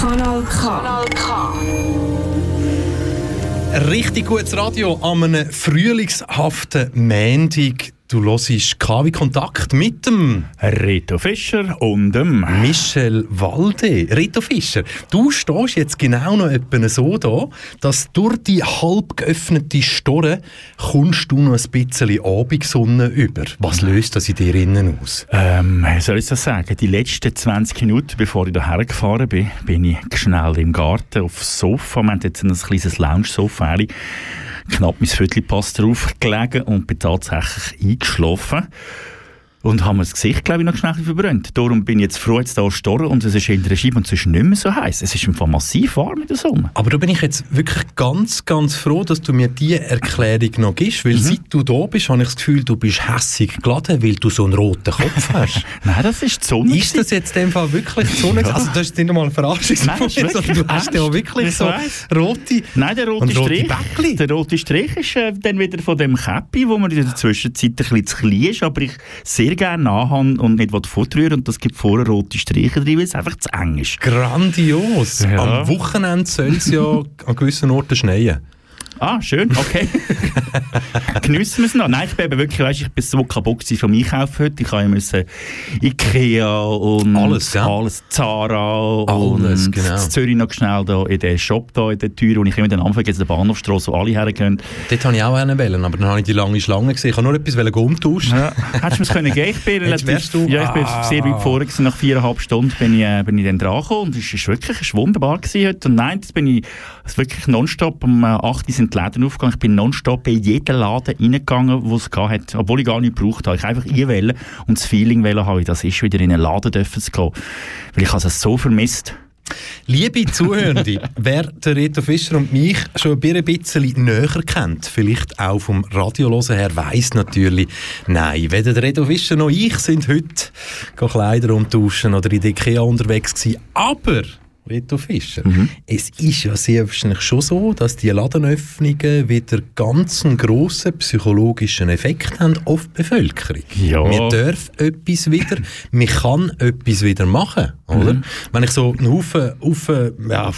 Kanal K. Richtig gutes Radio an einem frühlingshaften Montag. Du hörst KW Kontakt mit dem Rito Fischer und dem Michel Walde. Rito Fischer, du stehst jetzt genau noch etwa so da, dass durch die halb geöffnete Store kommst du noch ein bisschen Abendsonne über. Was löst das in dir innen aus? Ähm, soll ich das sagen? Die letzten 20 Minuten, bevor ich hierher gefahren bin, bin ich schnell im Garten aufs Sofa. Wir haben jetzt ein kleines Lounge-Sofa knapp mein Viertelpass drauf gelegen und bin tatsächlich eingeschlafen. Und haben mir das Gesicht, glaube ich, noch schnell verbrannt. Darum bin ich jetzt froh, jetzt hier zu und es ist in der Scheibe und es ist nicht mehr so heiß. Es ist einfach massiv warm in der Sonne. Aber da bin ich jetzt wirklich ganz, ganz froh, dass du mir diese Erklärung noch gibst, weil mhm. seit du da bist, habe ich das Gefühl, du bist hässig geladen, weil du so einen roten Kopf hast. Nein, das ist die Sonne. Ist das jetzt in dem Fall wirklich die Sonne? Ja. Also das ist nicht einmal eine Verarschung Nein, sondern du hast ja wirklich so rote Nein, der rote Strich, rote der rote Strich ist äh, dann wieder von dem Käppi, wo man in der Zwischenzeit ein bisschen zu klein ist, aber ich sehr gerne nachhabe und nicht fortrühren und das gibt vorher rote Striche drin, weil es einfach zu eng ist. Grandios! Ja. Am Wochenende soll es ja an gewissen Orten schneien. Ah, schön, okay. Geniessen wir es noch? Nein, ich bin wirklich, weißt, ich bin so kaputt vom Einkaufen heute. Ich musste Ikea und alles, ja. alles Zara alles, und genau. Zürich noch schnell da in den Shop da in der Tür, wo ich immer den Anfang jetzt der Bahnhofstrasse, wo alle hergehen. Dort wollte ich auch einen wählen, aber dann habe ich die lange Schlange gesehen. Ich wollte nur etwas umtauschen. Ja. Hättest du es können gehen? Ich bin relativ, du? Ja, ich bin ah. sehr weit vorne gewesen. Nach viereinhalb Stunden bin ich, äh, bin ich dann dran gekommen und es war wirklich es war wunderbar gewesen heute. Und nein, jetzt bin ich wirklich nonstop um 8 Uhr sind die Läden aufgegangen. Ich bin nonstop in jeden Laden reingegangen, wo es hat, obwohl ich gar nicht gebraucht habe. Ich einfach einwählen und das Feeling habe, das ist wieder in einen Laden dürfen zu gehen. Weil ich es so vermisst Liebe Zuhörende, wer der Reto Fischer und mich schon ein bisschen näher kennt, vielleicht auch vom Radiolosen her, weiss natürlich, nein, weder der Reto Fischer noch ich sind heute Kleider umtauschen oder in der Ikea unterwegs gewesen. Aber Reto Fischer. Mhm. Es ist ja sehr wahrscheinlich schon so, dass die Ladenöffnungen wieder ganz einen grossen psychologischen Effekt haben auf die Bevölkerung. Ja. Wir dürfen etwas wieder, man kann etwas wieder machen, oder? Mhm. Wenn ich so einen Haufen, Haufen ja,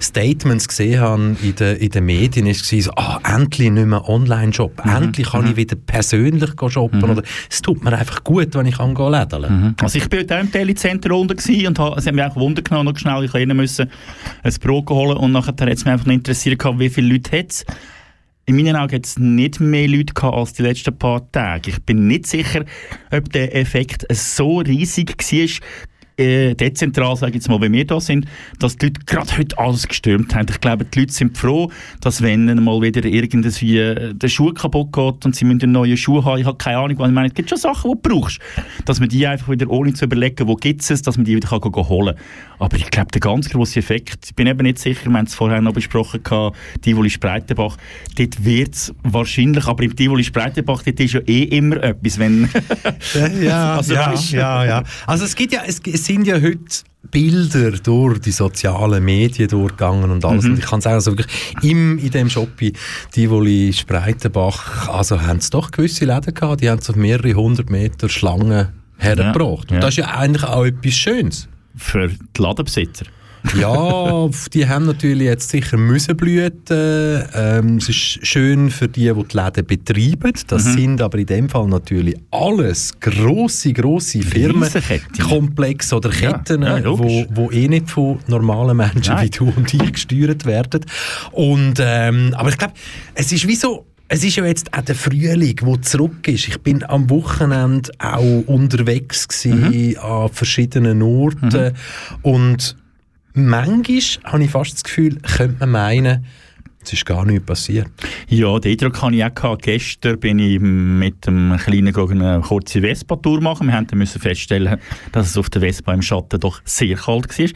Statements gesehen habe in den, in den Medien, ist es so, ah, endlich nicht mehr Online-Shop, mhm. endlich kann ich mhm. wieder persönlich shoppen, mhm. oder es tut mir einfach gut, wenn ich kann gehen mhm. Also ich bin heute auch im Telezentrum unten und habe, es hat mich auch Wunder genommen, noch schnell, ich rein müssen, ein Brot holen und nachher hat es mich einfach interessiert, wie viele Leute hat in meinen Augen hat es nicht mehr Leute gehabt als die letzten paar Tage. Ich bin nicht sicher, ob der Effekt so riesig war, äh, dezentral, sage ich jetzt mal, wenn wir da sind, dass die Leute gerade heute alles gestürmt haben. Ich glaube, die Leute sind froh, dass wenn mal wieder irgendwie äh, der Schuh kaputt geht und sie müssen einen neuen Schuh haben, ich habe keine Ahnung, was ich meine, es gibt schon Sachen, die du brauchst, dass man die einfach wieder, ohne zu überlegen, wo gibt es, dass man die wieder kann gehen holen Aber ich glaube, der ganz grosse Effekt, ich bin eben nicht sicher, wir haben es vorher noch besprochen, Tivoli Spreitenbach, dort wird es wahrscheinlich, aber im Tivoli Spreitenbach, dort ist ja eh immer etwas, wenn... ja, also, ja, ja, ja. Also es gibt ja, es, es sind ja heute Bilder durch die sozialen Medien durchgegangen und alles. Mhm. Und ich kann sagen, also wirklich im, in dem Shop, Tivoli Spreitenbach, also haben es doch gewisse Läden gehabt, die haben so mehrere hundert Meter Schlangen hergebracht. Ja, ja. Und das ist ja eigentlich auch etwas Schönes. Für die Ladenbesitzer ja, die haben natürlich jetzt sicher müssen blüten. Ähm, es ist schön für die, die die Läden betreiben. Das mhm. sind aber in dem Fall natürlich alles grosse, grosse Firmen, Komplexe oder Ketten, ja, ja, wo, wo eh nicht von normalen Menschen Nein. wie du und ich gesteuert werden. Und, ähm, aber ich glaube, es ist wie so, es ist ja jetzt auch der Frühling, der zurück ist. Ich bin am Wochenende auch unterwegs gewesen, mhm. an verschiedenen Orten mhm. und manchmal habe ich fast das Gefühl, könnte man meinen, es ist gar nichts passiert. Ja, den Eindruck hatte ich auch. Gehabt. Gestern bin ich mit einem Kleinen eine kurze Vespa-Tour machen. Wir mussten feststellen, dass es auf der Vespa im Schatten doch sehr kalt war.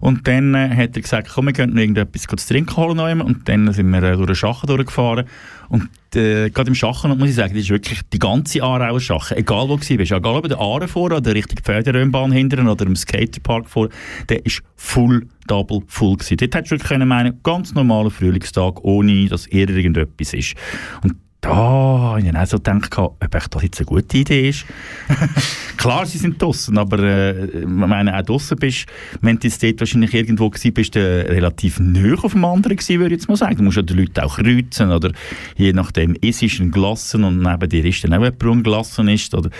Und dann äh, hat er gesagt, komm, wir noch irgendetwas zu trinken holen. Und dann sind wir äh, durch den Schachen durchgefahren. Und äh, gerade im Schachen, muss ich sagen, das ist wirklich die ganze Aarauer Schachen, egal wo du bist, egal ob der Aare vor oder Richtung Pferderöhnbahn hinten oder im Skaterpark vor, der ist full, double full gewesen. Dort hättest du wirklich meinen, ganz normaler Frühlingstag, ohne dass irgendetwas ist. Und da habe ich dann auch so gedacht, ob das jetzt eine gute Idee ist. Klar, sie sind draußen, aber äh, ich meine, auch draußen bist, wenn du jetzt dort wahrscheinlich irgendwo gewesen bist, du relativ nah auf dem anderen gewesen, würde ich jetzt mal sagen. Du musst ja die Leute auch kreuzen oder je nachdem, es ist ein Glassen und neben dir ist dann auch jemand, der ein Glassen ist oder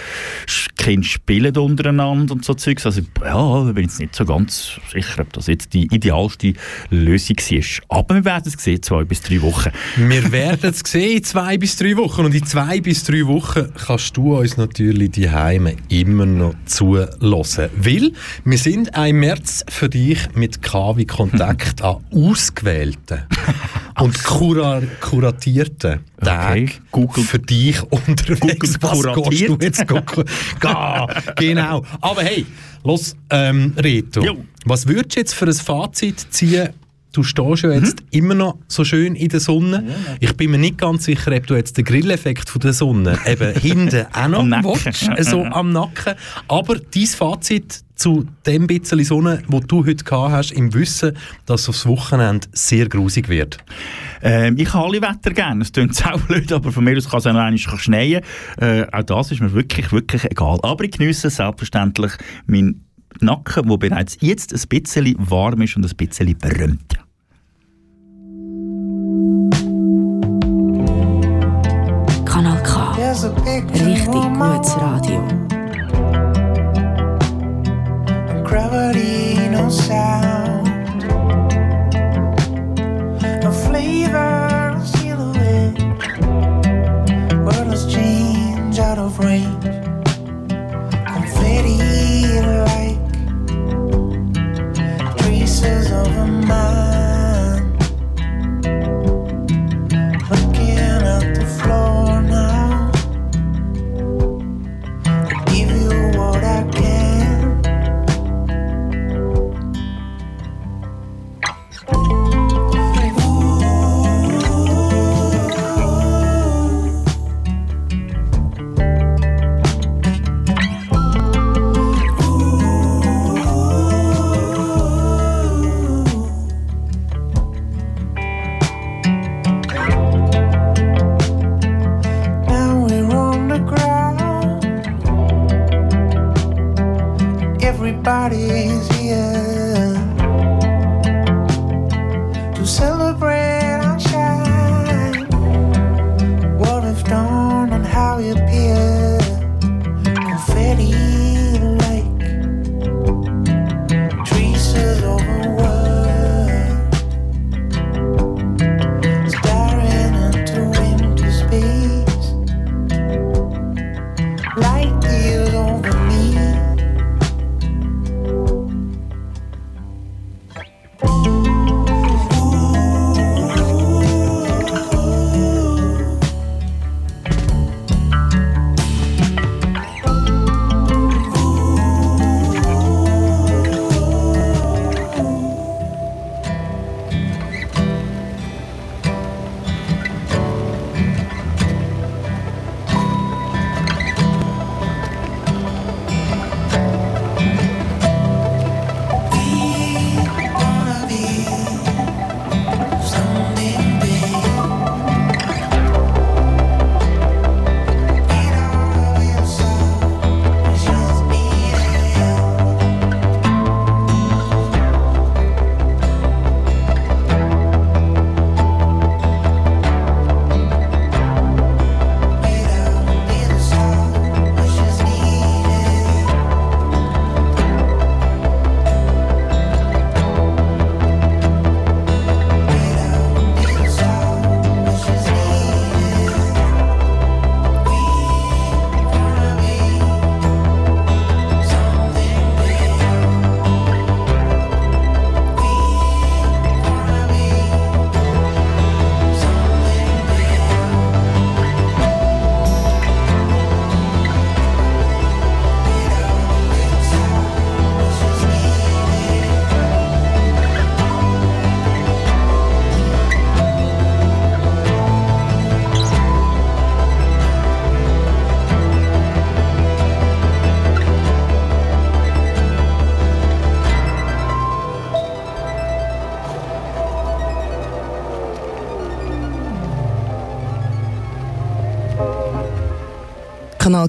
Kinder spielen untereinander und so Zeugs. Also ja, da bin ich jetzt nicht so ganz sicher, ob das jetzt die idealste Lösung war. Aber wir werden es sehen, zwei bis drei Wochen. Wir werden es sehen, zwei bis drei Wochen. Und in zwei bis drei Wochen kannst du uns natürlich die Heime immer noch zuhören. Weil wir sind im März für dich mit KW Kontakt an ausgewählten und kura kuratierten Tagen Google. für dich unterwegs. Google Was gehst du jetzt? Ga, genau. Aber hey, los, ähm, Reto, Jo. was würdest du jetzt für ein Fazit ziehen Du stehst ja jetzt Mhm. immer noch so schön in der Sonne. Ich bin mir nicht ganz sicher, ob du jetzt den Grilleffekt von der Sonne eben hinten auch noch Am Nacken. willst, so am Nacken. Aber dein Fazit zu dem bisschen Sonne, wo du heute gehabt hast, im Wissen, dass aufs Wochenende sehr grusig wird. Ähm, ich habe alle Wetter gerne. Es klingt auch blöd, aber von mir aus kann es auch noch einmal schneien. Äh, auch das ist mir wirklich, wirklich egal. Aber ich genieße selbstverständlich meinen Nacken, der bereits jetzt ein bisschen warm ist und ein bisschen berühmt. Big Richtig gutes Radio. gravity, no sound. No flavor, no silhouette. Wordless change out of range.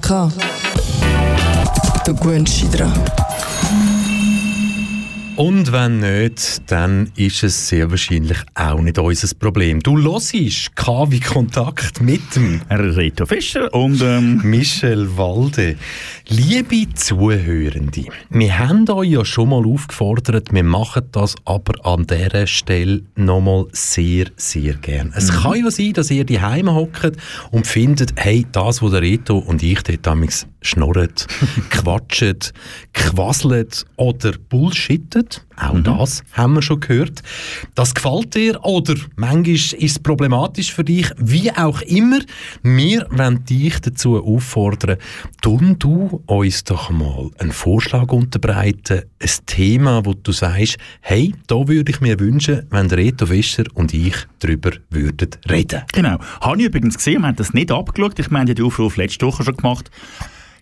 Kanal K. Du gewöhnst dich dran. Und wenn nicht, dann ist es sehr wahrscheinlich auch nicht unser Problem. Du hörst KW Kontakt mit dem Reto Fischer und ähm, Michel Walde. Liebe Zuhörende, wir haben euch ja schon mal aufgefordert, wir machen das aber an dieser Stelle nochmal sehr, sehr gern. Es kann ja sein, dass ihr die Heime hockt und findet, hey, das, was der Reto und ich dort damals schnurrt, quatschet, quasselt oder bullshittet. Auch das haben wir schon gehört. Das gefällt dir oder manchmal ist es problematisch für dich, wie auch immer. Wir wollen dich dazu auffordern, tun du uns doch mal einen Vorschlag unterbreiten, ein Thema, wo du sagst, hey, da würde ich mir wünschen, wenn Reto Fischer und ich darüber würden reden. genau. Habe ich übrigens gesehen, wir haben das nicht abgeschaut. Ich meine, die Aufruf letzte Woche schon gemacht.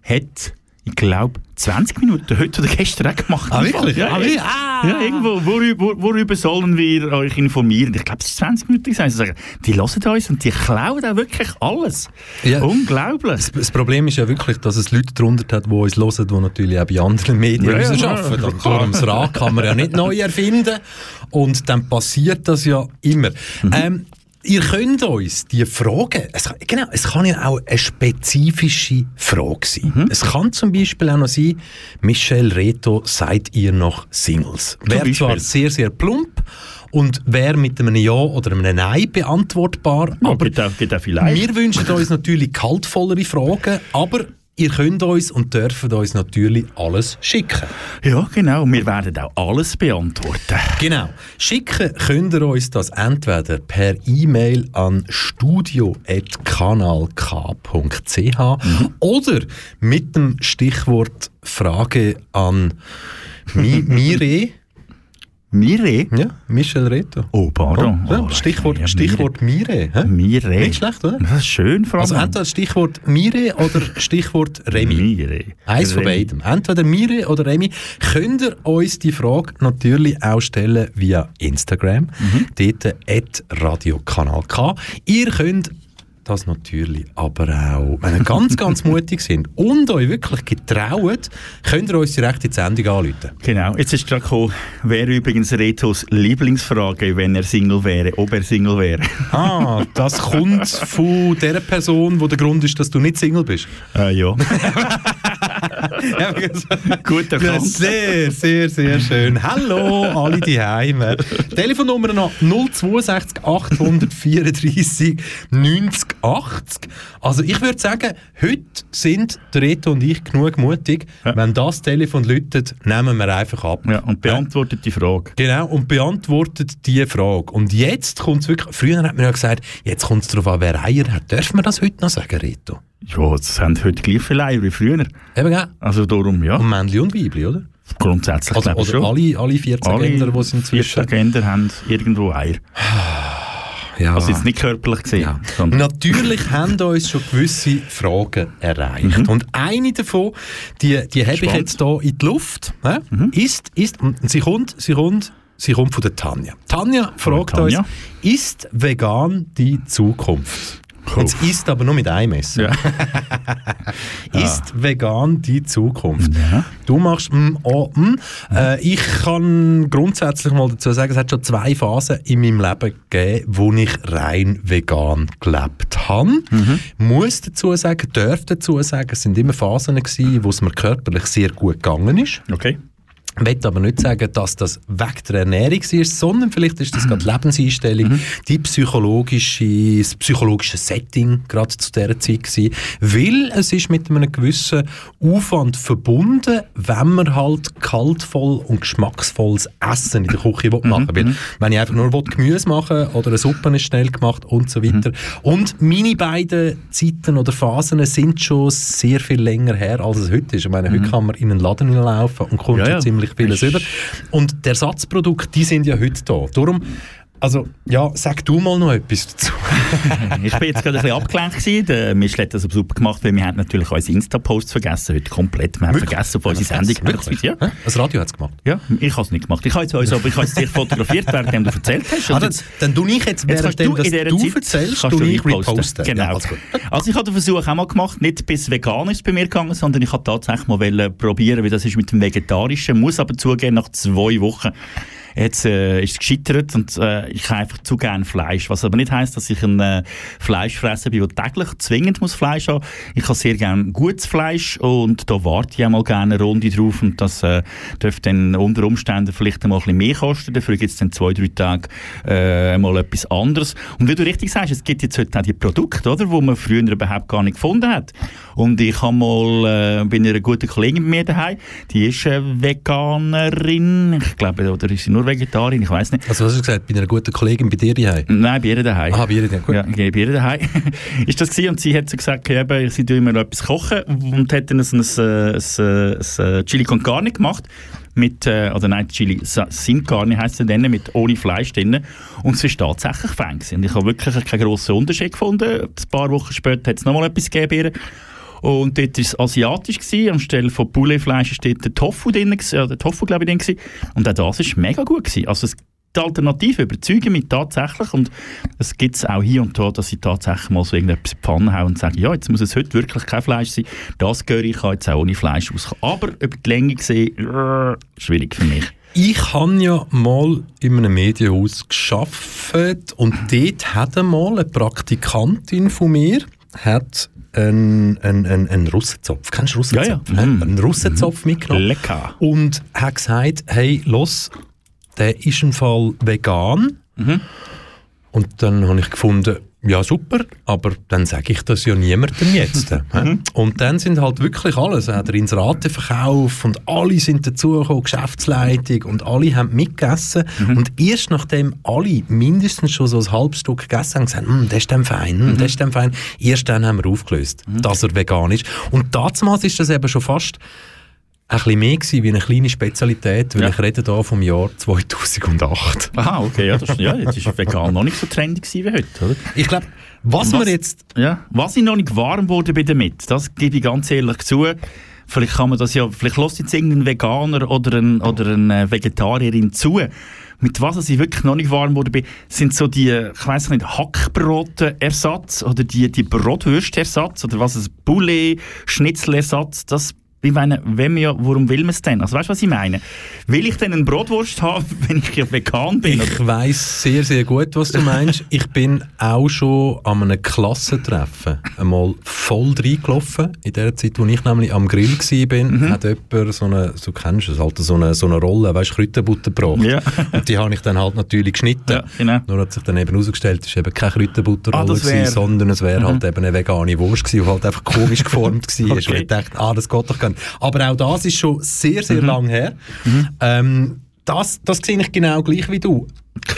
Hat, ich glaube, 20 Minuten heute oder gestern auch gemacht. Ah, wirklich? Ja, Ah, ja? Ah. ja, irgendwo. Worüber, worüber sollen wir euch informieren? Ich glaube, es ist 20 Minuten gewesen. Also die hören uns und die klauen auch wirklich alles. Ja. Unglaublich. Das Problem ist ja wirklich, dass es Leute darunter hat, die uns hören, die natürlich auch bei anderen Medien Ja, ja, müssen ja, arbeiten ja, müssen. klar. Darum das Rad kann man ja nicht neu erfinden. Und dann passiert das ja immer. Mhm. Ähm, Ihr könnt uns die Fragen, es, kann- genau, es kann ja auch eine spezifische Frage sein. Mhm. Es kann zum Beispiel auch noch sein, Michel Reto, seid ihr noch Singles? Wäre zwar sehr, sehr plump und wäre mit einem Ja oder einem Nein beantwortbar, Ja, aber gibt auch, gibt auch vielleicht. wir wünschen uns natürlich kaltvollere Fragen, aber ihr könnt uns und dürft uns natürlich alles schicken. Ja, genau. Wir werden auch alles beantworten. Genau. Schicken könnt ihr uns das entweder per E-Mail an studio.kanalk.ch oder mit dem Stichwort Frage an Mi Mire. Mire? Ja, Michel Reto. Oh, pardon. Ja, Oh, Stichwort, ja, Stichwort Mire. Mire. Nicht schlecht, oder? Das ist schön, Frau Also Mann. entweder Stichwort Mire oder Stichwort Remi. Mire. Eins von Remi. beidem. Entweder Mire oder Remi. Könnt ihr uns die Frage natürlich auch stellen via Instagram. Dort at Radiokanal K. Ihr könnt das natürlich aber auch, wenn ihr ganz, ganz mutig sind und euch wirklich getraut, könnt ihr uns direkt in die Sendung anrufen. Genau, jetzt ist gerade gekommen, wäre übrigens Retos Lieblingsfrage, wenn er Single wäre, ob er Single wäre. Ah, das kommt von der Person, wo der Grund ist, dass du nicht Single bist. äh, ja. Gut Ja, erkannt. sehr, sehr, sehr schön. Hallo, alle die Heime. Telefonnummer noch 062 834 90 80. Also ich würde sagen, heute sind Reto und ich genug mutig. Ja. Wenn das Telefon läutet, nehmen wir einfach ab. Ja, und beantwortet die Frage. Genau, und beantwortet die Frage. Und jetzt kommt es wirklich, früher hat man ja gesagt, jetzt kommt es darauf an, wer Eier hat. Dürfen wir das heute noch sagen, Reto? Ja, das haben heute gleich viele Eier wie früher. Eben, gell? Also darum, ja, Und Männli und Weibli, oder? grundsätzlich Also, oder schon. alle, alle 14 Alle Kinder, die es inzwischen... 14 Kinder haben irgendwo Eier. Ja. Also jetzt nicht körperlich gesehen. Ja. Natürlich haben uns schon gewisse Fragen erreicht. Mhm. Und eine davon, die, die habe ich jetzt hier in die Luft, hä? Mhm. ist, ist, sie kommt, sie kommt, sie kommt von der Tanja. Tanja fragt Tanja. uns, ist vegan die Zukunft? Jetzt ist aber nur mit einem Messer. Ja. Ist vegan die Zukunft? Ja. Du machst mm, oh, mm. Äh, ich kann grundsätzlich mal dazu sagen, es hat schon zwei Phasen in meinem Leben gegeben, wo ich rein vegan gelebt habe. Muss dazu sagen, darf dazu sagen, es sind immer Phasen gewesen, wo es mir körperlich sehr gut gegangen ist. Okay. Ich will aber nicht sagen, dass das weg der Ernährung war, sondern vielleicht ist das gerade die Lebenseinstellung, die psychologische, das psychologische Setting gerade zu dieser Zeit gewesen, weil es ist mit einem gewissen Aufwand verbunden, wenn man halt kaltvoll und geschmacksvolles Essen in der Küche will machen will. Weil, wenn ich einfach nur will Gemüse machen oder eine Suppe ist schnell gemacht und so weiter. Und meine beiden Zeiten oder Phasen sind schon sehr viel länger her, als es heute ist. Ich meine, heute kann man in einen Laden laufen und kommt Ja, schon ja. Ziemlich vieles über. Und die Ersatzprodukte, die sind ja heute da. Darum Also, ja, sag du mal noch etwas dazu. ich bin jetzt gerade ein bisschen abgelenkt gewesen. Der Michel hat das super gemacht, weil wir haben natürlich unsere Insta-Posts vergessen heute komplett. Wir haben Wirklich? vergessen Haben wir Sendung. vergessen? Ja. Das Radio hat es gemacht. ja, ich habe es nicht gemacht. Ich habe jetzt also, aber ich habe es dich fotografiert, während du erzählt hast. Ah, dann, jetzt- dann tu ich jetzt, währenddem du dass du Zeit erzählst, kannst du ich reposten. Genau. Ja, also. Also ich habe den Versuch auch mal gemacht, nicht bis vegan ist es bei mir gegangen, sondern ich habe tatsächlich mal wollen probieren, wie das ist mit dem Vegetarischen. Muss aber zugeben, nach zwei Wochen Jetzt äh, ist es gescheitert und äh, ich habe einfach zu gerne Fleisch. Was aber nicht heisst, dass ich ein äh, Fleischfresser bin, der täglich zwingend muss Fleisch haben. Ich habe sehr gerne gutes Fleisch und da warte ich auch mal gerne eine Runde drauf und das äh, dürfte dann unter Umständen vielleicht einmal ein bisschen mehr kosten. Dafür gibt es dann zwei, drei Tage äh, mal etwas anderes. Und wie du richtig sagst, es gibt jetzt heute auch die Produkte, oder, wo man früher überhaupt gar nicht gefunden hat. Und ich habe mal äh, bei einer guten Kollegin bei mir daheim, die ist äh, Veganerin, ich glaube, oder ist sie nur Vegetarin, ich weiß nicht. Also, was hast du gesagt? Bei einer guten Kollegin bei dir daheim? Nein, bei ihr daheim. Ah, bei ihr daheim, gut. Ja, bei ihr daheim. ist das gewesen? Und sie hat so gesagt, okay, eben, sie tue immer noch etwas kochen und hat dann ein, ein, ein, ein, Chili con Carne gemacht. Mit, äh, oder nein, Chili Sin Carne heisst es dann, mit ohne Fleisch drin. Und es ist tatsächlich fein. Und ich habe wirklich keinen grossen Unterschied gefunden. Ein paar Wochen später hat es nochmal etwas gegeben. Und dort war es asiatisch. Gewesen. Anstelle von Pouletfleisch war der Tofu drin, äh, der Tofu, glaube ich, drin. Gewesen. Und auch das war mega gut. Gewesen. Also die Alternative überzeugen mich tatsächlich. Und es gibt es auch hier und da, dass ich tatsächlich mal so irgendetwas in die Pfanne haue und sage, ja, jetzt muss es heute wirklich kein Fleisch sein. Das gehöre ich jetzt auch ohne Fleisch auskommen. Aber über die Länge gesehen, äh, schwierig für mich. Ich habe ja mal in einem Medienhaus geschafft und dort hat einmal eine Praktikantin von mir hat einen, einen, einen, Russenzopf. Kennst du Russenzopf? Ja, ja. Mhm. Einen Russenzopf mitgenommen. Lecker. Und hat gesagt, hey, los, der ist im Fall vegan. Mhm. Und dann habe ich gefunden, ja super, aber dann sage ich das ja niemandem jetzt. Mhm. Und dann sind halt wirklich alles, er hat er ins Rateverkauf und alle sind dazugekommen, Geschäftsleitung und alle haben mitgegessen. Mhm. Und erst nachdem alle mindestens schon so ein halbes Stück gegessen haben, gesagt, «Hm, das ist dann fein, hm, das ist dann fein, erst dann haben wir aufgelöst, Mhm. dass er vegan ist. Und damals ist das eben schon fast ein bisschen mehr gewesen wie eine kleine Spezialität, weil Ja. ich rede da vom Jahr 2008. Aha, okay, ja, das, ja jetzt ist vegan noch nicht so trendy gewesen wie heute, oder? Ich glaube, was, Was- wir jetzt... Ja, was ich noch nicht warm wurde bei damit, das gebe ich ganz ehrlich zu. Vielleicht kann man das ja, vielleicht lässt jetzt irgendein Veganer oder ein, oder eine Vegetarierin zu. Mit was ich wirklich noch nicht warm wurde, bin, sind so die, ich weiß nicht, Hackbrotersatz oder die, die Brotwürstersatz oder was es Poulet, Schnitzelersatz, das ich meine, wenn ja, warum will man es denn? Also weißt du, was ich meine? Will ich denn eine Brotwurst haben, wenn ich ja vegan bin? Ich weiß sehr, sehr gut, was du meinst. ich bin auch schon an einem Klassentreffen einmal voll reingelaufen. In der Zeit, wo ich nämlich am Grill war, Mhm. hat jemand so eine, so kennst du es, halt so eine, so eine Rolle, weißt du, Kräuterbutter gebracht. Ja. Und die habe ich dann halt natürlich geschnitten. Ja, genau. Nur hat sich dann eben herausgestellt, es war eben keine Kräuterbutterrolle, Ah, wär- sondern es wäre halt eben eine vegane Wurst gewesen, die halt einfach komisch geformt war. Okay. Und ich dachte, ah, das geht doch gar nicht. Aber auch das ist schon sehr, sehr Mhm. lang her. Ähm, das, das sehe ich genau gleich wie du.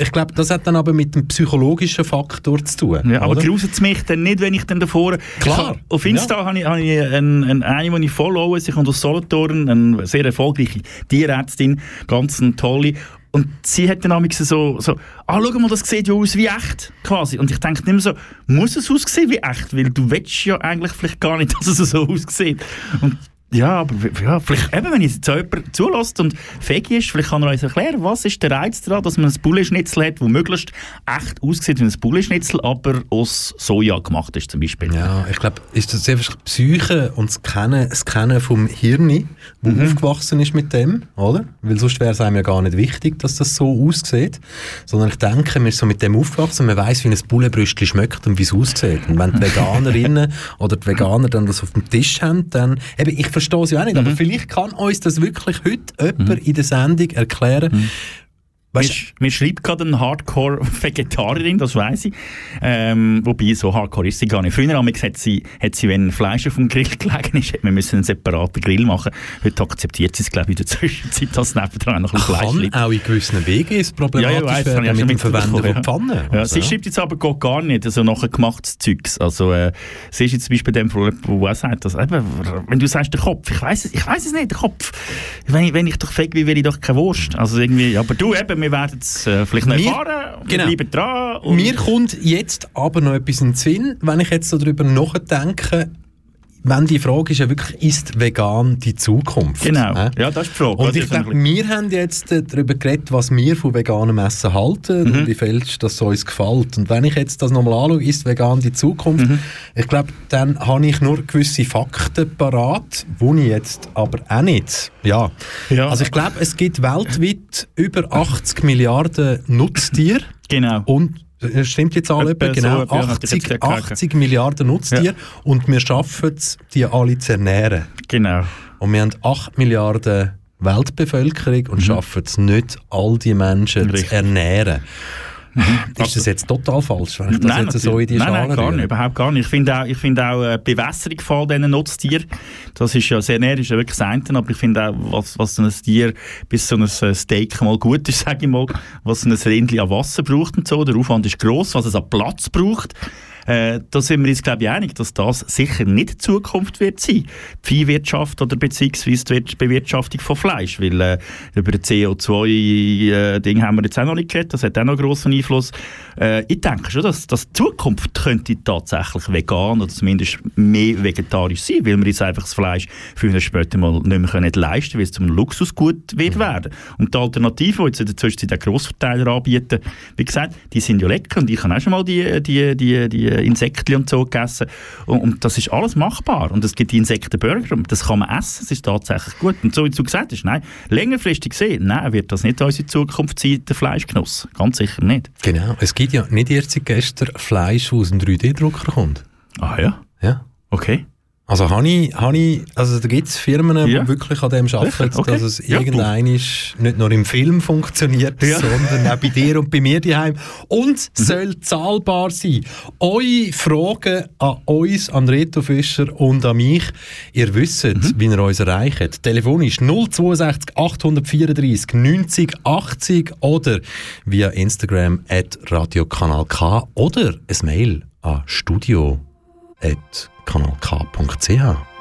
Ich glaube, das hat dann aber mit dem psychologischen Faktor zu tun. Ja, aber gruselt es mich dann nicht, wenn ich dann davor... Klar. Hab- Auf Insta habe ich, habe ich einen, einen, eine, die ich followe, sie kommt aus Solothurn, eine sehr erfolgreiche Tierärztin, ganz eine tolle. Und sie hat dann amigs so, so, ah, schau mal, das sieht ja aus wie echt, quasi. Und ich denke nicht mehr so, muss es aussehen wie echt? Weil du willst ja eigentlich vielleicht gar nicht, dass es so aussieht. Und ja, aber ja, vielleicht eben, wenn jetzt jemand zulässt und fähig ist, vielleicht kann er uns erklären, was ist der Reiz daran, dass man ein Bullenschnitzel hat, das möglichst echt aussieht wie ein Bullenschnitzel, aber aus Soja gemacht ist zum Beispiel. Ja, ich glaube, ist das einfach die Psyche und das Kennen, das Kennen vom Hirn, wo Mhm. aufgewachsen ist mit dem, oder? Weil sonst wäre es einem ja gar nicht wichtig, dass das so aussieht. Sondern ich denke, man ist so mit dem aufgewachsen, man weiß, wie ein Bullenbrüstchen schmeckt und wie es aussieht. Und wenn die Veganerinnen oder die Veganer dann das auf dem Tisch haben, dann, eben, ich verstehe es ja auch nicht, Mhm. aber vielleicht kann uns das wirklich heute jemand in der Sendung erklären. Mhm. Weißt, Mir, mir schreibt gerade eine Hardcore-Vegetarierin, das weiß ich. Ähm, wobei, so Hardcore ist sie gar nicht. Früher amigs hat sie, hat sie, wenn Fleisch auf dem Grill gelegen ist, man müssen einen separaten Grill machen. Heute akzeptiert sie es, glaube ich, in der Zwischenzeit, dass nebendran noch ein bisschen Fleisch kann liegt. auch in gewissen WGs problematisch Ja, ja, weiss, werden schon mit dem Verwenden von Pfannen. Ja, Also, sie schreibt jetzt aber geht gar nicht, also nachher gemachtes Zeugs. Also, äh, sie ist jetzt zum Beispiel dem Fall, wo auch sagt, dass, eben, wenn du sagst, der Kopf, ich weiß es, ich weiß es nicht, der Kopf. Wenn ich, wenn ich doch feg will, will ich doch keine Wurst. Also irgendwie, aber du eben, wir werden es äh, vielleicht noch erfahren. Wir genau. bleiben dran. Mir kommt jetzt aber noch etwas in den Sinn, wenn ich jetzt so darüber nachdenke, wenn die Frage ist ja wirklich, ist vegan die Zukunft? Genau. Hä? Ja, das ist die Frage. Und ich glaube, wir haben jetzt äh, darüber geredet, was wir von veganem Essen halten Mhm. und wie viel das uns gefällt. Und wenn ich jetzt das nochmal anschaue, ist vegan die Zukunft, Mhm. ich glaube, dann habe ich nur gewisse Fakten parat, die ich jetzt aber auch nicht. Ja. Ja. Also ich glaube, es gibt weltweit über 80 Milliarden Nutztiere Genau. und stimmt jetzt alle Etwa genau, so, ja, hatte ich jetzt 80, gehört. 80 Milliarden Nutztiere Ja. und wir schaffen es, die alle zu ernähren. Genau. Und wir haben 8 Milliarden Weltbevölkerung und schaffen es nicht, all die Menschen Mhm. Richtig. zu ernähren. Ist das jetzt total falsch, wenn ich das jetzt so in die nein, Schale nein, gar nicht, überhaupt gar nicht. Ich finde auch, ich finde auch äh, Bewässerung von diesen Nutztieren, das ist ja sehr näher, ist ja wirklich das eine, aber ich finde auch, was, was so ein Tier bis so ein Steak mal gut ist, sage ich mal, was so ein Rindchen an Wasser braucht und so, der Aufwand ist gross, was es an Platz braucht, äh, da sind wir uns, glaube ich, einig, dass das sicher nicht die Zukunft wird sein. Die Viehwirtschaft oder beziehungsweise die Bewirtschaftung von Fleisch, weil äh, über das CO2-Ding haben wir jetzt auch noch nicht geredet, das hat auch noch einen grossen Einfluss. Äh, ich denke schon, dass, dass die Zukunft könnte tatsächlich vegan oder zumindest mehr vegetarisch sein, weil wir uns einfach das Fleisch früher später mal nicht mehr können leisten können, weil es zum Luxusgut wird werden. Und die Alternativen, die jetzt in der Zwischenzeit auch Grossverteiler anbieten, wie gesagt, die sind ja lecker und ich habe auch schon mal die, die, die, die Insekten und so gegessen und, und das ist alles machbar und es gibt die Insektenburger und das kann man essen, es ist tatsächlich gut. Und so wie du gesagt hast, nein, längerfristig gesehen, nein, wird das nicht unsere Zukunft sein, der Fleischgenuss. Ganz sicher nicht. Genau. Es gibt ja nicht erst seit gestern Fleisch, das aus dem 3D-Drucker kommt. Ah ja, Ja. okay. Also, habe ich, habe ich, also da gibt es Firmen, Ja. die wirklich an dem arbeiten? Okay. dass es Ja, irgendein ist, nicht nur im Film funktioniert, Ja. sondern auch bei dir und bei mir daheim Und Mhm. es soll zahlbar sein. Eure Fragen an uns, an Reto Fischer und an mich, ihr wisst, Mhm. wie ihr uns erreicht. Telefonisch 062 834 90 80 oder via Instagram at Radiokanal K oder ein Mail an studio at kanalk.ch.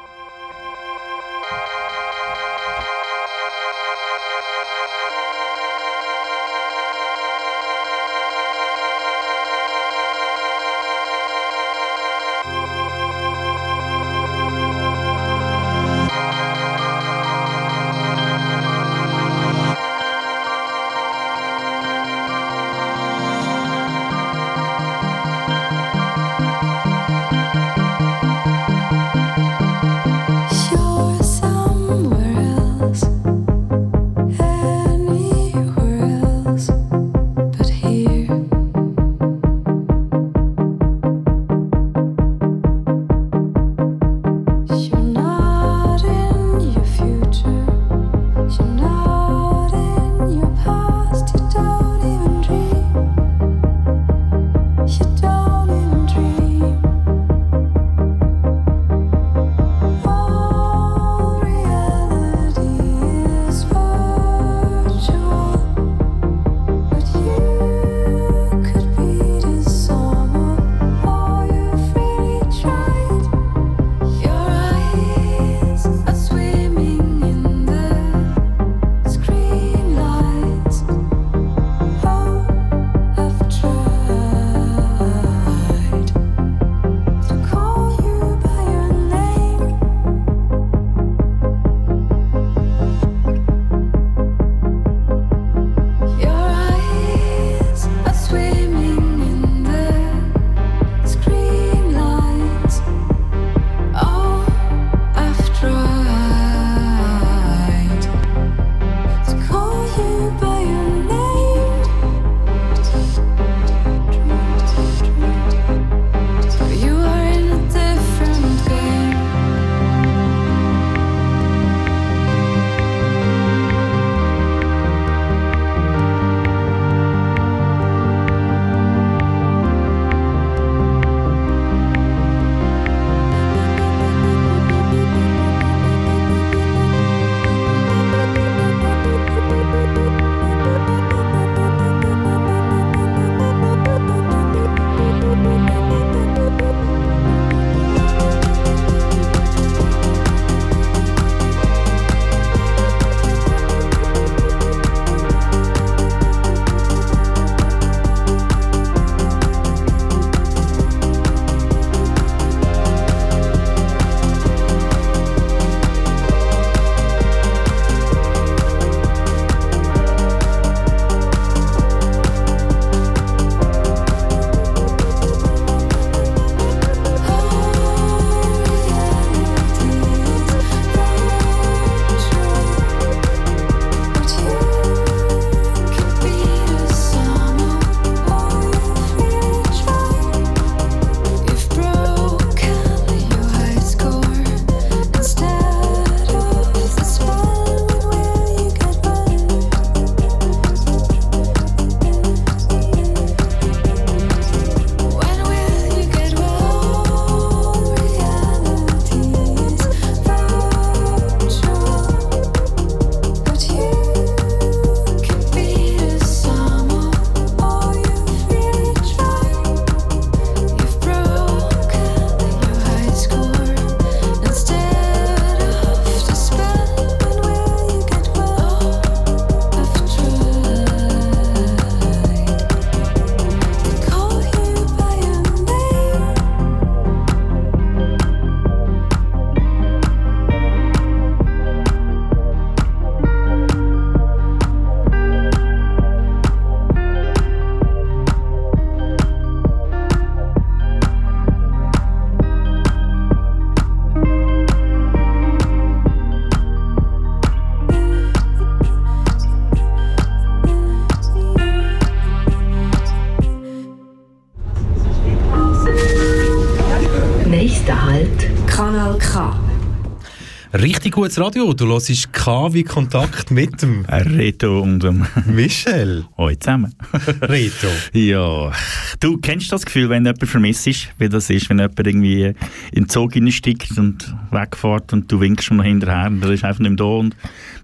Richtig gutes Radio. Du hörst K wie Kontakt mit dem Reto und dem Michel. Hoi zusammen. Reto. Ja, du kennst das Gefühl, wenn jemand vermisst ist, wie das ist, wenn jemand irgendwie in den Zug reinsteigt und wegfährt und du winkst schon hinterher und er ist einfach nicht mehr da und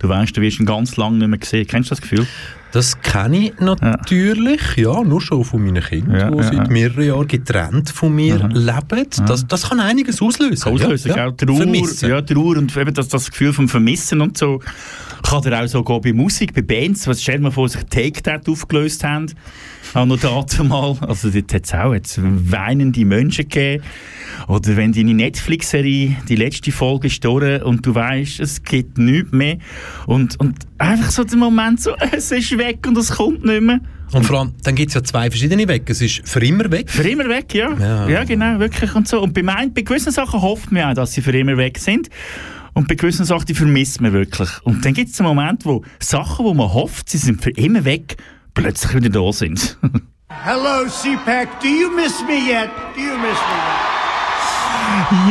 du weißt, du wirst ihn ganz lange nicht mehr gesehen. Kennst du das Gefühl? Das kenne ich natürlich, ja, nur schon von meinen Kindern, Ja, die ja, seit ja. mehreren Jahren getrennt von mir leben. Das, das kann einiges auslösen. Auslösen, ja, gell? Trauer, Vermissen. ja, Trauer und eben das, das Gefühl vom Vermissen und so. Kann dir auch so gehen bei Musik, bei Bands. Was stell dir mal vor, sich Take That aufgelöst haben. Auch noch dazu mal. Also dort hat es auch jetzt weinende Menschen gegeben. Oder wenn deine Netflix-Serie, die letzte Folge ist durch und du weißt, es gibt nichts mehr. Und, und einfach so der Moment so, es ist weg und es kommt nicht mehr. Und vor allem, dann gibt es ja zwei verschiedene Wege. Es ist für immer weg. Für immer weg, ja. Ja. Ja, genau, wirklich und so. Und bei, mein, bei gewissen Sachen hofft man auch, dass sie für immer weg sind. Und bei gewissen Sachen, die vermisst man wirklich. Und dann gibt es einen Moment, wo Sachen, wo man hofft, sie sind für immer weg, plötzlich wieder da sind. Hello, CPAC. Do you miss me yet? Do you miss me yet?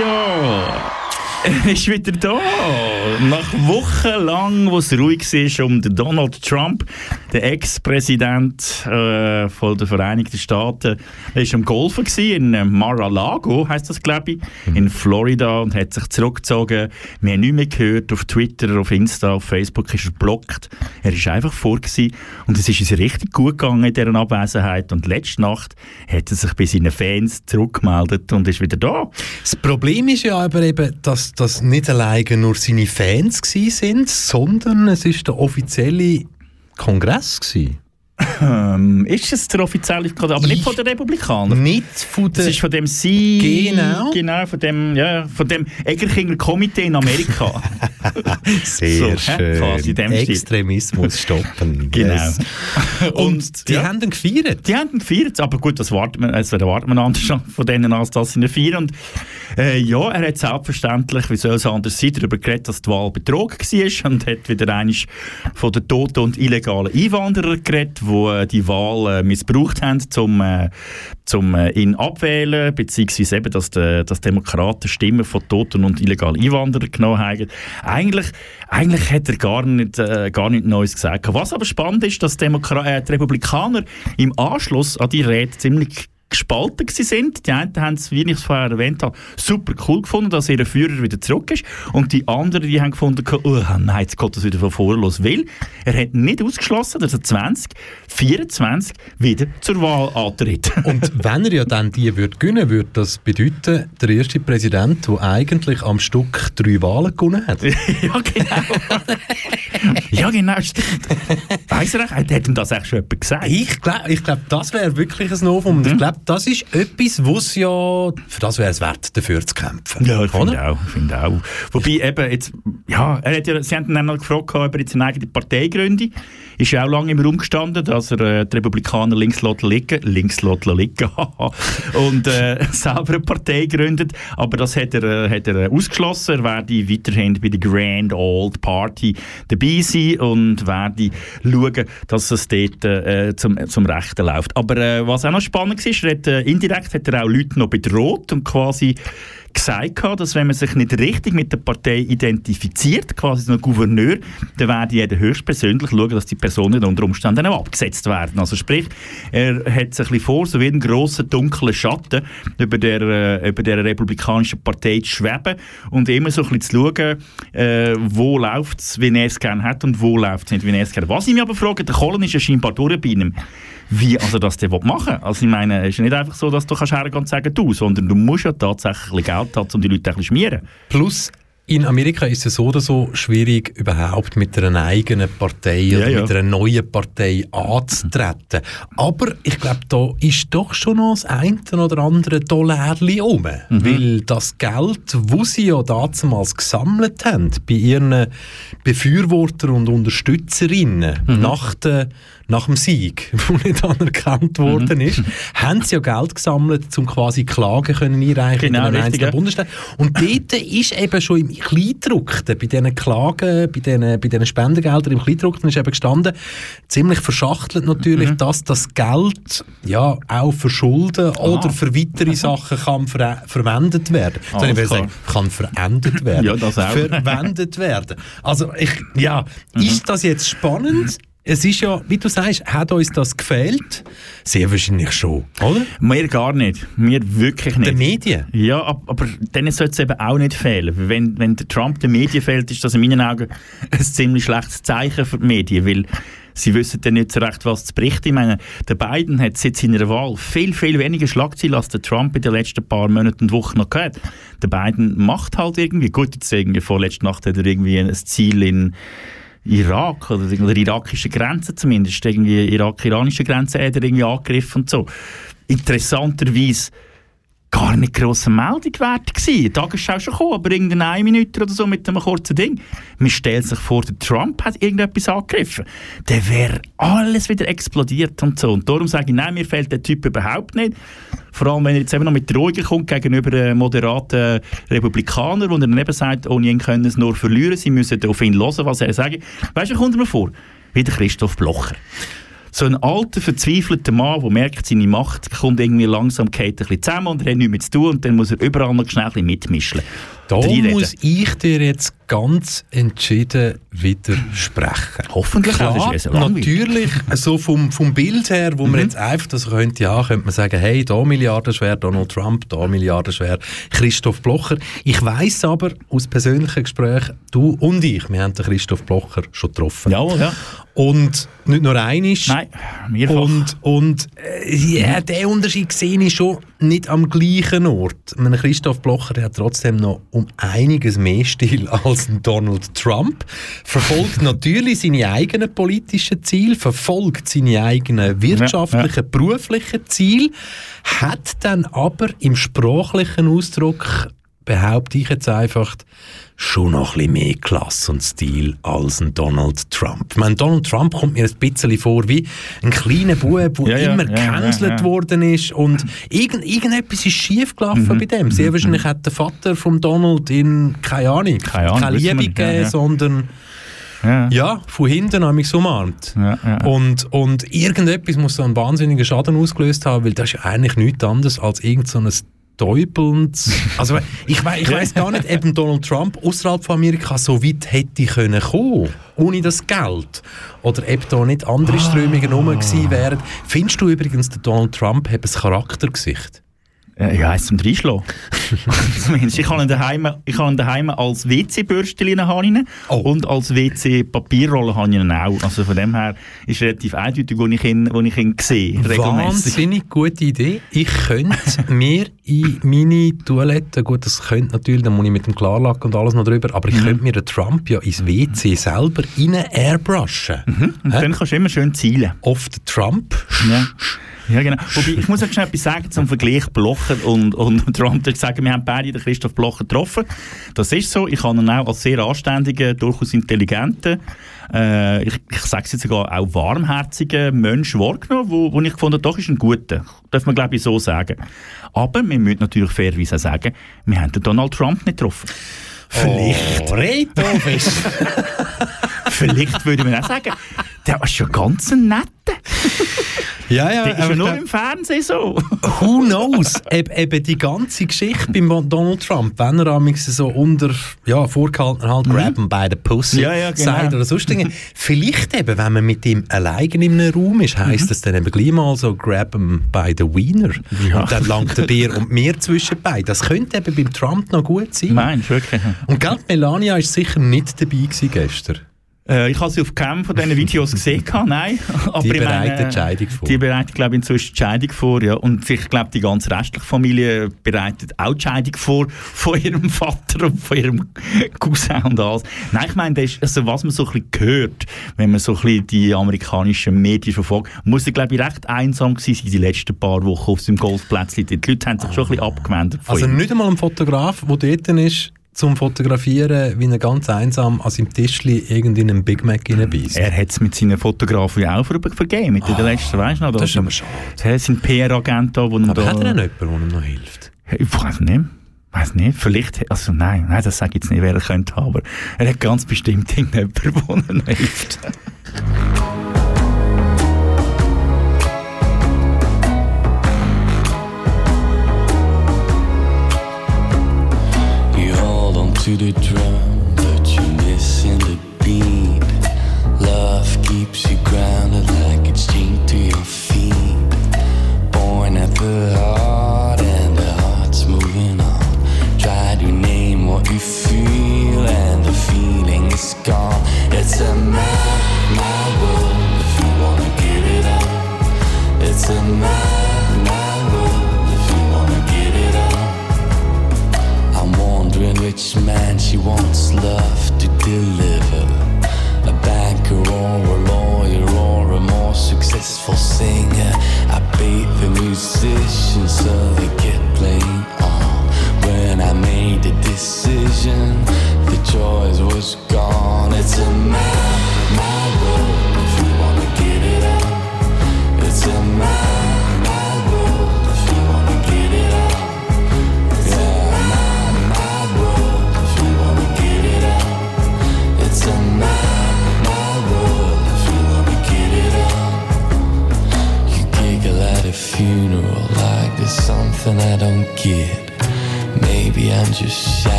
ja, er ist wieder da. Nach Wochen lang, wo es ruhig war um den Donald Trump, den Ex-Präsident äh, von den Vereinigten Staaten. Er war am Golfen gewesen, in Mar-a-Lago, heißt das, glaube ich, in Florida und hat sich zurückgezogen. Wir haben nichts mehr gehört. Auf Twitter, auf Insta, auf Facebook ist er blockt. Er ist einfach vor gewesen. und es ist uns richtig gut gegangen in dieser Abwesenheit. Und letzte Nacht hat er sich bei seinen Fans zurückgemeldet und ist wieder da. Das Problem ist ja aber eben, dass das nicht alleine nur seine Fans sind, sondern es ist der offizielle Kongress gsi. Ähm, ist es der offizielle, aber nicht von den Republikanern. Nicht von Das der... ist von dem Sie, Genau. genau, von dem, ja, von dem Egerkinger Komitee in Amerika. Sehr So, schön. Extremismus stoppen. Genau. Yes. Und die ja. haben dann gefeiert. Die haben ihn gefeiert, aber gut, das wartet man, also, da wartet man anders von denen als das in der Feier. Und äh, ja, er hat selbstverständlich, wie soll es anders sein, darüber geredet, dass die Wahl betrogen war und hat wieder einmal von den toten und illegalen Einwanderern geredet, die äh, die Wahl äh, missbraucht haben, um äh, äh, ihn abwählen, beziehungsweise eben, dass die, dass Demokraten Stimmen von toten und illegalen Einwanderern genommen haben. Eigentlich, eigentlich hat er gar nicht, äh, gar nicht Neues gesagt. Was aber spannend ist, dass Demokra äh, die Republikaner im Anschluss an die Rede ziemlich gespalten sind. Die einen haben es, wie ich es vorher erwähnt habe, super cool gefunden, dass ihr Führer wieder zurück ist. Und die anderen, die haben gefunden, oh nein, jetzt geht das wieder von vorne los. Weil er hat nicht ausgeschlossen, dass er 2024 wieder zur Wahl antritt. Und wenn er ja dann die würde gewinnen, würde das bedeuten, der erste Präsident, der eigentlich am Stück drei Wahlen gewonnen hat. ja, genau. ja, genau, stimmt. Weiss er, hat ihm das eigentlich schon jemand gesagt? Ich glaube, ich glaub, das wäre wirklich ein Novum. Und Ich glaube, das ist etwas, was ja, für das wäre es wert, dafür zu kämpfen. Ja, ich finde auch, ich finde auch. Wobei eben jetzt, ja, er hat ja, sie haben ihn dann noch gefragt, ob er jetzt eine eigene Partei gründe. Ist ja auch lange im Raum gestanden, dass er äh, die Republikaner links liegen, links liegen, und äh, selber eine Partei gründet. Aber das hat er, äh, hat er äh, ausgeschlossen. Er werde weiterhin bei der Grand Old Party dabei sein und werde schauen, dass es dort äh, zum, zum Rechten läuft. Aber äh, was auch noch spannend ist, er hat, äh, indirekt hat er auch Leute noch bedroht und quasi gesagt, gehabt, dass wenn man sich nicht richtig mit der Partei identifiziert, quasi so ein Gouverneur, dann werde jeder höchstpersönlich schauen, dass die Personen unter Umständen auch abgesetzt werden. Also sprich, er hat sich ein vor, so wie ein grosser dunkler Schatten über der, äh, über der republikanischen Partei zu schweben und immer so ein bisschen zu schauen, äh, wo läuft es, wie er es gerne hat und wo läuft es nicht, wie er es gerne hat. Was ich mich aber frage, der Colin ist ja scheinbar durch bei ihm. Wie also das der machen will. Also ich meine, es ist nicht einfach so, dass du kannst hergehen und sagen, du, sondern du musst ja tatsächlich Geld haben, um die Leute ein bisschen schmieren. Plus, in Amerika ist es so oder so schwierig, überhaupt mit einer eigenen Partei oder Ja, ja. mit einer neuen Partei anzutreten. Aber ich glaube, da ist doch schon noch das eine oder andere Dollarli rum. Mhm. Weil das Geld, das sie ja damals gesammelt haben, bei ihren Befürwortern und Unterstützerinnen Mhm. nach, der, nach dem Sieg, wo nicht anerkannt Mhm. worden ist, haben sie ja Geld gesammelt, um quasi Klagen können einreichen Genau, in den einzelnen ja. Bundesstaaten. Und dort ist eben schon im Kleindruckten, bei diesen Klagen, bei diesen, bei diesen Spendengeldern im Kleindruckten ist eben gestanden, ziemlich verschachtelt natürlich, dass das Geld ja auch für Schulden oder für weitere Sachen kann ver verwendet werden. Soll ich sagen, kann verändert werden. Ja, das auch. Verwendet werden. Also, ich, ja, ist das jetzt spannend? Es ist ja, wie du sagst, hat uns das gefehlt? Sehr wahrscheinlich schon, oder? Mir gar nicht. Mir wirklich nicht. Den Medien. Ja, ab- aber denen sollte es eben auch nicht fehlen. Wenn, wenn der Trump den Medien fehlt, ist das in meinen Augen ein ziemlich schlechtes Zeichen für die Medien, weil sie wissen dann nicht so recht, was zu berichten. Ich meine, der Biden hat seit seiner Wahl viel, viel weniger Schlagzeilen als der Trump in den letzten paar Monaten und Wochen noch gehabt. Der Biden macht halt irgendwie, gut, jetzt irgendwie vorletzte Nacht hat er irgendwie ein Ziel in Irak oder der irakischen Grenze zumindest, irgendwie irak-iranische Grenze hat irgendwie angegriffen und so. Interessanterweise gar nicht grosse Meldung wert gewesen. Die Tagesschau schon gekommen, aber irgendeine eine Minute oder so mit einem kurzen Ding. Man stellt sich vor, der Trump hat irgendetwas angegriffen. Dann wäre alles wieder explodiert und so. Und darum sage ich, nein, mir fehlt der Typ überhaupt nicht. Vor allem, wenn er jetzt eben noch mit Drohungen kommt gegenüber moderaten Republikaner, wo er dann eben sagt, ohne ihn können es nur verlieren, sie müssen auf ihn hören, was er sagt. Weißt du, kommt mir vor? Wie der Christoph Blocher. So ein alter, verzweifelter Mann, der merkt, seine Macht kommt irgendwie langsam ein bisschen zusammen und er hat nichts mehr zu tun und dann muss er überall noch schnell ein bisschen mitmischen. Da Reinreden. muss ich dir jetzt ganz entschieden widersprechen. Hoffentlich auch, Klar, das ist ja so natürlich, so vom, vom Bild her, wo man jetzt einfach das könnte, ja, könnte man sagen, hey, da milliardenschwer Donald Trump, da milliardenschwer Christoph Blocher. Ich weiß aber aus persönlichen Gesprächen, du und ich, wir haben den Christoph Blocher schon getroffen. Jawohl, ja. Und nicht nur einisch. Nein, mehrfach. Und, und äh, ja, den Unterschied sehe ich schon nicht am gleichen Ort. Meine, Christoph Blocher der hat trotzdem noch um einiges mehr Stil als Donald Trump. Verfolgt natürlich seine eigenen politischen Ziele, verfolgt seine eigenen wirtschaftlichen, beruflichen Ziele, hat dann aber im sprachlichen Ausdruck, behaupte ich jetzt einfach, schon noch ein bisschen mehr Klasse und Stil als ein Donald Trump. Ich meine, Donald Trump kommt mir ein bisschen vor wie ein kleiner Bub, der Ja, immer gecancelt ja. worden ist und irgend, irgendetwas ist schief gelaufen Mhm. bei dem. Sehr wahrscheinlich hat der Vater von Donald in, keine Ahnung, Keine Ahnung, keine Liebe gegeben, sondern ja. ja, von hinten an mich umarmt. Ja, ja. Und, und irgendetwas muss so einen wahnsinnigen Schaden ausgelöst haben, weil das ist eigentlich nichts anderes als irgend so ein täubelndes... Also ich, wei ich weiß gar nicht, ob Donald Trump außerhalb von Amerika so weit hätte können kommen, ohne das Geld. Oder ob da nicht andere Strömungen rum gewesen wären. Findest du übrigens, der Donald Trump hat ein Charaktergesicht? Ja, eins zum Dreischlagen. Zumindest. ich habe ihn daheim, ich habe ihn daheim als WC-Bürstchen Oh. und als WC-Papierrolle habe ich ihn auch. Also von dem her ist relativ eindeutig, wo ich ihn, wo ich ihn sehe. Wahnsinnig gute Idee. Ich könnte mir in meine Toilette, gut, das könnte natürlich, dann muss ich mit dem Klarlack und alles noch drüber, aber ich Mhm. könnte mir den Trump ja ins WC selber rein airbrushen. Und dann kannst du immer schön zielen. Auf den Trump. Ja. Ja, genau. Wobei, ich muss auch schnell etwas sagen zum Vergleich Blocher und, und Trump. Ich sagen, wir haben beide den Christoph Blocher getroffen. Das ist so. Ich habe ihn auch als sehr anständigen, durchaus intelligenten, äh, ich, ich sage es jetzt sogar auch warmherzigen Mensch wahrgenommen, wo, wo ich gefunden doch ist ein guter. Darf man, glaube ich, so sagen. Aber wir müssen natürlich fairerweise auch sagen, wir haben den Donald Trump nicht getroffen. Vielleicht. Oh. Vielleicht würde man auch sagen, der war schon ganz ein netter. ja, ja, Der ist ja aber nur im Fernsehen so. Who knows? Eb, eben die ganze Geschichte beim Donald Trump, wenn er amigs so unter ja, vorgehalten halt grab him by the pussy Mhm. Ja, ja, genau. sagt oder sonst Dinge. Vielleicht eben, wenn man mit ihm alleine in einem Raum ist, heisst Mhm. das dann eben gleich mal so grab him by the wiener. Und dann langt der Bier und mir zwischen beiden. Das könnte eben beim Trump noch gut sein. Nein, wirklich. Und gell, die Melania ist sicher nicht dabei gewesen gestern. Äh, ich habe sie auf keinem von diesen Videos gesehen, nein. Aber Die meine, bereitet die Scheidung vor. Die bereitet, glaube ich, inzwischen die Scheidung vor, ja. Und ich glaube, die ganze restliche Familie bereitet auch die Scheidung vor, von ihrem Vater und von ihrem Cousin und alles. Nein, ich meine, das ist, also, was man so ein bisschen hört, wenn man so ein bisschen die amerikanischen Medien verfolgt, muss er, glaube ich, recht einsam gewesen sein, die letzten paar Wochen auf seinem Golfplätzchen. Die Leute haben sich schon ein bisschen abgewendet von Also ihm. nicht einmal ein Fotograf, der dort ist, zum Fotografieren, wie er ganz einsam an seinem Tischli irgendwie einen Big Mac reinbeißt. Er hat es mit seinen Fotografen auch ver vergeben, mit den letzten, weißt du noch? Ah, das ist aber schade. Er hat seinen PR-Agent da, wo ihm da... hat er denn jemanden, der ihm noch hilft? Ich weiß nicht. Weiß nicht, vielleicht, also nein, nein, das sage ich jetzt nicht, wer er könnte aber er hat ganz bestimmt irgendjemanden, der ihm hilft. To the drum, but you're missing the beat. Love keeps you grounded like it's chained to your feet. Born at the heart, and the heart's moving on. Try to name what you feel, and the feeling is gone. It's a mad, mad world if you wanna get it on. It's a mad, which man she wants love to deliver. A banker or a lawyer or a more successful singer. I bait the musicians so they get playing on. When I made the decision, the choice was gone. It's a mad,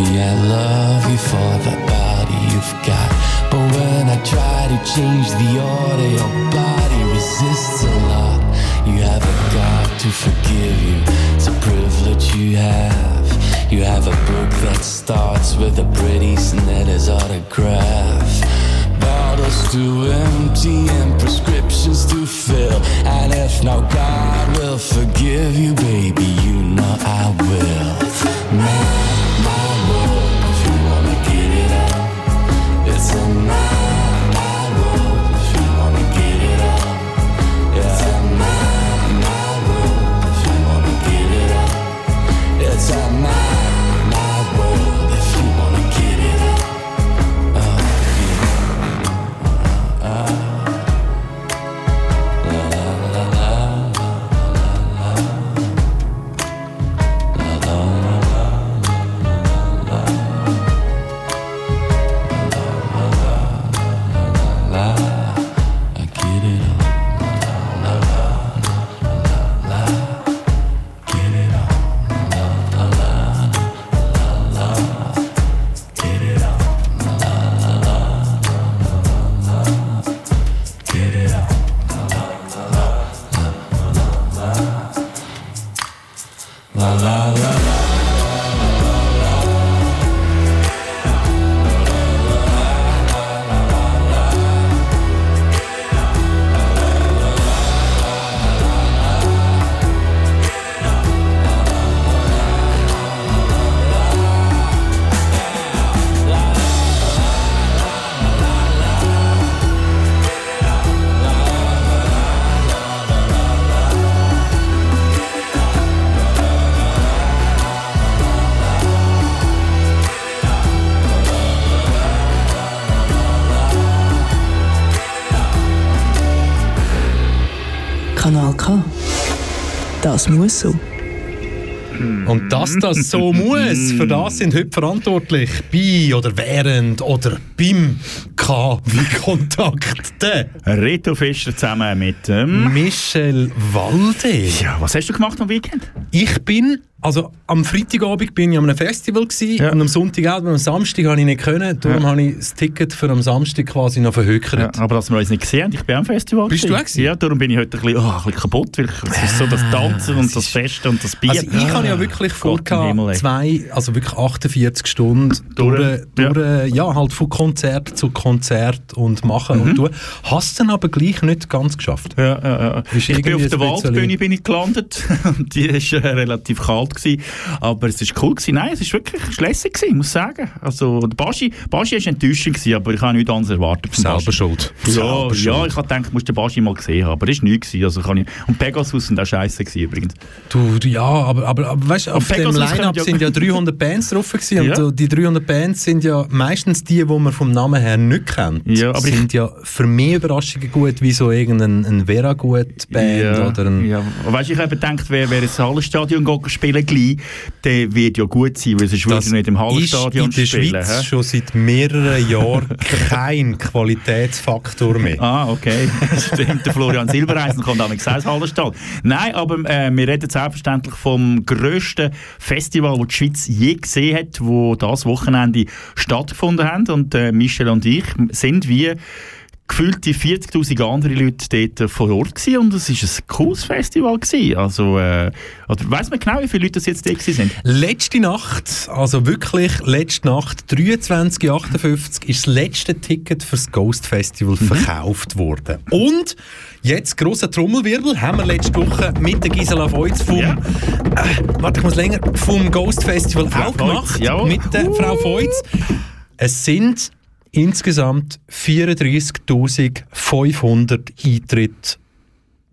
Mostly I love you for the body you've got. But when I try to change the order, your body resists a lot. You haven't got to forgive you, it's a privilege you have. You have a book that starts with a pretty Snedders autograph. Bottles to empty and prescriptions to fill. And if no God will forgive you, baby, you know I will. My, Das muss so. Und dass das so muss, für das sind heute verantwortlich bei oder während oder beim KW-Kontakte Reto Fischer zusammen mit ähm, Michel Walde. Ja, was hast du gemacht am Weekend? Ich bin, also am Freitagabend bin ich an einem Festival gewesen, Ja. und am Sonntagabend und am Samstag habe ich nicht können, darum habe ich das Ticket für am Samstag quasi noch verhökert. aber dass wir uns nicht gesehen haben, ich bin am Festival. Bist du gewesen. auch gewesen? Ja, darum bin ich heute ein bisschen, oh, ein bisschen kaputt, weil es ist so das Tanzen und das Fest und das Bier. Also ich habe ja wirklich vor, Gott im Himmel, ey. zwei, also wirklich 48 Stunden Durch, durch, durch ja. halt von Konzert zu Konzert und machen Mhm. und tun. Hast du dann aber gleich nicht ganz geschafft. Ja, ja, ja. Ich bin auf der Waldbühne bin ich gelandet und die ist äh, relativ kalt kalt gewesen, aber es ist cool gewesen. Nein, es ist wirklich lässig gewesen, muss ich sagen. Also, der Baschi, Baschi ist enttäuschend gewesen, aber ich habe nichts anderes erwartet Selber schuld. Ja, Selber ja, ich habe gedacht, ich muss den Baschi mal gesehen haben, aber das war nichts gewesen. Also kann ich, und Pegasus sind auch scheiße gewesen übrigens. Du, ja, aber, aber, aber weißt du, auf dem Pegasus Line-Up können ja- sind ja 300 Bands drauf gewesen Ja. und äh, die 300 Bands sind ja meistens die, die man vom Namen her nicht kennt. Ja, aber ich- sind ja für mich Überraschungen gut, wie so irgendein ein Vera-Gut-Band oder ein... ja. Weißt du, ich habe gedacht, wer, wer ins Hallenstadion geht spielen gleich, der wird ja gut sein, weil sonst würde er nicht im Hallenstadion ist in der spielen. Schweiz hä? schon seit mehreren Jahren kein Qualitätsfaktor mehr. Ah, okay. Stimmt, der Florian Silbereisen kommt auch ins Hallenstall. Nein, aber äh, wir reden selbstverständlich vom grössten Festival, das die Schweiz je gesehen hat, wo das Wochenende stattgefunden hat. Und äh, Michel und ich sind wie gefühlte 40'000 andere Leute dort vor Ort gewesen und es war ein cooles Festival. Gewesen. Also, äh, oder weiss man genau, wie viele Leute das jetzt dort sind? Letzte Nacht, also wirklich letzte Nacht, 23.58 ist das letzte Ticket fürs Ghost Festival Mhm. verkauft worden. Und jetzt grosser Trommelwirbel haben wir letzte Woche mit der Gisela Voits vom, Ja. äh, warte ich muss länger, vom Ghost Festival Frau auch Voits, gemacht, jawohl. mit der Frau Voits. Es sind insgesamt 34.500 Eintritte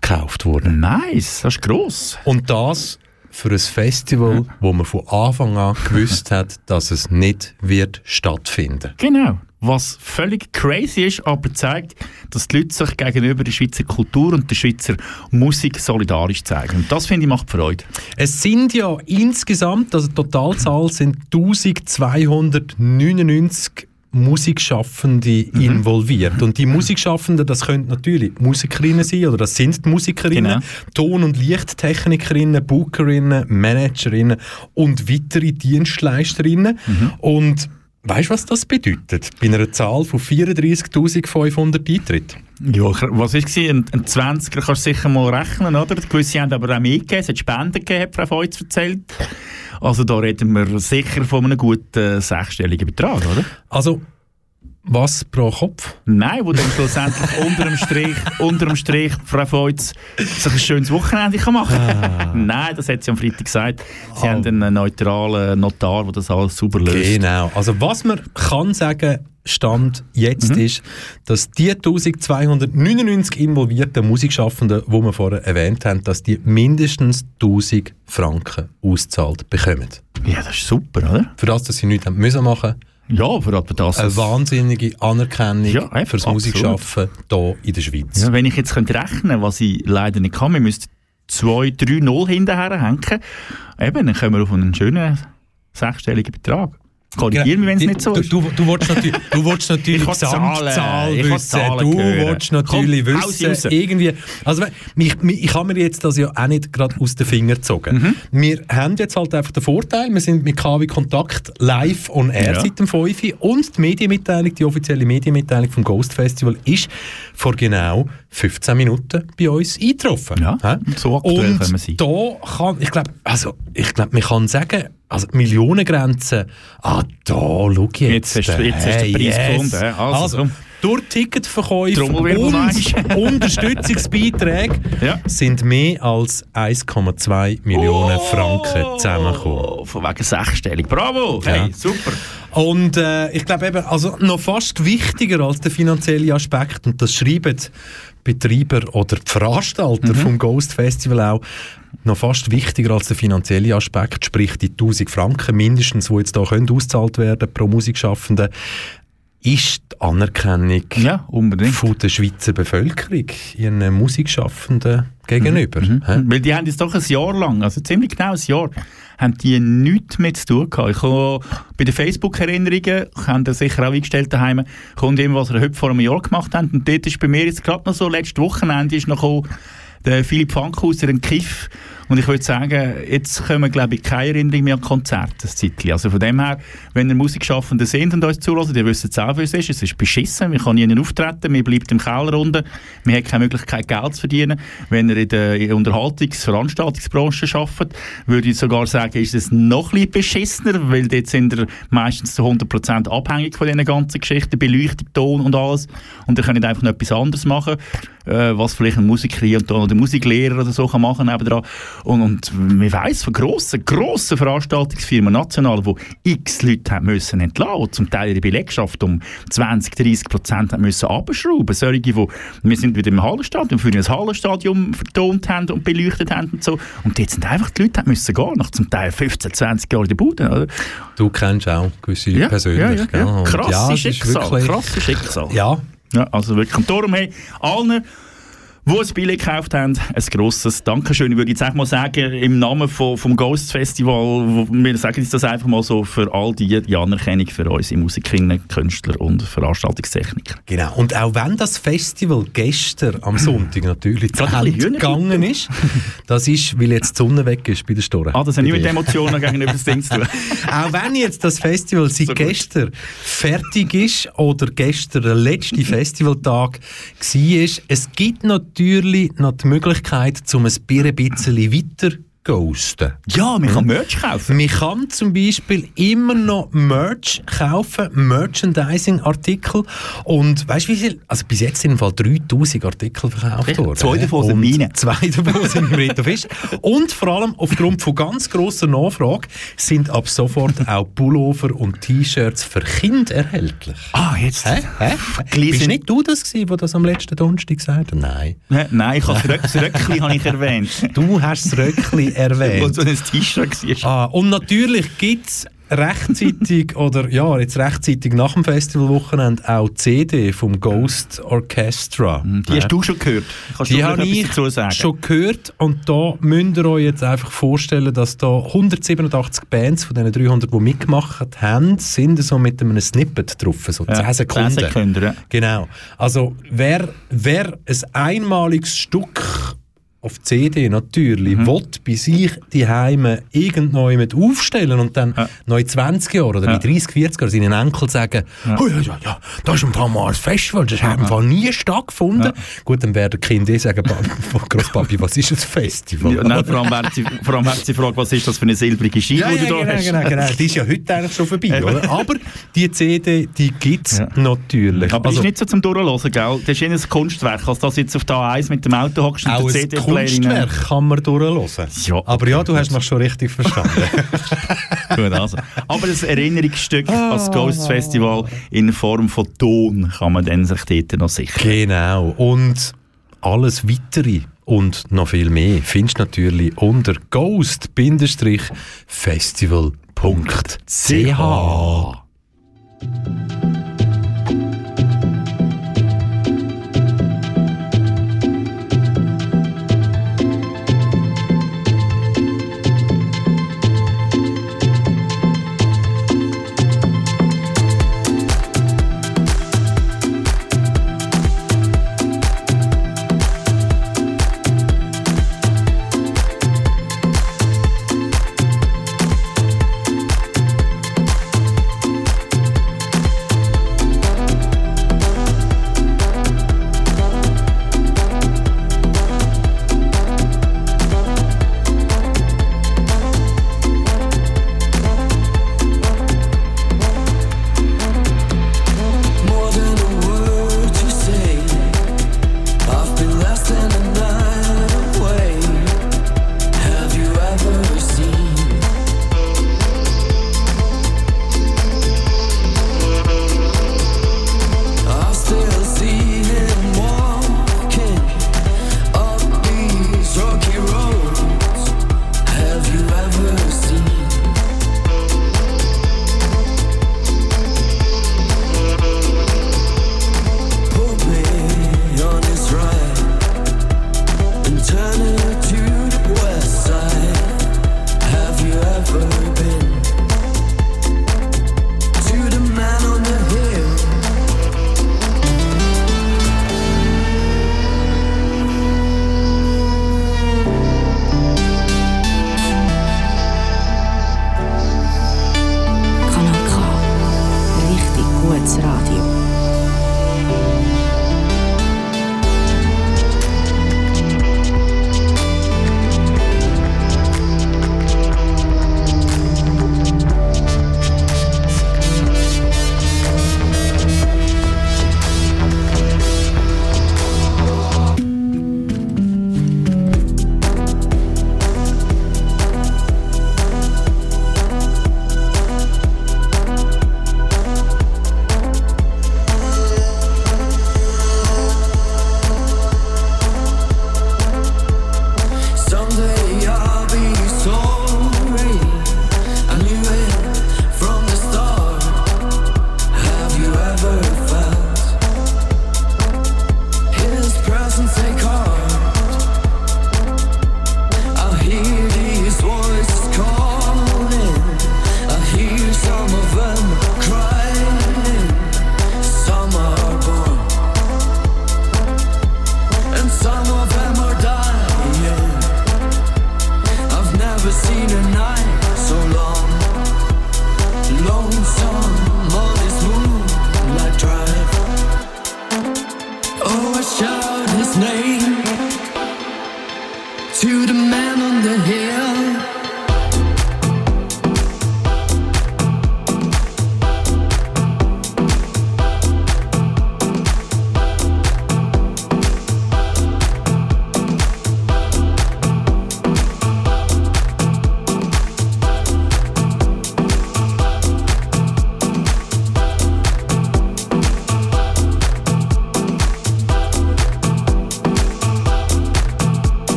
gekauft worden. Nice, das ist gross. Und das für ein Festival, wo man von Anfang an gewusst hat, dass es nicht wird stattfinden. Genau. Was völlig crazy ist, aber zeigt, dass die Leute sich gegenüber der Schweizer Kultur und der Schweizer Musik solidarisch zeigen. Und das finde ich macht Freude. Es sind ja insgesamt, also die Totalzahl sind 1299 Musikschaffende involviert. Und die Musikschaffenden, das können natürlich Musikerinnen sein, oder das sind die Musikerinnen, Genau. Ton- und Lichttechnikerinnen, Bookerinnen, Managerinnen und weitere Dienstleisterinnen. Und weißt du, was das bedeutet? Bei einer Zahl von 34.500 Eintritten. Ja, was war es? Ein, ein 20er kannst du sicher mal rechnen, oder? Gewisse haben aber auch mehr gegeben, es hat Spenden gegeben, hat Frau Feutz erzählt. Also da reden wir sicher von einem guten sechsstelligen Betrag, oder? Also, was pro Kopf? Nein, wo dann schlussendlich unter dem Strich, unter dem Strich Frau Feutz sich ein schönes Wochenende kann machen kann. Nein, das hat sie am Freitag gesagt. Sie haben einen neutralen Notar, der das alles sauber löst. Genau. Also was man kann sagen, Stand jetzt ist, dass die 1299 involvierten Musikschaffenden, die wir vorher erwähnt haben, dass die mindestens 1000 Franken auszahlt bekommen. Ja, das ist super, oder? Für das, dass sie nichts haben müssen machen Ja, aber das... eine wahnsinnige Anerkennung Ja, eben, fürs absolut. Musikschaffen hier in der Schweiz. Ja, wenn ich jetzt könnte rechnen was ich leider nicht kann, wir müssten 2, 3, 0 hinterher hängen, eben, dann kommen wir auf einen schönen sechsstelligen Betrag. Korrigiere mich, wenn es Die- nicht so du, ist. Du, du willst natürlich, du willst natürlich Ich will Gesamtzahl ich wissen. Du willst natürlich Komm, wissen, irgendwie... Also, mich, ich habe mir jetzt das ja auch nicht gerade aus den Fingern gezogen. Mhm. Wir haben jetzt halt einfach den Vorteil, wir sind mit KW Kontakt live on air Ja. seit dem 5 Uhr und die Medienmitteilung, die offizielle Medienmitteilung vom Ghost Festival ist vor genau 15 Minuten bei uns eingetroffen. Ja, Hä? so aktuell und können wir sein. da kann, ich glaube, also, ich glaube, man kann sagen, also die Millionengrenze, ah, da, schau jetzt. Jetzt hast du- jetzt hast du den Preis gefunden, hä? Also, Also, komm. durch Ticketverkäufe und Unterstützungsbeiträge Ja. sind mehr als 1,2 Millionen Franken zusammengekommen. Oh, von wegen sechsstellig. Bravo! Hey, Ja. super. Und äh, ich glaube eben, also noch fast wichtiger als der finanzielle Aspekt, und das schreiben Betreiber oder die Veranstalter vom Ghost Festival auch, noch fast wichtiger als der finanzielle Aspekt, sprich die 1000 Franken mindestens, die jetzt hier können ausgezahlt werden pro Musikschaffenden, ist die Anerkennung Ja, von der Schweizer Bevölkerung ihren Musikschaffenden gegenüber. Hä? Weil die haben jetzt doch ein Jahr lang, also ziemlich genau ein Jahr, haben die nichts mehr zu tun gehabt. Ich habe bei den Facebook-Erinnerungen, haben das sicher auch eingestellt daheim, kommt immer, was wir heute vor einem Jahr gemacht haben. Und dort ist bei mir jetzt gerade noch so, letztes Wochenende ist noch gekommen, der Philipp Fankhauser, ein Kiff. Und ich würde sagen, jetzt kommen, glaube ich, keine Erinnerungen mehr an Konzerte, Zeitchen. Also von dem her, wenn ihr Musikschaffende sind und uns zulassen, ihr wisst selber, wie es ist. Es ist beschissen, wir können nie auftreten, wir bleiben im Keller unten, wir haben keine Möglichkeit, Geld zu verdienen. Wenn ihr in der Unterhaltungs-, Veranstaltungsbranche arbeitet, würde ich sogar sagen, ist es noch ein bisschen beschissener, weil dort sind ihr meistens zu 100% abhängig von diesen ganzen Geschichten, Beleuchtung, Ton und alles. Und ihr könnt einfach noch etwas anderes machen, äh, was vielleicht ein Musiker oder ein Musiklehrer oder so kann machen nebendran. Und, und man weiss von grossen, grossen Veranstaltungsfirmen, national, wo x Leute haben müssen entlassen, und zum Teil ihre Belegschaft um 20, 30 Prozent müssen abschrauben. Solche, die, wir sind wieder im Hallenstadion, für ein Hallenstadion vertont haben und beleuchtet haben und so. Und jetzt sind einfach die Leute haben müssen gehen, nach zum Teil 15, 20 Jahren in der Bude. Oder? Du kennst auch gewisse Leute Ja, persönlich. ja, ja, Krasse Schicksal, krasse Schicksal. Ja, Ja, also wirklich. Und darum, hey, allen, die ein Billett gekauft haben, ein grosses Dankeschön. Ich würde jetzt auch mal sagen, im Namen von, vom Ghost Festival, wir sagen jetzt das einfach mal so für all die, die Anerkennung für unsere Musikerinnen, Künstler und Veranstaltungstechniker. genau. Und auch wenn das Festival gestern am Sonntag natürlich zu Ende gegangen ist, das ist, weil jetzt die Sonne weg ist bei den Storen. Ah, das hat nicht mit Emotionen gegenüber das Ding zu tun. Auch wenn jetzt das Festival seit So gut. gestern fertig ist oder gestern der letzte Festivaltag war, es gibt natürlich noch die Möglichkeit, um ein bisschen weiter ghosten. Ja, man kann Merch kaufen. Man kann zum Beispiel immer noch Merch kaufen, Merchandising-Artikel. Und weißt du, wie viel? Also bis jetzt sind im Fall 3000 Artikel verkauft worden. Zwei davon sind meine. Zwei davon sind Reto Fisch. Und vor allem aufgrund von ganz grosser Nachfrage sind ab sofort auch Pullover und T-Shirts für Kinder erhältlich. Ah, jetzt. Hä? Hä? Bist nicht du das gewesen, der das am letzten Donnerstag gesagt hat? Nein. Nein, ich habe das Röck- das Röckli habe ich erwähnt. Du hast das Röckli Wo erwähnt. so ein T-Shirt. Ah, und natürlich gibt es rechtzeitig oder ja, jetzt rechtzeitig nach dem Festivalwochenende auch die CD vom Ghost Orchestra. Die hast du schon gehört. Kannst Die habe ich schon gehört und da müsst ihr euch jetzt einfach vorstellen, dass da 187 Bands von diesen 300, die mitgemacht haben, sind so mit einem Snippet drauf, so 10 Sekunden. 10 Sekunden, ja. Genau. Also wer, wer ein einmaliges Stück auf CD natürlich, Mhm. will bei sich die Heime irgendjemand aufstellen und dann Ja. noch in 20 Jahren oder Ja. in 30, 40 Jahren seinen Enkel sagen, oh ja, ja, ja, das ist ein Festival, das hat im Fall nie stattgefunden. Gut, dann werden die Kinder eh sagen, «Pa- Grosspapi, was ist ein Festival? Ja, nein, vor allem werden sie, vor allem werden sie fragen, was ist das für eine silbrige Ski, Ja, die ja, du da genau, hast. genau, genau. Die ist ja heute eigentlich schon vorbei, oder? Aber die CD, die gibt es Ja. natürlich. Aber Also- ist nicht so zum Durchhören, gell? Das ist eher ein Kunstwerk, als das jetzt auf der A1 mit dem Auto hockst und ein CD-Player Kunstwerk kann man durchhören. Ja, Aber ja, du hast mich schon richtig verstanden. Gut, also. Aber ein Erinnerungsstück als Ghost Festival in Form von Ton kann man dann sich dort noch sichern. genau. Und alles Weitere und noch viel mehr findest du natürlich unter ghost-festival.ch.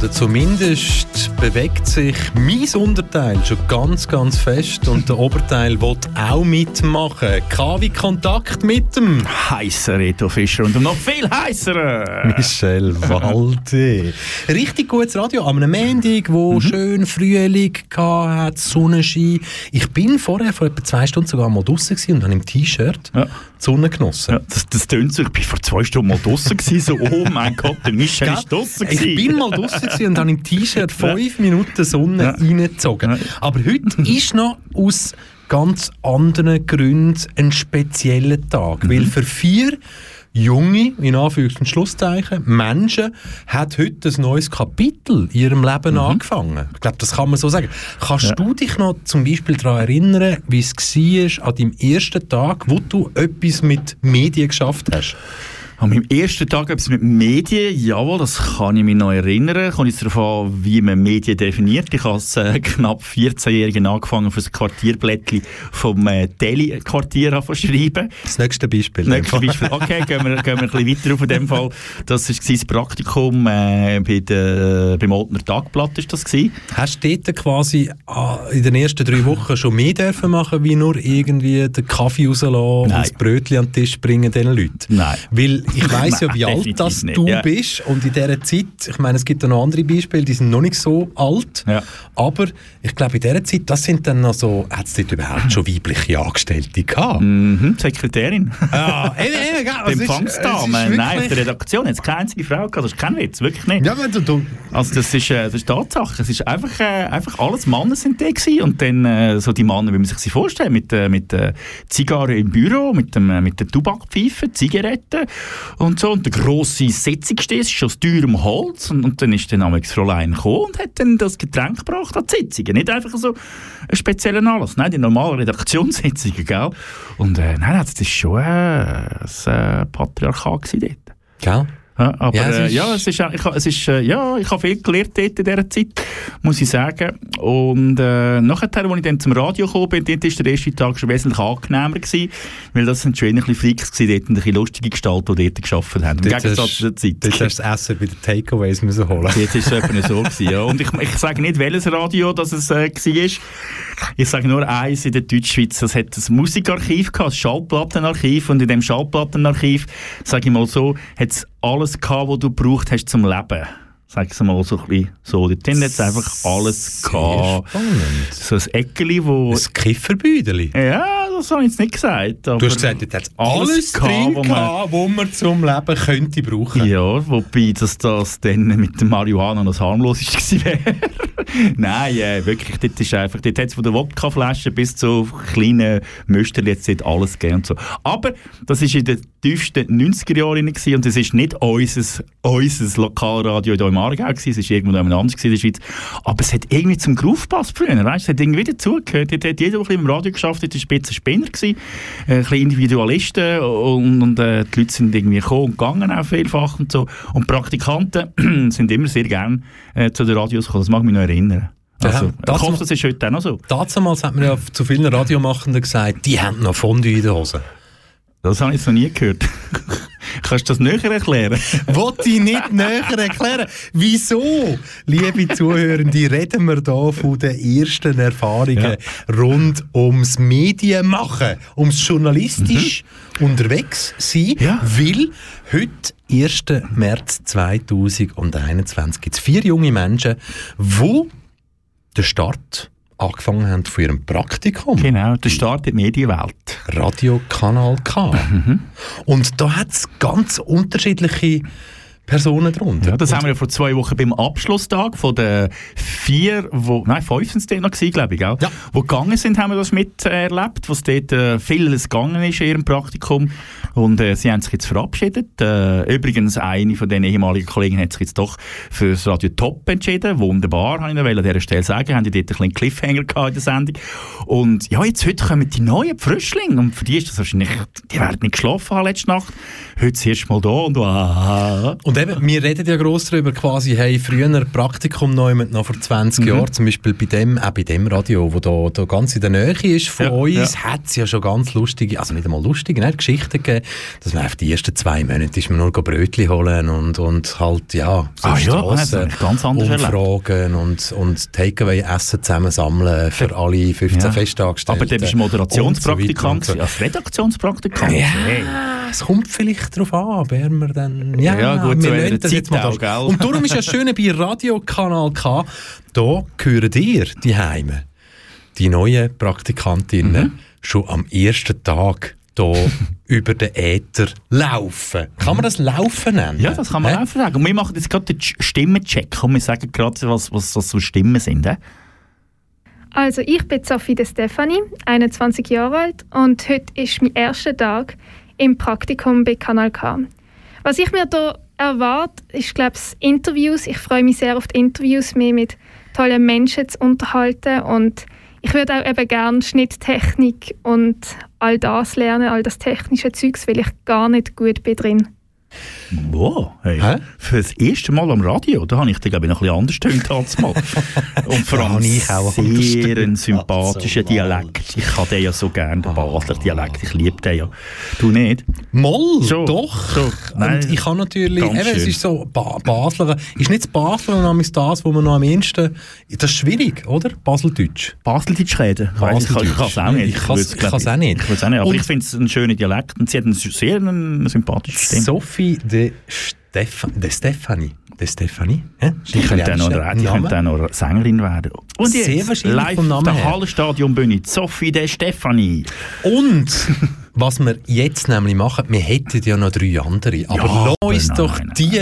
oder zumindest bewegt sich mein Unterteil schon ganz, ganz fest und der Oberteil will auch mitmachen. KW Kontakt mit dem Heißer Reto Fischer und noch viel heißer. Michel Walde. Richtig gutes Radio am einem Montag, wo Mhm. schön Frühling hat, Sonnenschein. Ich bin vorher vor etwa zwei Stunden sogar mal draußen und habe im T-Shirt Ja. die Sonne genossen. Ja, das, das tönt so. Ich bin vor zwei Stunden mal draußen so, oh mein Gott, der Michel ist draußen Ich bin mal draußen und habe im T-Shirt fünf Minuten Sonne Ja. reingezogen. Ja. Aber heute ist noch aus ganz anderen Gründen ein spezieller Tag. Mhm. Weil für vier junge, in Anführungs- und Schlusszeichen, Menschen hat heute ein neues Kapitel in ihrem Leben angefangen. Ich glaube, das kann man so sagen. Kannst Mhm. Ja. du dich noch zum Beispiel daran erinnern, wie es war an deinem ersten Tag, wo du etwas mit Medien geschafft hast? An meinem ersten Tag etwas mit Medien, jawohl, das kann ich mich noch erinnern. Kommt jetzt darauf an, wie man Medien definiert. Ich habe als äh, knapp 14-Jährigen angefangen, für das Quartierblättchen vom äh, Delhi-Quartier zu schreiben. Das nächste Beispiel. Nächstes Beispiel. Okay, gehen wir, gehen wir ein bisschen weiter auf in dem Fall. Das war das Praktikum äh, bei der, beim Oldner Tagblatt. Ist das gewesen. Hast du dort quasi ah, in den ersten drei Wochen schon mehr dürfen machen, wie nur irgendwie den Kaffee rauslassen und Nein. das Brötchen an den Tisch bringen diesen Leuten? Nein. Weil ich weiss ja, wie alt das nicht, du ja. bist und in dieser Zeit, ich meine, es gibt ja noch andere Beispiele, die sind noch nicht so alt, Ja. aber ich glaube, in dieser Zeit, das sind dann noch so, hat es dort überhaupt schon weibliche Angestellte gehabt? Mhm, Sekretärin. Ja, eben, eben, gell, Die ist- Empfangsdame. ist Nein, auf der Redaktion hat es keine einzige Frau gehabt. Das ist kein Witz, wirklich nicht. Ja, wenn du, du Also das ist, äh, das ist Tatsache. Es ist einfach, äh, einfach alles Männer sind da gewesen. und dann äh, so die Männer, wie man sich sie vorstellt, mit, mit Zigarren im Büro, mit dem mit der Tabakpfeife, Zigaretten und so und der grosse Sitzungstisch ist aus teurem Holz und, und dann ist dann das Fräulein gekommen und hat dann das Getränk gebracht an die Sitzungen. Nicht einfach so einen speziellen Anlass, nein, die normalen Redaktionssitzungen, gell? Und äh, nein, das ist schon äh, ein äh, Patriarchat dort. gell? Ja, aber Ja, es es ist- ist, ja, es ist, ich, es ist, äh, ja, ich habe viel gelernt dort in dieser Zeit, muss ich sagen. Und äh, nachher, als ich dann zum Radio gekommen bin, dort war der erste Tag schon wesentlich angenehmer gewesen, weil das sind schon ein bisschen Freaks gewesen, dort, ein bisschen lustige Gestalten, die dort gearbeitet haben. Im Dort Gegensatz hast- zu der Zeit. Dort hast du das Essen bei den Takeaways müssen holen. Jetzt ist es etwa so gewesen, ja. Und ich, ich sage nicht, welches Radio das es äh, war. Ich sage nur eins in der Deutschschweiz. Das hat ein Musikarchiv gehabt, ein Schallplattenarchiv. Und in dem Schallplattenarchiv, sage ich mal so, hat es alles gehabt, was du braucht hast zum Leben. Sag ich mal so ein bisschen so. Dort hat es einfach alles gehabt. spannend. So ein Eckeli, wo... Ein Kifferbüdeli. Ja, das habe ich jetzt nicht gesagt. Du hast gesagt, dort hat es alles alles gehabt, drin, wo man- gehabt, wo man zum Leben könnte brauchen. Ja, wobei dass das dann mit dem Marihuana noch gewesen wäre. Nein, äh, wirklich, dort ist einfach, dort hat es von der Wodkaflasche bis zu kleinen Müsterchen jetzt alles gegeben und so. Aber das war in den tiefsten 90er Jahren und es ist nicht unser, unser Lokalradio hier im Aargau es war irgendwo anders in der Schweiz. Aber es hat irgendwie zum Groove gepasst früher, weißt? es hat irgendwie dazugehört. Dort hat jeder, der bisschen im Radio geschafft hat, ein spitzer Spinner gewesen, äh, ein bisschen Individualisten und, und äh, die Leute sind irgendwie gekommen und gegangen auch vielfach und so. Und Praktikanten sind immer sehr gern äh, zu den Radios gekommen, das mag mich noch erinnern. Ja, Also, das ich hoffe, das ist heute auch noch so. Damals hat man ja zu vielen Radiomachenden gesagt, die haben noch Fondue in der Hose. Das habe ich noch nie gehört. Kannst du das näher erklären? Wollte ich nicht näher erklären. Wieso, liebe Zuhörende, reden wir hier von den ersten Erfahrungen rund ums Medienmachen, ums journalistisch unterwegs sein, Ja. weil heute, 1. März 2021, gibt es vier junge Menschen, die den Start angefangen haben von ihrem Praktikum. genau, der Start in die Medienwelt. Radiokanal K. Mhm. Und da hat es ganz unterschiedliche Personen drunter. Ja, das haben wir ja vor zwei Wochen beim Abschlusstag von den vier, wo, nein, fünf sind es noch gewesen, glaube ich, gell? Ja. Wo gegangen sind, haben wir das miterlebt, was dort äh, vieles gegangen ist in ihrem Praktikum. Und äh, sie haben sich jetzt verabschiedet. Äh, übrigens, eine von den ehemaligen Kollegen hat sich jetzt doch für das Radio Top entschieden. Wunderbar, habe ich noch an dieser Stelle sagen. Haben die dort ein bisschen Cliffhanger gehabt in der Sendung. Und ja, jetzt heute kommen die neuen Frischlinge. Und für die ist das wahrscheinlich, die werden nicht geschlafen haben letzte Nacht. Heute das erste Mal da und wow. Und eben, wir reden ja gross darüber, quasi, hey, früher Praktikum neu noch vor 20 Mhm. Jahren, zum Beispiel bei dem, auch bei dem Radio, wo da, da ganz in der Nähe ist von Ja, uns, ja. hat es ja schon ganz lustige, also nicht einmal lustige, ne, Geschichten gegeben, dass man auf die ersten zwei Monate ist man nur Brötli holen und, und halt, ja, so Ah ja, Strassen das ich ganz anders umfragen und, und Takeaway-Essen zusammensammeln für alle 15 Ja. Festangestellten. Aber dann bist du Moderationspraktikant, so und als Redaktionspraktikant. so. Ja, es kommt vielleicht darauf an, wer man dann... Ja, Ja, gut, wir lassen das jetzt mal auch, da. Und darum ist ja das Schöne bei Radiokanal K, da gehören dir, die Heime, die neuen Praktikantinnen, Mhm. schon am ersten Tag da über den Äther laufen. Kann man das Laufen nennen? Ja, das kann man Hä? auch sagen. Und wir machen jetzt gerade den Stimmencheck und wir sagen gerade, was, was, was so Stimmen sind. Äh? Also ich bin Sophie de Stefani, 21 Jahre alt und heute ist mein erster Tag im Praktikum bei Kanal K. Was ich mir da erwarte, ist glaube ich Interviews. Ich freue mich sehr auf die Interviews, mich mit tollen Menschen zu unterhalten und ich würde auch eben gerne Schnitttechnik und all das lernen, all das technische Zeugs, weil ich gar nicht gut bin drin. Wow, hey. Für das erste Mal am Radio, da habe ich den, glaube ich, noch ein bisschen anders gedacht als mal. Und vor allem habe ich auch anders sehr einen sympathischen. Dialekt. Ich habe den ja so gerne, den Basler Dialekt. Ich liebe den ja. Du nicht? Moll, Schon, doch. schon. Nein, und ich kann natürlich, eben, es ist so, ba Basler, ist nicht das Basler, ist das, wo man noch am ehesten, das ist schwierig, oder? Baseldeutsch. Baseldeutsch reden? Ich weiss, ich kann ich kann es auch nicht. Ich glaub kann's auch nicht. Ich auch nicht. Aber Und- ich finde es einen schönen Dialekt und sie hat einen sehr einen sympathischen Stimme. Sophie de, Stef de Stefani. De Stefani? Ja? Die könnte auch noch, die könnte auch noch Sängerin werden. Und Sehr jetzt, wahrscheinlich live vom Namen der Bühne, Sophie de Stefani. Und was wir jetzt nämlich machen, wir hätten ja noch drei andere, aber Ja, lass uns doch die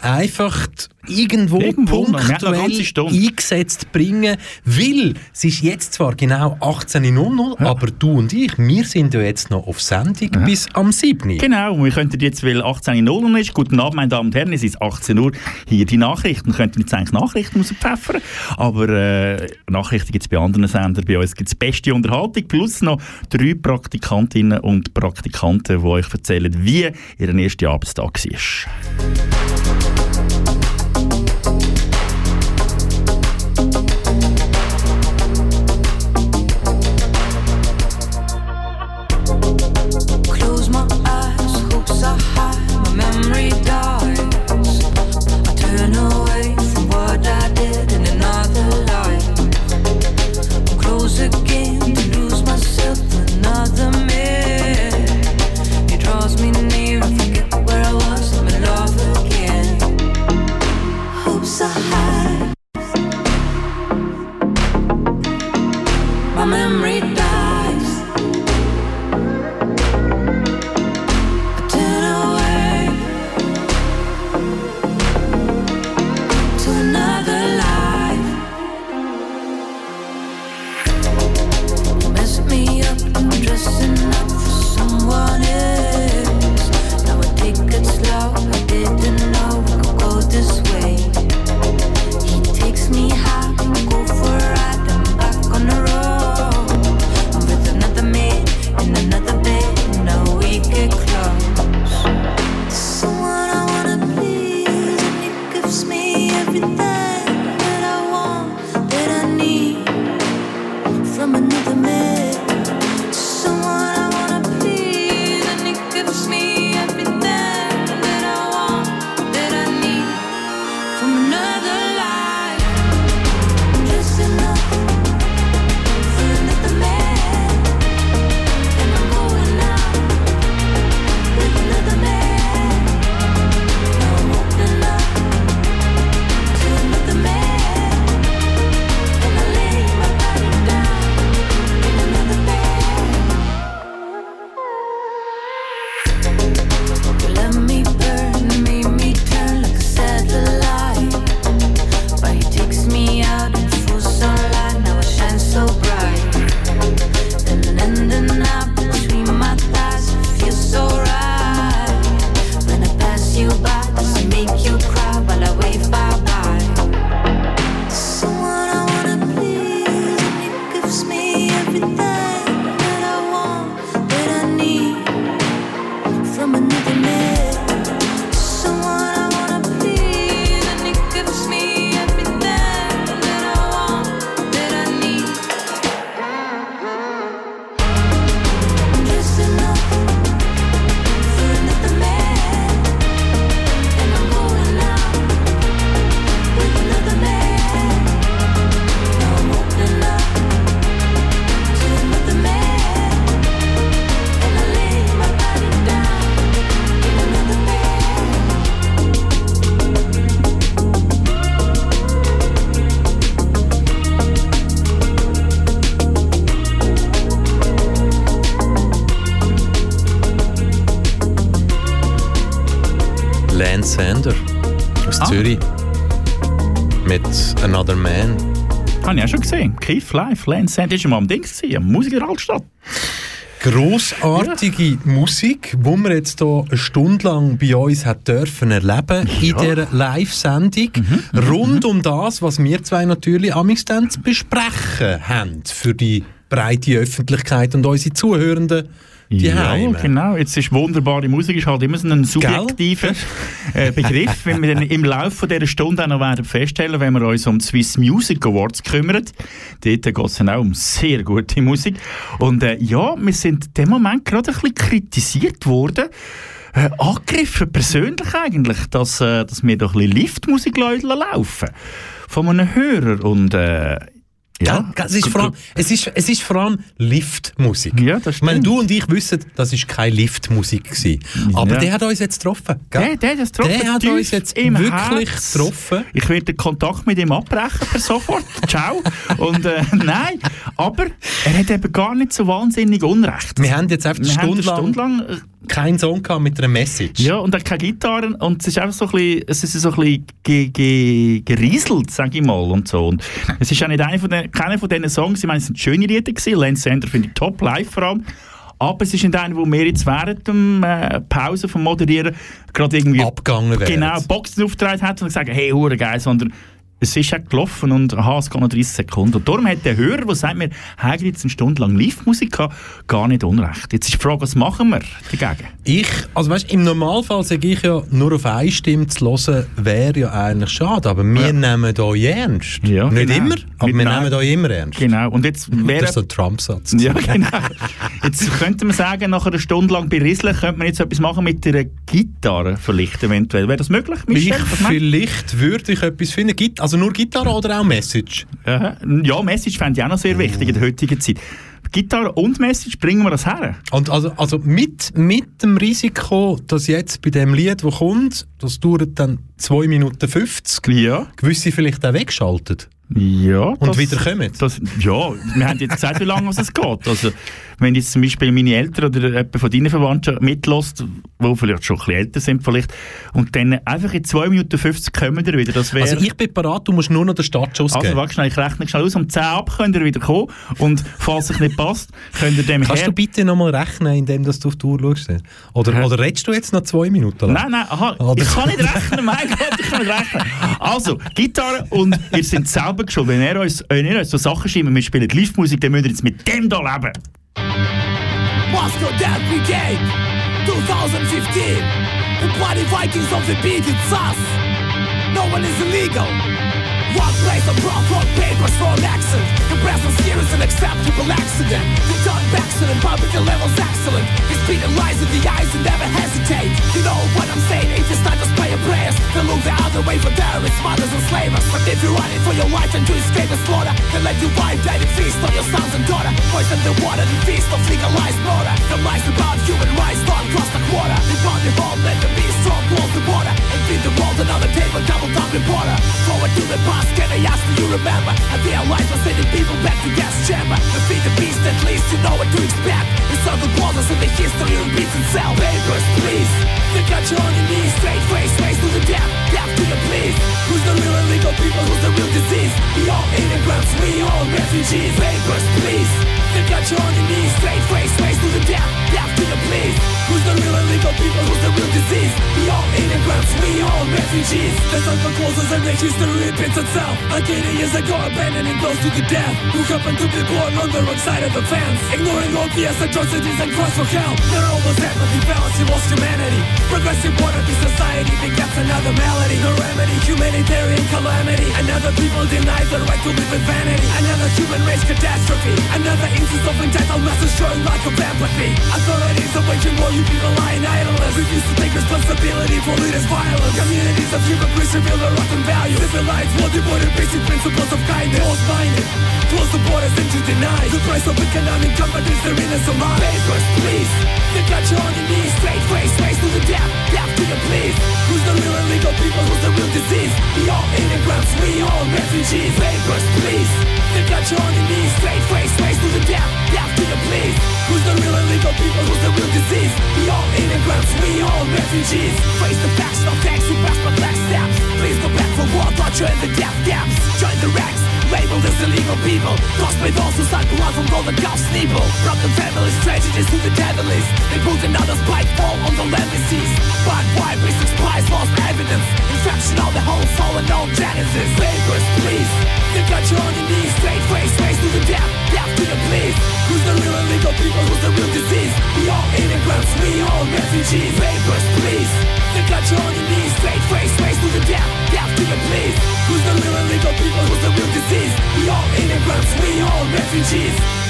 einfach irgendwo, punktuell eingesetzt bringen, weil es ist jetzt zwar genau 18.00 aber du und ich, wir sind ja jetzt noch auf Sendung bis am 7. Genau, wir könnten jetzt, weil 18.00 Uhr ist, guten Abend, meine Damen und Herren, es ist 18 Uhr, hier die Nachrichten. Wir könnten jetzt eigentlich Nachrichten rauspfeffern, aber äh, Nachrichten gibt es bei anderen Sendern, bei uns gibt es beste Unterhaltung, plus noch drei Praktikantinnen und Praktikanten, die euch erzählen, wie ihr erster Arbeitstag war. Aus Ah. Zürich mit Another Man. Habe ich auch schon gesehen. Keith Live, Lance Sand, das war mal am Ding, am Musik in der Altstadt. Grossartige Musik, die wir jetzt hier eine Stunde lang bei uns hat dürfen erleben in Ja. dieser Live-Sendung. Rund um das, was wir zwei natürlich zu besprechen haben für die breite Öffentlichkeit und unsere Zuhörenden die Ja, Heime. genau. Jetzt ist wunderbare Musik ist halt immer so ein subjektiver äh, Begriff, wenn wir dann im Laufe dieser Stunde auch noch werden feststellen, wenn wir uns um die Swiss Music Awards kümmern. Dort geht es dann auch um sehr gute Musik. Und äh, ja, wir sind in dem Moment gerade ein bisschen kritisiert worden. Äh, angegriffen, persönlich eigentlich, dass, äh, dass wir doch ein bisschen Liftmusik laufen von einem Hörer. Und äh, ja? Es ist, vor allem, es, ist, es ist vor allem Liftmusik. Ja, das Ich meine, stimmt. du und ich wissen, das ist keine Liftmusik gewesen. Aber Ja. der hat uns jetzt getroffen. Gell? Der, der, hat uns getroffen, Der hat uns jetzt wirklich Herz. getroffen. Ich werde den Kontakt mit ihm abbrechen per sofort. Ciao. Und äh, nein, aber er hat eben gar nicht so wahnsinnig Unrecht. Wir haben jetzt einfach eine Stunde, Stunde lang keinen Song gehabt mit einer Message. ja, und auch keine Gitarre und es ist einfach so ein bisschen, es ist so ein bisschen ge, ge, gerieselt, sage ich mal, und so. Und es ist auch nicht einer von den, keiner von diesen Songs, ich meine, es sind schöne Lieder gewesen, Lance Sander finde ich top, live vor allem, aber es ist nicht einer, wo wir jetzt während der äh, Pause vom Moderieren gerade irgendwie Abgegangen genau Boxen aufgetragen hat und gesagt, hey, hure geil, sondern es ist auch gelaufen und aha, es geht noch 30 Sekunden. Und darum hat der Hörer, der sagt, wir haben jetzt eine Stunde lang Live-Musik gehabt, gar nicht unrecht. Jetzt ist die Frage, was machen wir dagegen? Ich, also weißt, im Normalfall sage ich ja, nur auf eine Stimme zu hören, wäre ja eigentlich schade. Aber wir Ja. nehmen euch ernst. Ja, Nicht genau. immer, aber Mit wir nein. nehmen euch immer ernst. Genau. Und jetzt wäre... Das ist so ein Trump-Satz. Ja, genau. Jetzt könnte man sagen, nach einer Stunde lang bei Riesle könnte man jetzt etwas machen mit einer Gitarre vielleicht eventuell. Wäre das möglich, Ich, Michel? Meinst vielleicht würde ich etwas finden. Git- Also nur Gitarre oder auch Message? Ja, Message fände ich auch noch sehr wichtig in der heutigen Zeit. Gitarre und Message, bringen wir das her? Und also, also mit, mit dem Risiko, dass jetzt bei dem Lied, das kommt, das dauert dann 2 Minuten 50, Ja. gewisse vielleicht auch wegschaltet. Ja. Und wieder kommen. Das, ja, wir haben jetzt gesagt, wie lange es geht. Also, wenn jetzt zum Beispiel meine Eltern oder jemand von deinen Verwandten mitlässt, die vielleicht schon ein bisschen älter sind vielleicht, und dann einfach in 2 Minuten 50 kommen wir wieder, das wäre... Also ich bin parat, du musst nur noch den Startschuss Also geben. warte schnell, ich rechne schnell aus. Um 10 ab könnt ihr wieder kommen. Und falls es nicht passt, könnt ihr dem Kannst her... du bitte nochmal rechnen, indem du auf die Uhr schaust? Oder, oder redest du jetzt noch zwei Minuten lang? Nein, nein, aha, Oder- ich kann nicht rechnen, mein Gott, ich kann nicht rechnen. Also, Gitarre und ihr seid selber geschuld. Wenn ihr uns, wenn ihr uns so Sachen schreibt, wir spielen Live-Musik, dann müsst ihr jetzt mit dem da leben. Moscow Death Brigade? 2015 The bloody Vikings of the beat, it's us. No one is illegal One place of brown rock papers for an accent The presence here is an acceptable accident. The done accident, public level's excellent. The speed and lies in the eyes and never hesitate. You know what I'm saying, if it's not just play your prayers They look the other way for terrorists, mothers and slavers. But if you're running for your life and to escape the slaughter. Then let your wife die and feast on your sons and daughter. Poison the water, the feast of legalized murder The lies about human rights don't cost a quarter. They found the home, let them be strong, close the border And feed the world another table, double time reporter Forward to the past, can I ask do you remember? And their lives are sending people back to gas chamber. Defeat the beast, at least you know what to expect. The circle closes and the history repeats itself Papers, please. They got you on your knees, straight face, face to the death Death to your please. Who's the real illegal people, who's the real disease? We all immigrants, we all refugees. Papers, refugees The circle closes and the history repeats itself. Like 80 years ago, abandoning close to the death. Who happened to be born on the wrong side of the fence Ignoring obvious atrocities and cries for help They're almost empathy, balance, you lost humanity. Progressive to society begets another melody No remedy, humanitarian calamity. Another people denied the right to live in vanity. Another human race catastrophe. Another instance of entitled masses showing lack of empathy. Authorities are waging war, you people lie in idleness Refuse to take responsibility for leaders' violence Communities of hypocrites reveal their rotten values Civil rights, well devoted basic principles of kindness. Close-minded, close the borders and to deny. The price of economic competence, their innocent minds Papers, please They got you on your knees, straight face, face to the death Death to your please. Who's the real illegal people, who's the real disease? We all immigrants, we all refugees. Papers, please They got you on your knees, straight face, face to the death death to the police Who's the real illegal people, who's the real disease? We all immigrants, we all refugees. Face the facts, no thanks who pass my black steps Please go back for war, torture and the death camps. Join the ranks. Labeled as illegal people. Tossed by those who suck blood from golden calf's nipple Broken families, tragedies to the deadlies They put another spike all on the legacies But why research spies lost evidence. Infection of the whole soul and no genesis. Papers, please. Think that you're on your knees. Straight face, face to the death. Death to the please Who's the real illegal people? Who's the real disease? We all immigrants, we all refugees. Papers, please. Think that you're on your knees. Straight face, face to the death. Death to the please Who's the real illegal people? Who's the real disease? We all immigrants, we all refugees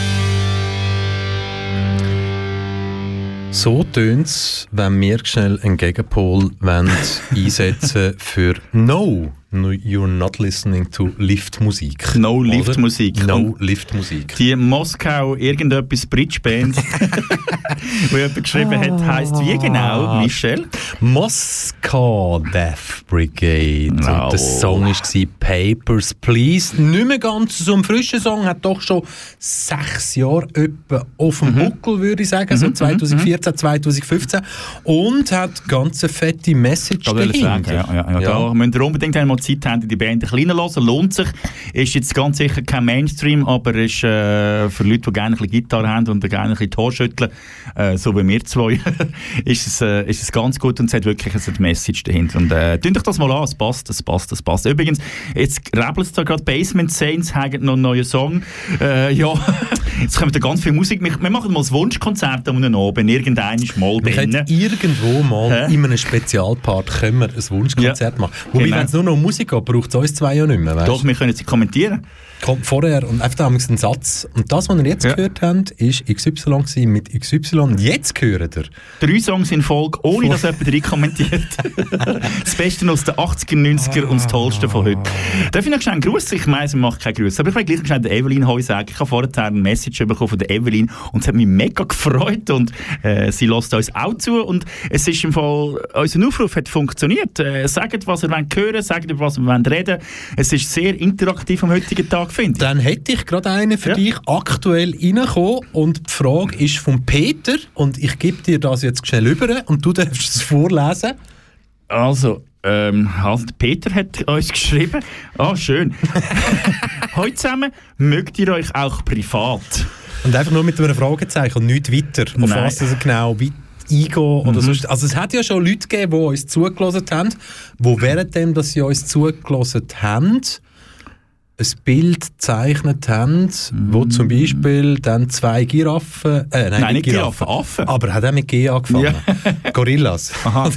So tönt es, wenn wir schnell einen Gegenpol einsetzen für No, no, you're not listening to Liftmusik. No? Liftmusik. No Liftmusik. Die Moskau irgendetwas Bridge Band, wo jemand geschrieben hat, heisst wie genau, Michel? Moskau Death Brigade. No. Und der Song war Papers, Please. Nicht mehr ganz so ein frischer Song, hat doch schon sechs Jahre etwa auf Mhm. dem Buckel, würde ich sagen, so 2014, 2015. Und hat ganz eine fette Message Da will ich sagen, dahinter. ja, ja, ja. Da müsst ihr unbedingt einmal Zeit haben, die Band ein bisschen hören. Lohnt sich. Ist jetzt ganz sicher kein Mainstream, aber ist äh, für Leute, die gerne ein bisschen Gitarre haben und gerne ein bisschen Tor schütteln, äh, so wie wir zwei, ist, es, äh, ist es ganz gut und es hat wirklich eine Message dahinter. Und äh, tun euch das mal an, es passt, es passt, es passt. Übrigens, jetzt rebelt es da gerade Basement Saints, haben noch einen neuen Song. Äh, ja, jetzt kommt da ganz viel Musik. Wir, wir machen mal ein Wunschkonzert am Abend, irgendein mal drinnen. irgendwo mal in einem Spezialpart können wir ein Wunschkonzert machen. Wobei, Genau. wenn es nur noch Musik geht, braucht es uns zwei ja nicht mehr. Weißt? Doch, wir können sie kommentieren. Kommt vorher und einfach haben wir einen Satz. Und das, was ihr jetzt Ja. gehört habt, ist XY mit XY. Jetzt gehört ihr. Drei Songs in Folge, ohne dass jemand rein kommentiert. das Beste aus den 80er, 90er und das Tollste von heute. Darf ich noch schnell einen Gruß? Ich meine, man macht keinen Gruß. Aber ich will gleich schnell der Evelyn Heu sagen. Ich habe vorher eine Message bekommen von der Evelyn und es hat mich mega gefreut und äh, sie lässt uns auch zu und es ist im Fall, unser Aufruf hat funktioniert. Äh, sagt, was ihr wollt hören, sagt, über was wollt reden. Es ist sehr interaktiv am heutigen Tag, finde ich. Dann hätte ich gerade einen für Ja. dich aktuell reingekommen. Und die Frage ist von Peter. Und ich gebe dir das jetzt schnell über und du darfst es vorlesen. Also, ähm, der Peter hat uns geschrieben. Ah, schön. Heute zusammen, mögt ihr euch auch privat? Und einfach nur mit einem Fragezeichen und nicht weiter. Auf Nein. was es genau weit eingehen oder sonst. Also es hat ja schon Leute gegeben, die uns zugelassen haben, die währenddem, dass sie uns zugelassen haben, ein Bild gezeichnet haben, wo zum Beispiel dann zwei Giraffen, äh, nein, Nein, nicht nicht Giraffen, Affen. aber hat auch mit G angefangen. Gorillas. Aha.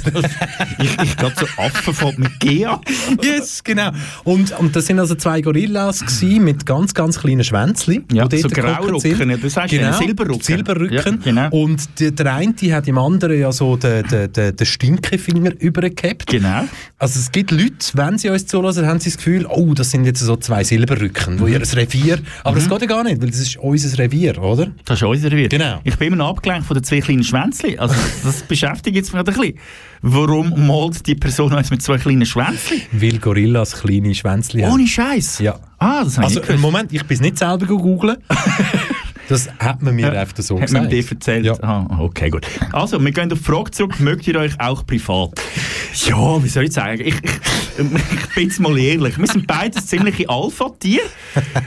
ich ich glaube, so Affen von mit Gea. Yes, genau. Und, und das sind also zwei Gorillas gewesen, mit ganz, ganz kleinen Schwänzli. Ja, die so Graurücken, ja, das heißt ja, Silberrücken. Silberrücken. Ja, genau. Und der, der eine die hat dem anderen ja so den, den, den, den Stinkefinger übergehabt. Genau. Also es gibt Leute, wenn sie uns zulassen, haben sie das Gefühl, oh, das sind jetzt so zwei Silberrücken, Mhm. wo ihr Revier... Aber das geht ja gar nicht, weil das ist unser Revier, oder? Das ist unser Revier. Genau. Ich bin immer noch abgelenkt von den zwei kleinen Schwänzli. Also, das beschäftigt jetzt mich ein bisschen. Warum malt die Person uns mit zwei kleinen Schwänzli? Weil Gorillas kleine Schwänzli haben. Ohne Scheiß. Ja. Ah, das habe ich Also gewusst. Moment, ich bin es nicht selber googeln. Das hat man mir Ja. einfach so Hat man gesagt. dir erzählt? Ja. Ah, okay, gut. Also, wir gehen auf die Frage zurück, mögt ihr euch auch privat? Ja, wie soll ich sagen? Ich, ich, ich bin jetzt mal ehrlich. Wir sind beides ziemliche Alpha-Tiere.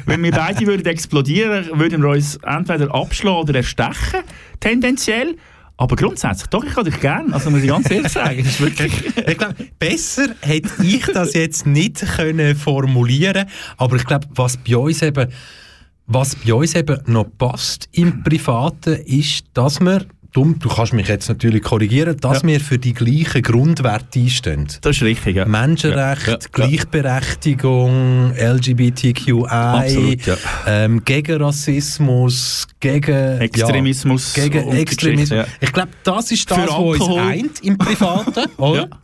Wenn wir beide würden explodieren, würden wir uns entweder abschlagen oder erstechen, tendenziell. Aber grundsätzlich, doch, ich habe dich gern. Also muss ich ganz ehrlich sagen, das ist wirklich... Ich glaube, besser hätte ich das jetzt nicht können formulieren aber ich glaube, was bei uns eben, was bei uns eben noch passt im Privaten, ist, dass wir, dumm, du kannst mich jetzt natürlich korrigieren, dass Ja. wir für die gleichen Grundwerte einstehen. Das ist richtig, ja. Menschenrecht, Ja, ja, Gleichberechtigung, LGBTQI, ähm, gegen Rassismus, gegen Extremismus gegen Extremismus. Ich glaube, das ist das, was uns eint im Privaten.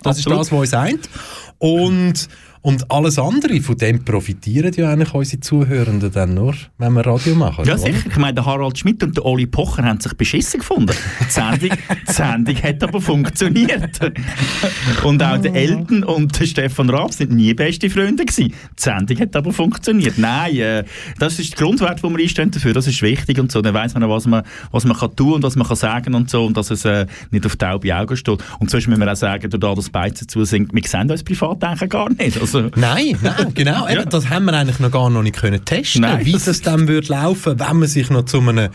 das ist das, was uns eint. Und, und alles andere, von dem profitieren ja eigentlich unsere Zuhörenden dann nur, wenn wir Radio machen. Ja, oder? sicher. Ich meine, der Harald Schmidt und der Oli Pocher haben sich beschissen gefunden. Die Sendung, die Sendung hat aber funktioniert. Und auch der Elton und der Stefan Raab sind nie beste Freunde gewesen. Die Sendung hat aber funktioniert. Nein, äh, das ist der Grundwert, wo wir einstehen dafür. Das ist wichtig und so. Dann weiss man auch, was man, was man kann tun und was man kann sagen und so. Und dass es äh, nicht auf taube Augen steht. Und sonst müssen wir auch sagen, dadurch, dass Beizen zu sind, wir sehen uns privat eigentlich gar nicht. Also, Also, Nein, nein, genau. Eben, das haben wir eigentlich noch gar noch nicht können testen, Nein, wie das das dann würde laufen, wenn man sich noch zu einem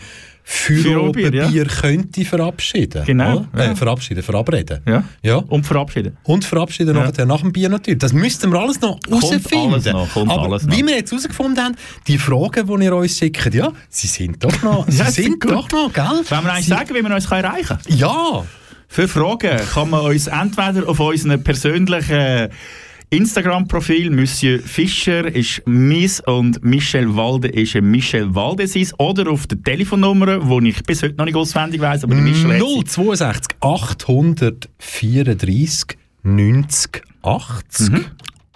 Führerbier, ja. könnte verabschieden. Genau, ja. Äh, verabschieden, verabreden. ja. Ja. Und verabschieden. Und verabschieden Ja. nachher nach dem Bier natürlich. Das müssten wir alles noch herausfinden. alles noch, Aber alles wie wir jetzt herausgefunden haben, die Fragen, die ihr uns schickt, ja, sie sind doch noch, sie Ja, sind gut. doch noch, gell? Wollen wir eigentlich Sie- sagen, wie man uns erreichen kann? Ja, Für Fragen kann man uns entweder auf unserem persönlichen Instagram-Profil Monsieur Fischer ist mis und Michel Walde ist ein Michel Waldesis oder auf der Telefonnummer, die ich bis heute noch nicht auswendig weiss, aber Michel hat sie. 062 834 90 80. Mhm.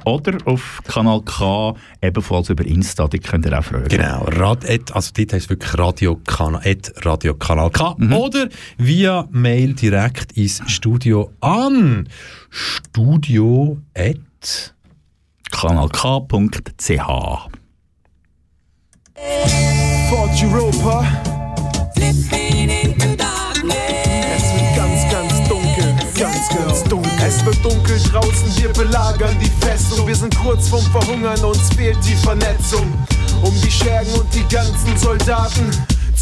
Oder auf Kanal K, ebenfalls über Insta, die könnt ihr auch fragen. Genau, Rad, also dort heißt wirklich Radiokanal, et Radiokanal K. Mhm. Oder via Mail direkt ins Studio an. Studio at kanalk.ch Fort Europa. Es wird ganz, ganz dunkel, ganz, ganz dunkel. Es wird dunkel draußen, wir belagern die Festung. Wir sind kurz vorm Verhungern, uns fehlt die Vernetzung. Um die Schergen und die ganzen Soldaten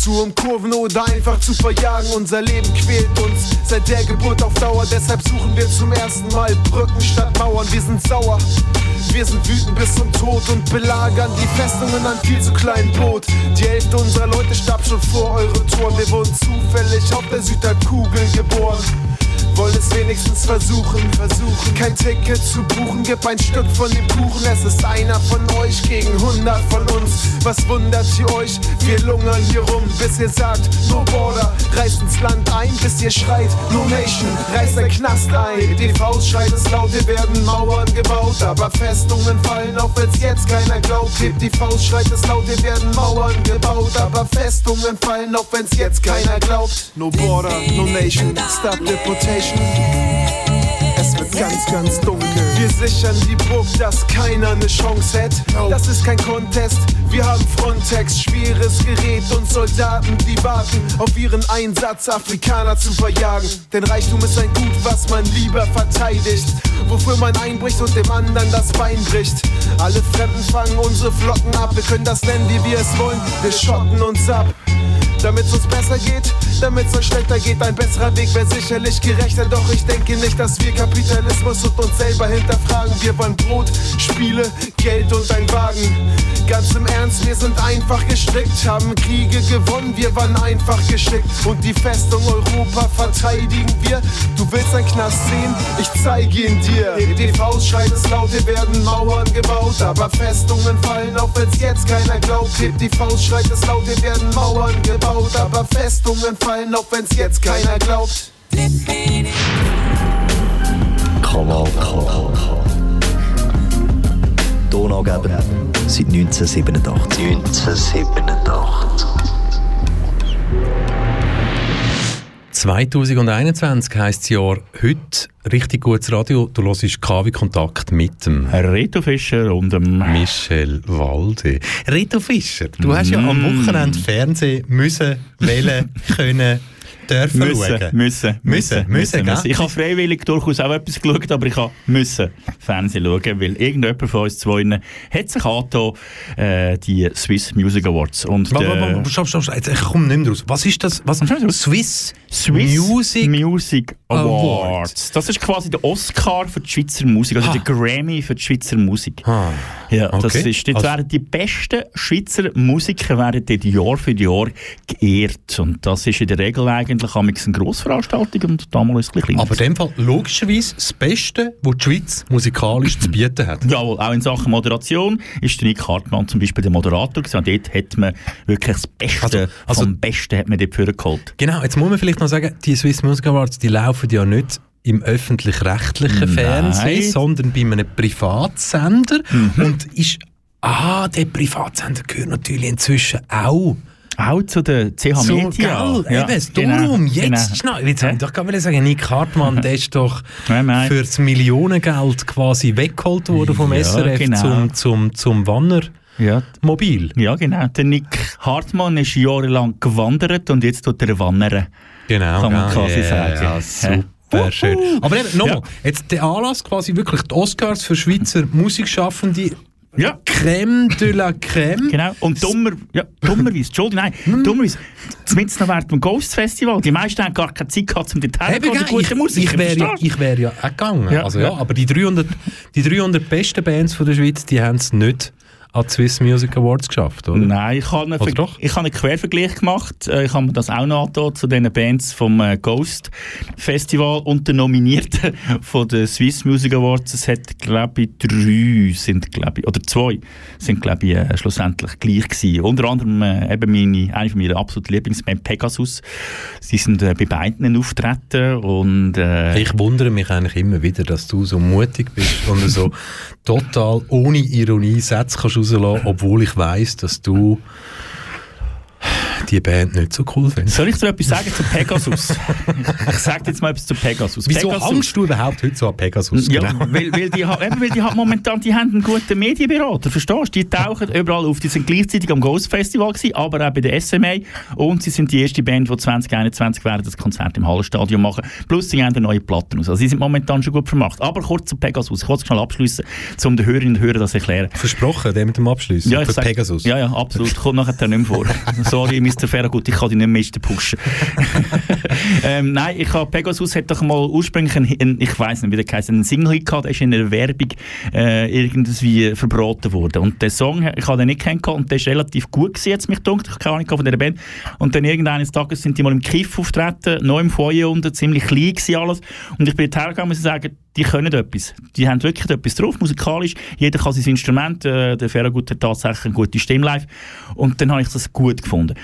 zu umkurven oder einfach zu verjagen. Unser Leben quält uns seit der Geburt auf Dauer. Deshalb suchen wir zum ersten Mal Brücken statt Mauern. Wir sind sauer. Wir sind wütend bis zum Tod und belagern die Festungen an viel zu kleinen Boot. Die Hälfte unserer Leute starb schon vor eure Toren. Wir wurden zufällig auf der Südhalbkugel geboren. Wollen es wenigstens versuchen, versuchen. Kein Ticket zu buchen, gib ein Stück von dem Kuchen. Es ist einer von euch gegen 100 von uns. Was wundert ihr euch? Wir lungern hier rum, bis ihr sagt, no border. Reißt ins Land ein, bis ihr schreit, no nation. Reißt ein Knast ein. Die Faust schreit es laut, hier werden Mauern gebaut. Aber Festungen fallen, auch wenn's jetzt keiner glaubt. Hebt die Faust, schreit es laut, hier werden Mauern gebaut. Aber Festungen fallen, auch wenn's jetzt keiner glaubt. No border, no nation, stop deportation. Es wird ganz, ganz dunkel. Wir sichern die Burg, dass keiner eine Chance hat. Das ist kein Contest. Wir haben Frontex, schweres Gerät und Soldaten, die warten auf ihren Einsatz, Afrikaner zu verjagen. Denn Reichtum ist ein Gut, was man lieber verteidigt. Wofür man einbricht und dem anderen das Bein bricht. Alle Fremden fangen unsere Flotten ab. Wir können das nennen, wie wir es wollen. Wir schotten uns ab. Damit es uns besser geht, damit es euch schlechter geht, ein besserer Weg wäre sicherlich gerechter. Doch ich denke nicht, dass wir Kapitalismus und uns selber hinterfragen. Wir wollen Brot, Spiele, Geld und ein Wagen. Ganz im Ernst, wir sind einfach gestrickt, haben Kriege gewonnen, wir waren einfach geschickt. Und die Festung Europa verteidigen wir. Du willst ein Knast sehen? Ich zeige ihn dir. Die Faust schreit es laut, hier werden Mauern gebaut. Aber Festungen fallen, auch wenn's jetzt keiner glaubt. Hebt die Faust, schreit es laut, hier werden Mauern gebaut. Aber Festungen fallen, auch wenn's jetzt keiner glaubt. Kanal K. Donaugeber seit 1987. 1987. 2021 heisst das Jahr heute richtig gutes Radio. Du hörst KW Kontakt mit dem Reto Fischer und dem Michel Walde. Reto Fischer, du hast ja am Mm. Wochenende Fernsehen müssen, wählen, können, dürfen müssen, schauen. müssen, müssen, Müssen, müssen, gell? Ich habe freiwillig durchaus auch etwas geschaut, aber ich habe müssen Fernsehen schauen, weil irgendjemand von uns zwei hat sich angetan, äh, die Swiss Music Awards. Und stopp, stopp, stopp. Jetzt, ich komme nicht mehr raus. Was ist das? Was? Swiss, Swiss Music Music Awards. Awards. Das ist quasi der Oscar für die Schweizer Musik, also Ah. der Grammy für die Schweizer Musik. Ah. Ja, das Okay. ist, dort Also- werden die besten Schweizer Musiker werden dort Jahr für Jahr geehrt. Und das ist in der Regel eigentlich eine Grossveranstaltung und damals ist es ein bisschen Aber in dem Fall logischerweise das Beste, was die Schweiz musikalisch zu bieten hat. Jawohl, auch in Sachen Moderation ist der Nick Hartmann zum Beispiel der Moderator gewesen. Und dort hat man wirklich das Beste Also- also- vom Besten hat man dort vorgeholt. Genau, jetzt muss man vielleicht noch sagen, die Swiss Music Awards, die laufen ja nicht im öffentlich-rechtlichen. Fernsehen, sondern bei einem Privatsender. Mhm. Und ist, ah, der Privatsender gehört natürlich inzwischen auch Auch zu der CH so, Media. gell, Ja, eben, genau, darum, jetzt genau. schnell. Jetzt doch gerade sagen, Nick Hartmann, der ist doch Nein, nein. für das Millionengeld quasi weggeholt worden vom Ja, SRF genau. zum, zum, zum Wanner Ja, Mobil. ja, genau. Der Nick Hartmann ist jahrelang gewandert und jetzt tut er wandern. Genau, Kann man gell? quasi ja, sagen. Ja, super. Schön. Aber eben, nochmal, jetzt der Anlass quasi wirklich die Oscars für Schweizer Musikschaffende. Ja. Crème de la Crème. Genau. Und dummer, ja, dummerweise, Entschuldigung, nein, Hm. dummerweise, zumindest noch während dem Ghost Festival, die meisten haben gar keine Zeit gehabt, um dorthin zu gehen, gute ich, Musik, ich wäre ja, ich wär ja auch gegangen. Ja, also, ja, ja. Aber die 300, die 300 besten Bands von der Schweiz, die haben es nicht an die Swiss Music Awards geschafft, oder? Nein, ich habe einen, Oder Ver- doch? ich habe einen Quervergleich gemacht. Äh, Ich habe mir das auch noch angetan zu den Bands vom äh, Ghost Festival und den Nominierten von den Swiss Music Awards. Es hat, glaube ich, drei sind, glaube ich, oder zwei sind, glaube ich, äh, schlussendlich gleich gewesen. Unter anderem äh, eben meine, eine meiner absoluten Lieblingsbands Pegasus. Sie sind äh, bei beiden auftreten und äh, Ich wundere mich eigentlich immer wieder, dass du so mutig bist und so total ohne Ironie Sätze kannst rauslassen, obwohl ich weiß, dass du die Band nicht so cool findest. soll ich dir etwas sagen zu Pegasus? ich sage jetzt mal etwas zu Pegasus. Wieso Pegasus, hängst du überhaupt heute so an Pegasus? Ja, Genau. weil, weil, die, eben, weil die ha- momentan die haben einen guten Medienberater, verstehst du? Die tauchen überall auf. Die sind gleichzeitig am Ghost Festival gewesen, aber auch bei der SMA. Und sie sind die erste Band, die 2021 werden das Konzert im Hallenstadion machen. Plus sie haben eine neue Platten aus. Also sie sind momentan schon gut vermacht. Aber kurz zu Pegasus. Ich wollte es schnell abschließen, um den Hörerinnen und Hörern das erklären. Versprochen, der mit dem Abschluss. Ja, Pegasus. Ja, ja, absolut. Kommt nachher nicht mehr vor. Sorry, Mr. Ferragut, ich kann dich nicht mehr pushen. ähm, nein, ich habe Pegasus hat doch mal ursprünglich einen, ich weiß nicht, wie der heißt, einen Single gehabt, der ist in einer Werbung äh, irgendwie verbraten worden. Und der Song, ich habe den nicht kennengelernt und der ist relativ gut gewesen, jetzt mich dunkt. Ich habe keine Ahnung von dieser Band. Und dann irgendeines Tages sind die mal im Kiff auftreten, neu im Foyer unten, ziemlich klein gewesen alles. Und ich bin dorthin gegangen und muss sagen, die können etwas. Die haben wirklich etwas drauf, musikalisch. Jeder kann sein Instrument. Äh, der Ferragut hat tatsächlich eine gute Stimme live. Und dann habe ich das gut gefunden.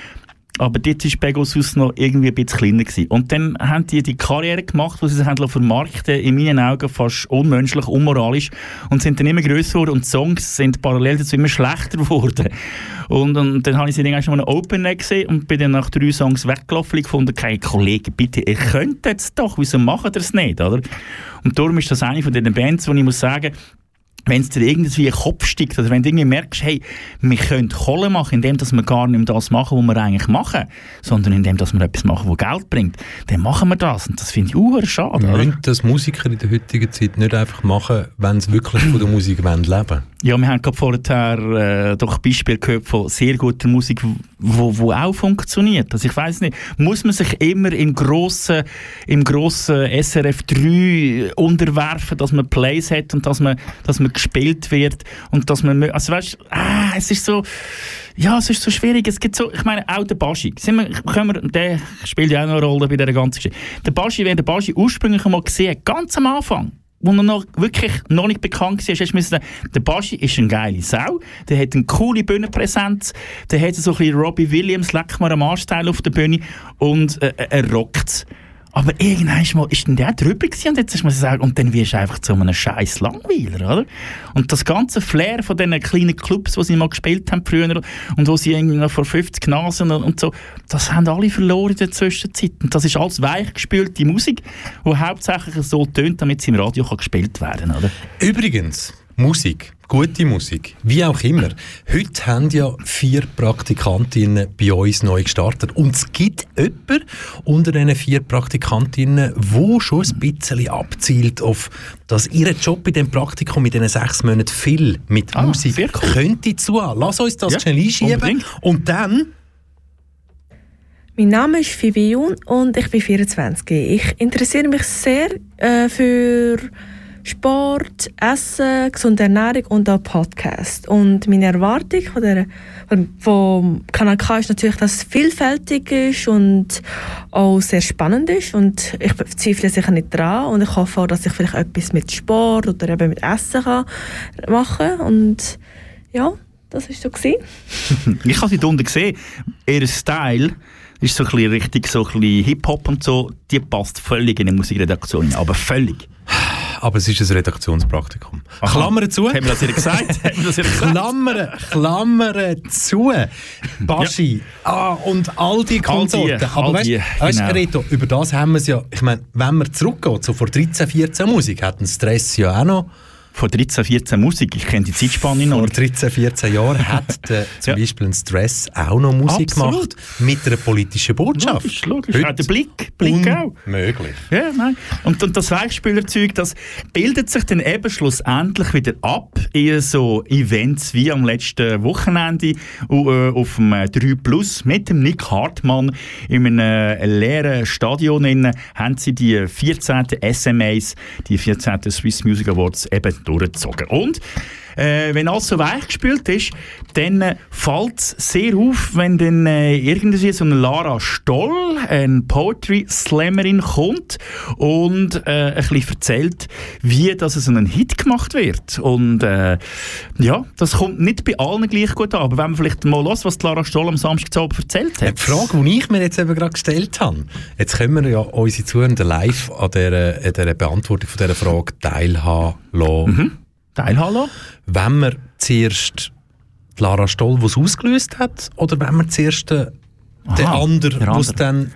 Aber dort war Pegasus noch irgendwie ein bisschen kleiner. Gewesen. Und dann haben die die Karriere gemacht, die sie haben vermarkten in meinen Augen fast unmenschlich, unmoralisch und sind dann immer grösser geworden und die Songs sind parallel dazu immer schlechter geworden. Und, und dann habe ich sie dann schon mal Open gesehen und bin dann nach drei Songs weggelaufen und gefunden, hey Kollegen, bitte, ihr könnt es doch, wieso macht ihr es nicht, oder? Und darum ist das eine von den Bands, wo ich muss sagen, wenn es dir irgendwie Kopf steigt, oder wenn du irgendwie merkst, hey, wir können Kohle machen, indem dass wir gar nicht das machen, was wir eigentlich machen, sondern indem dass wir etwas machen, was Geld bringt, dann machen wir das. Und das finde ich auch schade. oder? Müssen das Musiker in der heutigen Zeit nicht einfach machen, wenn sie wirklich von der Musik wollen leben Ja, wir haben gerade vorher äh, doch Beispiele gehört von sehr guter Musik, wo, wo auch funktioniert. Also ich weiß nicht, muss man sich immer im grossen, im grossen SRF 3 unterwerfen, dass man Plays hat und dass man, dass man gespielt wird und dass man, also weißt, ah, es ist so, ja, es ist so schwierig. Es gibt so, ich meine, auch der Baschi. Sind wir, können wir, der spielt ja auch noch eine Rolle bei dieser ganzen Geschichte. Der Baschi, wer den Baschi ursprünglich einmal gesehen ganz am Anfang, wo er noch wirklich noch nicht bekannt war, hast du sagen, der Baschi ist eine geile Sau, der hat eine coole Bühnenpräsenz, der hat so ein bisschen Robbie Williams, leck mir am Arsch-Style auf der Bühne und äh, er rockt aber irgendwann mal ist dann der drüber und jetzt hast du sagen, und dann wirst du einfach zu einem scheiß Langweiler, oder? Und das ganze Flair von diesen kleinen Clubs, die sie mal gespielt haben früher und wo sie irgendwie noch vor 50 Nasen und, so, das haben alle verloren in der Zwischenzeit. Und das ist alles weichgespülte Musik, die hauptsächlich so tönt, damit sie im Radio kann gespielt werden oder? Übrigens, Musik, gute Musik, wie auch immer. Heute haben ja vier Praktikantinnen bei uns neu gestartet. Und es gibt jemanden unter diesen vier Praktikantinnen, wo schon ein bisschen abzielt auf, dass ihr Job in dem Praktikum in diesen sechs Monaten viel mit Ah, Musik cool. könnte zu. Lass uns das Ja, schnell einschieben. unbedingt. Und dann Mein Name ist Fibion und ich bin 24. Ich interessiere mich sehr äh, für Sport, Essen, gesunde Ernährung und auch Podcast. Und meine Erwartung von der von- Kanal K ist natürlich, dass es vielfältig ist und auch sehr spannend ist. Und ich zweifle sicher nicht dran. Und ich hoffe auch, dass ich vielleicht etwas mit Sport oder eben mit Essen kann machen Und ja, das war so. Ich habe sie unten gesehen. Ihr Style ist so ein bisschen richtig so Hip-Hop und so. Die passt völlig in eine Musikredaktion, aber völlig. Aber es ist ein Redaktionspraktikum. Aha. Klammern zu. Haben wir das ihr gesagt? Wir das gesagt? Klammern, Klammern zu. Baschi. Ah, und all die Konsorten. Aber all weißt die, weißt, genau. Reto, über das haben wir es ja. Ich meine, wenn man zurückgeht, so vor 13, 14 Musik, hat ein Stress ja auch noch Vor 13, 14 Musik, ich kenne die Zeitspanne noch. Vor 13, 14 Jahren hat der, zum Ja. Beispiel ein Stress auch noch Musik Absolut. gemacht mit einer politischen Botschaft. Logisch, logisch. Heute Auch der Blick, Blick auch. Unmöglich. Ja, nein. Und, und das Weichspülerzeug, das bildet sich dann eben schlussendlich wieder ab in so Events wie am letzten Wochenende äh, auf dem äh, 3 Plus mit dem Nick Hartmann in einem äh, leeren Stadion innen haben sie die 14. SMAs, die 14. Swiss Music Awards eben durchgezogen. Und äh, wenn alles so weich gespült ist, dann äh, fällt es sehr auf, wenn dann äh, irgendwie so eine Lara Stoll, eine Poetry Slammerin, kommt und äh, ein bisschen erzählt, wie das so ein Hit gemacht wird. Und äh, ja, das kommt nicht bei allen gleich gut an. Aber wenn man vielleicht mal los, was die Lara Stoll am Samstagabend erzählt hat. Die Frage, die ich mir jetzt eben gerade gestellt habe, jetzt können wir ja unsere Zuhörenden live an dieser, an dieser Beantwortung von dieser Frage teilhaben lassen. Mhm. Lassen? Wenn wir zuerst Lara Stoll, die es ausgelöst hat, oder wenn wir zuerst den, den anderen, der der es andere. dann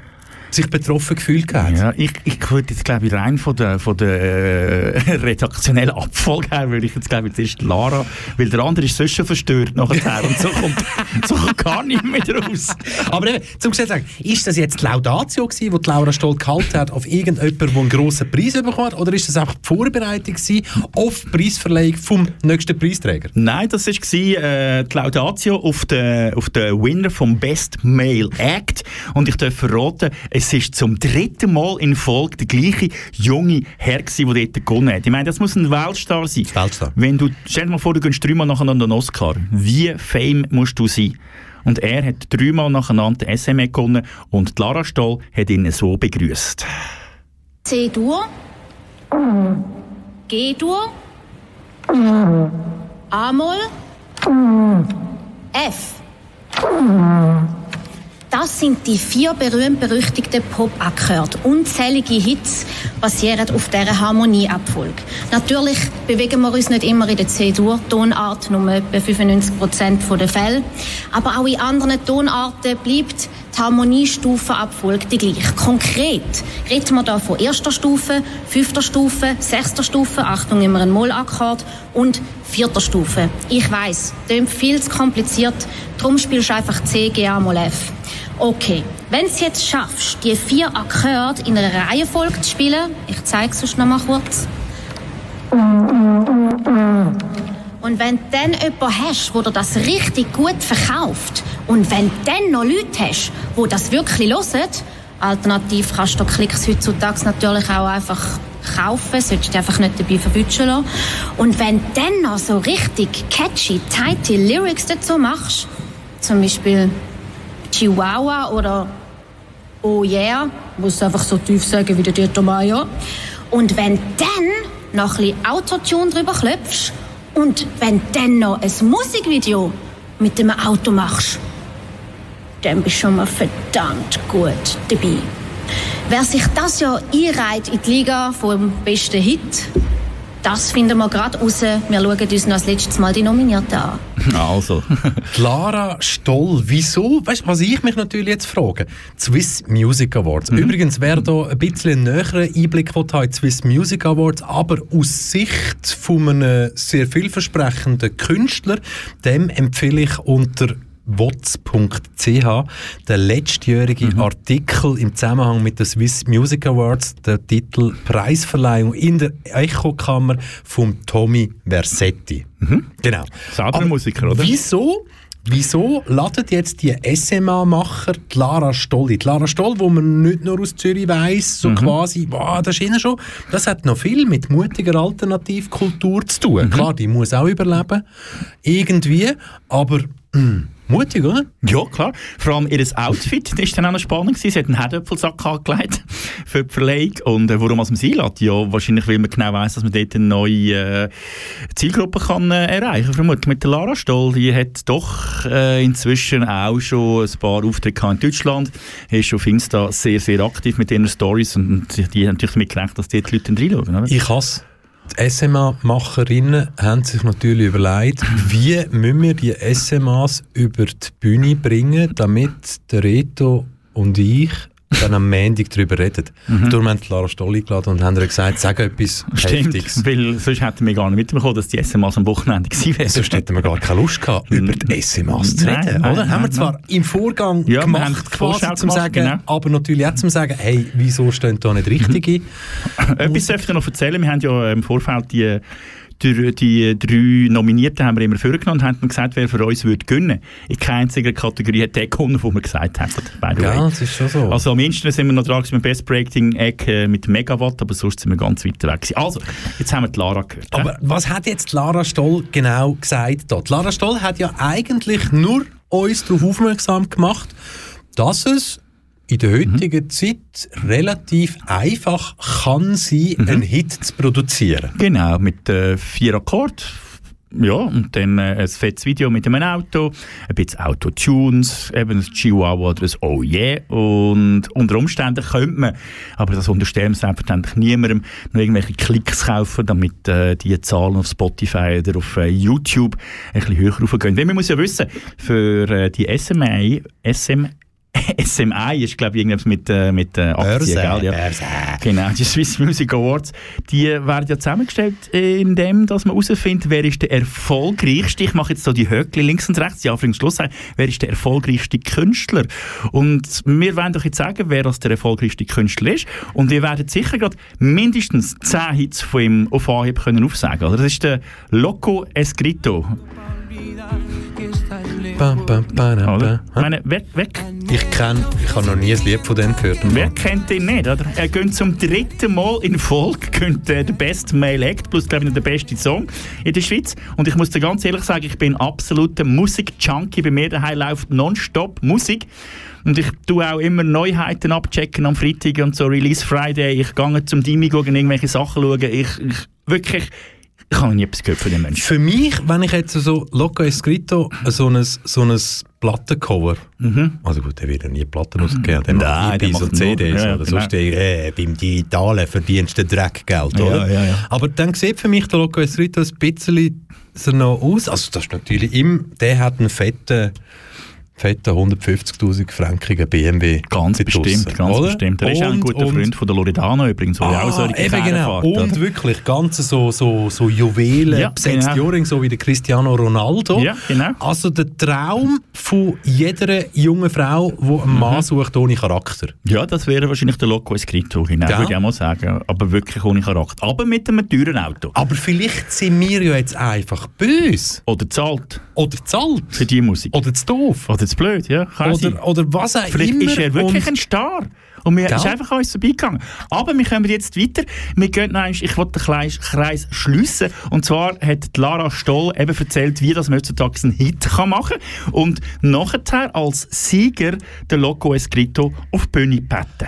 sich betroffen gefühlt hat? Ja, ich, ich würde jetzt glaube ich rein von der, von der äh, redaktionellen Abfolge her, würde ich jetzt glaube ich zuerst Lara, weil der andere ist sonst schon verstört nachher und so kommt, so kommt gar nicht mehr raus. Aber eben, zum sagen, ist das jetzt die Laudatio gewesen, die Laura Stoll gehalten hat auf irgendjemanden, der einen grossen Preis bekommen hat, oder ist das auch die Vorbereitung gewesen auf die Preisverleihung vom nächsten Preisträger? Nein, das war äh, die Laudatio auf den, auf den Winner vom Best Male Act. Und ich darf verraten, es ist zum dritten Mal in Folge der gleiche junge Herr gewesen, der dort gewonnen hat. Ich meine, das muss ein Weltstar sein. Weltstar. Wenn du, stell dir mal vor, du gehst dreimal nacheinander einen Oscar. Wie fame musst du sein? Und er hat dreimal nacheinander den SME gewonnen und die Lara Stoll hat ihn so begrüßt. C-Dur, G-Dur, A-Moll, F. Das sind die vier berühmt-berüchtigten Pop-Akkorde. Unzählige Hits basieren auf dieser Harmonieabfolge. Natürlich bewegen wir uns nicht immer in der C-Dur-Tonart, nur etwa 95% der Fälle. Aber auch in anderen Tonarten bleibt die Harmoniestufenabfolge die gleiche. Konkret reden wir da von erster Stufe, fünfter Stufe, sechster Stufe, Achtung, immer ein Mollakkord und vierter Stufe. Ich weiß, klingt viel zu kompliziert, darum spielst du einfach C, G, A, Moll, F. Okay, wenn es jetzt schaffst, die vier Akkorde in einer Reihenfolge zu spielen, ich zeige es euch noch mal kurz. Und wenn du dann jemanden hast, der dir das richtig gut verkauft und wenn du dann noch Leute hast, die das wirklich hören, alternativ kannst du Klicks heutzutage natürlich auch einfach kaufen, solltest du einfach nicht dabei verwutschen lassen. Und wenn du dann noch so richtig catchy, tighte Lyrics dazu machst, zum Beispiel Chihuahua oder Oh yeah, muss einfach so tief sagen wie der Dieter Meier. Und wenn dann noch ein bisschen Autotune drüber klopfst und wenn dann noch ein Musikvideo mit dem Auto machst, dann bist du schon mal verdammt gut dabei. Wer sich das Jahr einreiht in die Liga vom besten Hit, das finden wir gerade raus. Wir schauen uns noch das letzte Mal die Nominierten an. Also. Lara Stoll, wieso? Weißt du, was ich mich natürlich jetzt frage? Die Swiss Music Awards. Übrigens, wer da ein bisschen näheren Einblick will, die Swiss Music Awards, aber aus Sicht von einem sehr vielversprechenden Künstler, dem empfehle ich unter wotz.ch der letztjährige Artikel im Zusammenhang mit den Swiss Music Awards, der Titel Preisverleihung in der Echokammer von Tommy Versetti. Genau. Selber ein Musiker, oder? Wieso? Wieso laden jetzt die SMA-Macher die Lara Stoll ein? Die Lara Stoll, wo man nicht nur aus Zürich weiss, so Mhm. quasi, wow, das ist ihnen schon, das hat noch viel mit mutiger Alternativkultur zu tun. Mhm. Klar, die muss auch überleben, irgendwie, aber mh, mutig, oder? Ja, klar. Vor allem ihr Outfit ist dann auch noch spannend. Sie hat einen Herdöpfelsack angelegt für die Verleihung. Und äh, warum man sie einlädt? Ja, wahrscheinlich, weil man genau weiss, dass man dort eine neue äh, Zielgruppe kann äh, erreichen Vermutlich mit der Lara Stoll. Die hat doch äh, inzwischen auch schon ein paar gehabt in Deutschland. Ist auf Insta sehr, sehr aktiv mit ihren Stories und die, die haben natürlich damit gerechnet, dass dort die Leute reinschauen. Oder? Ich hasse. Die SMA-Macherinnen haben sich natürlich überlegt, wie müssen wir die SMAs über die Bühne bringen, damit der Reto und ich dann am Montag darüber reden. Mhm. Darum haben Lara Stoll eingeladen und haben ihr gesagt, sag etwas Stimmt, Heftiges. weil sonst hätten wir gar nicht mitbekommen, dass die SMAs am Wochenende gewesen wären. Sonst hätten wir gar keine Lust gehabt, über die SMAs zu reden, nein, oder? nein, haben wir zwar im Vorgang Ja, gemacht, quasi zum gemacht, Sagen, genau. aber natürlich auch zum Sagen, hey, wieso stehen da nicht Richtige? Etwas dürfte ich noch erzählen. Wir haben ja im Vorfeld die, die, die drei Nominierten haben wir immer vorgenommen und haben gesagt, wer für uns würde gewinnen. In keiner einzigen Kategorie hat der gewonnen, wo wir gesagt haben. Ja, das ist schon so. Also am ehesten sind wir noch dran mit Best Breaking Egg äh, mit Megawatt, aber sonst sind wir ganz weit weg gewesen. Also, jetzt haben wir die Lara gehört. Aber was hat jetzt Lara Stoll genau gesagt? Die Lara Stoll hat ja eigentlich nur uns darauf aufmerksam gemacht, dass es in der heutigen Zeit relativ einfach kann sein, einen Hit zu produzieren. Genau, mit äh, vier Akkorden. Ja, und dann äh, ein fettes Video mit einem Auto, ein bisschen Autotunes, eben ein Chihuahua oder ein Oh Yeah. Und unter Umständen könnte man, aber das unterstellen selbstverständlich niemandem, noch irgendwelche Klicks kaufen, damit äh, die Zahlen auf Spotify oder auf äh, YouTube ein bisschen höher raufgehen. Weil man muss ja wissen, für äh, die SMA, SM, SMI ist, glaube ich, irgendwas mit, äh, mit äh, Aktien, Börse, gell? Ja. Börse. Genau, die Swiss Music Awards, die werden ja zusammengestellt, indem dass man herausfindet, wer ist der erfolgreichste, ich mache jetzt so die Höckli links und rechts, die Anfang und Schluss sagen, wer ist der erfolgreichste Künstler? Und wir werden doch jetzt sagen, wer das der erfolgreichste Künstler ist. Und wir werden sicher gerade mindestens 10 Hits von ihm auf Anhieb können aufsagen. Oder? Das ist der Loco Escrito. Bam, bam, bam, meine, wer, wer, Ich kenne, ich habe noch nie ein Lied von dem gehört. Wer kennt den nicht, oder? Er geht zum dritten Mal in Folge gönnt, äh, der beste Male Act plus, glaube ich, der beste Song in der Schweiz. Und ich muss dir ganz ehrlich sagen, ich bin absoluter Musik-Junkie. Bei mir daheim läuft nonstop Musik. Und ich tue auch immer Neuheiten abchecken am Freitag und so Release Friday. Ich gehe zum Dimi schauen, irgendwelche Sachen schauen. Ich, ich wirklich, ich habe nie etwas gehört von den Menschen. Für mich, wenn ich jetzt so Loco Escrito so ein, so ein Plattencover, also gut, der wird ja nie Platten rausgegeben, der Mhm. Nein, macht der EPs macht und CDs, ja, oder genau. sonst äh, beim Digitalen verdienst du Dreckgeld, Ja, oder? ja, ja. Aber dann sieht für mich der Loco Escrito ein bisschen so noch aus, also das ist natürlich ihm, der hat einen fetten fetten 150'000 frankigen BMW Ganz bestimmt, draussen, ganz oder? bestimmt. Er ist auch ein guter und- Freund von der Loredana übrigens, wo ja auch solche Ah, eben genau. Und oder? wirklich ganz so, so, so Juwelen, Ja, besetzte genau. Ohrringe, so wie der Cristiano Ronaldo. Ja, genau. Also der Traum von jeder jungen Frau, die einen Mhm. Mann sucht ohne Charakter. Ja, das wäre wahrscheinlich der Loco Escrito, genau, Gell? würde ich auch mal sagen. Aber wirklich ohne Charakter. Aber mit einem teuren Auto. Aber vielleicht sind wir ja jetzt einfach böse. Oder zahlt. Oder zahlt. Für die Musik. Oder zu doof. Oder zu blöd, ja. Kann. Oder, oder was auch Vielleicht immer. ist er wirklich ein Star. Und wir Gell? ist einfach an uns vorbeigegangen. Aber wir kommen jetzt weiter. Wir gehen noch einmal, ich wollte den kleinen Kreis schliessen. Und zwar hat Lara Stoll eben erzählt, wie das man heutzutage einen Hit kann machen kann. Und nachher als Sieger der Loco Escrito auf die Bühne patten.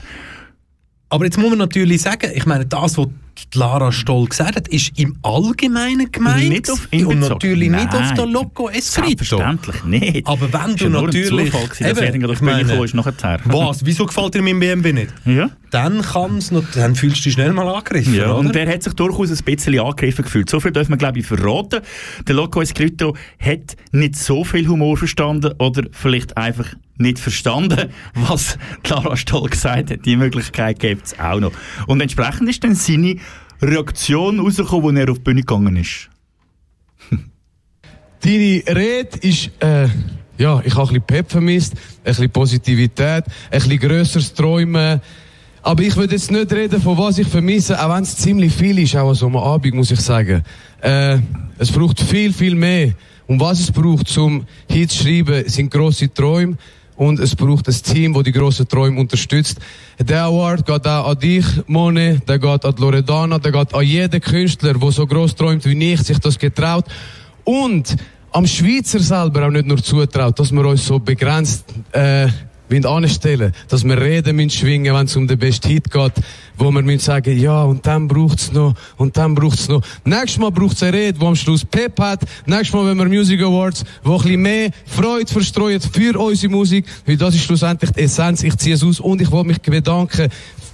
Aber jetzt muss man natürlich sagen, ich meine, das, was Lara Stoll gesagt hat, ist im Allgemeinen gemeint. Nicht auf und natürlich nicht auf Nein. den Loco Escrito. Selbstverständlich nicht. Aber wenn du natürlich... Eben, ich meine, ist nachher. Was? Wieso gefällt dir mein BMW nicht? Ja. Dann kann's noch, dann fühlst du dich schnell mal angegriffen, Ja, oder? und der hat sich durchaus ein bisschen angegriffen gefühlt. So viel dürfen wir, glaube ich, verraten. Der Loco Escrito hat nicht so viel Humor verstanden oder vielleicht einfach nicht verstanden, was Clara Stoll gesagt hat. Die Möglichkeit gibt es auch noch. Und entsprechend ist dann seine Reaktion rausgekommen, als er auf die Bühne gegangen ist. Deine Rede ist, äh, ja, ich habe ein bisschen Pep vermisst, ein bisschen Positivität, ein bisschen grösseres Träumen. Aber ich würde jetzt nicht reden, von was ich vermisse, auch wenn es ziemlich viel ist, auch an so einem Abend, muss ich sagen. Äh, es braucht viel, viel mehr. Und was es braucht, zum Hit zu schreiben, sind grosse Träume. Und es braucht ein Team, das die grossen Träume unterstützt. Der Award geht auch an dich, Mone, der geht an Loredana, der geht an jeden Künstler, der so gross träumt wie ich, sich das getraut. Und am Schweizer selber auch nicht nur zutraut, dass wir uns so begrenzt äh, wollen anstellen, dass wir Reden müssen schwingen, wenn es um den besten Hit geht, wo wir müssen sagen, ja, und dann braucht's noch, und dann braucht's noch. Nächstes Mal braucht's eine Rede, wo am Schluss Pep hat. Nächstes Mal, wenn wir Music Awards, wo ein bisschen mehr Freude verstreuen für unsere Musik, weil das ist schlussendlich die Essenz. Ich ziehe es aus und ich wollte mich bedanken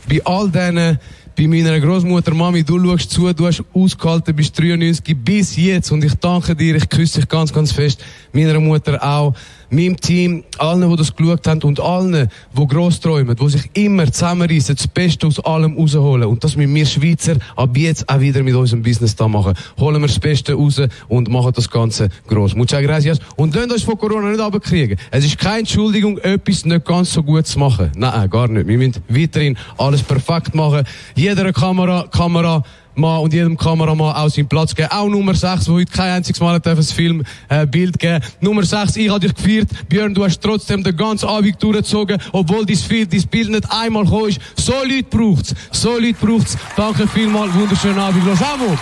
bei all denen, bei meiner Großmutter, Mami, du schaust zu, du hast ausgehalten bis 93 bis jetzt und ich danke dir, ich küsse dich ganz, ganz fest. Meiner Mutter auch. Meinem Team, allen, die das geschaut haben und allen, die gross träumen, die sich immer zusammenreißen, das Beste aus allem rausholen. Und das müssen wir Schweizer ab jetzt auch wieder mit unserem Business da machen. Holen wir das Beste raus und machen das Ganze gross. Muchas gracias. Und lasst uns von Corona nicht abkriegen. Es ist keine Entschuldigung, etwas nicht ganz so gut zu machen. Nein, gar nicht. Wir müssen weiterhin alles perfekt machen. Jeder Kamera, Kamera, Mann und jedem Kameramann auch seinen Platz geben. Auch Nummer 6, wo heute kein einziges Mal ein Film, äh, geben. Nummer 6, ich habe dich gefeiert. Björn, du hast trotzdem den ganzen Abend durchgezogen, obwohl dein Bild nicht einmal gekommen ist. So Leute braucht's. So Leute braucht's. Danke vielmals. Wunderschönen Abend. Los, Amo!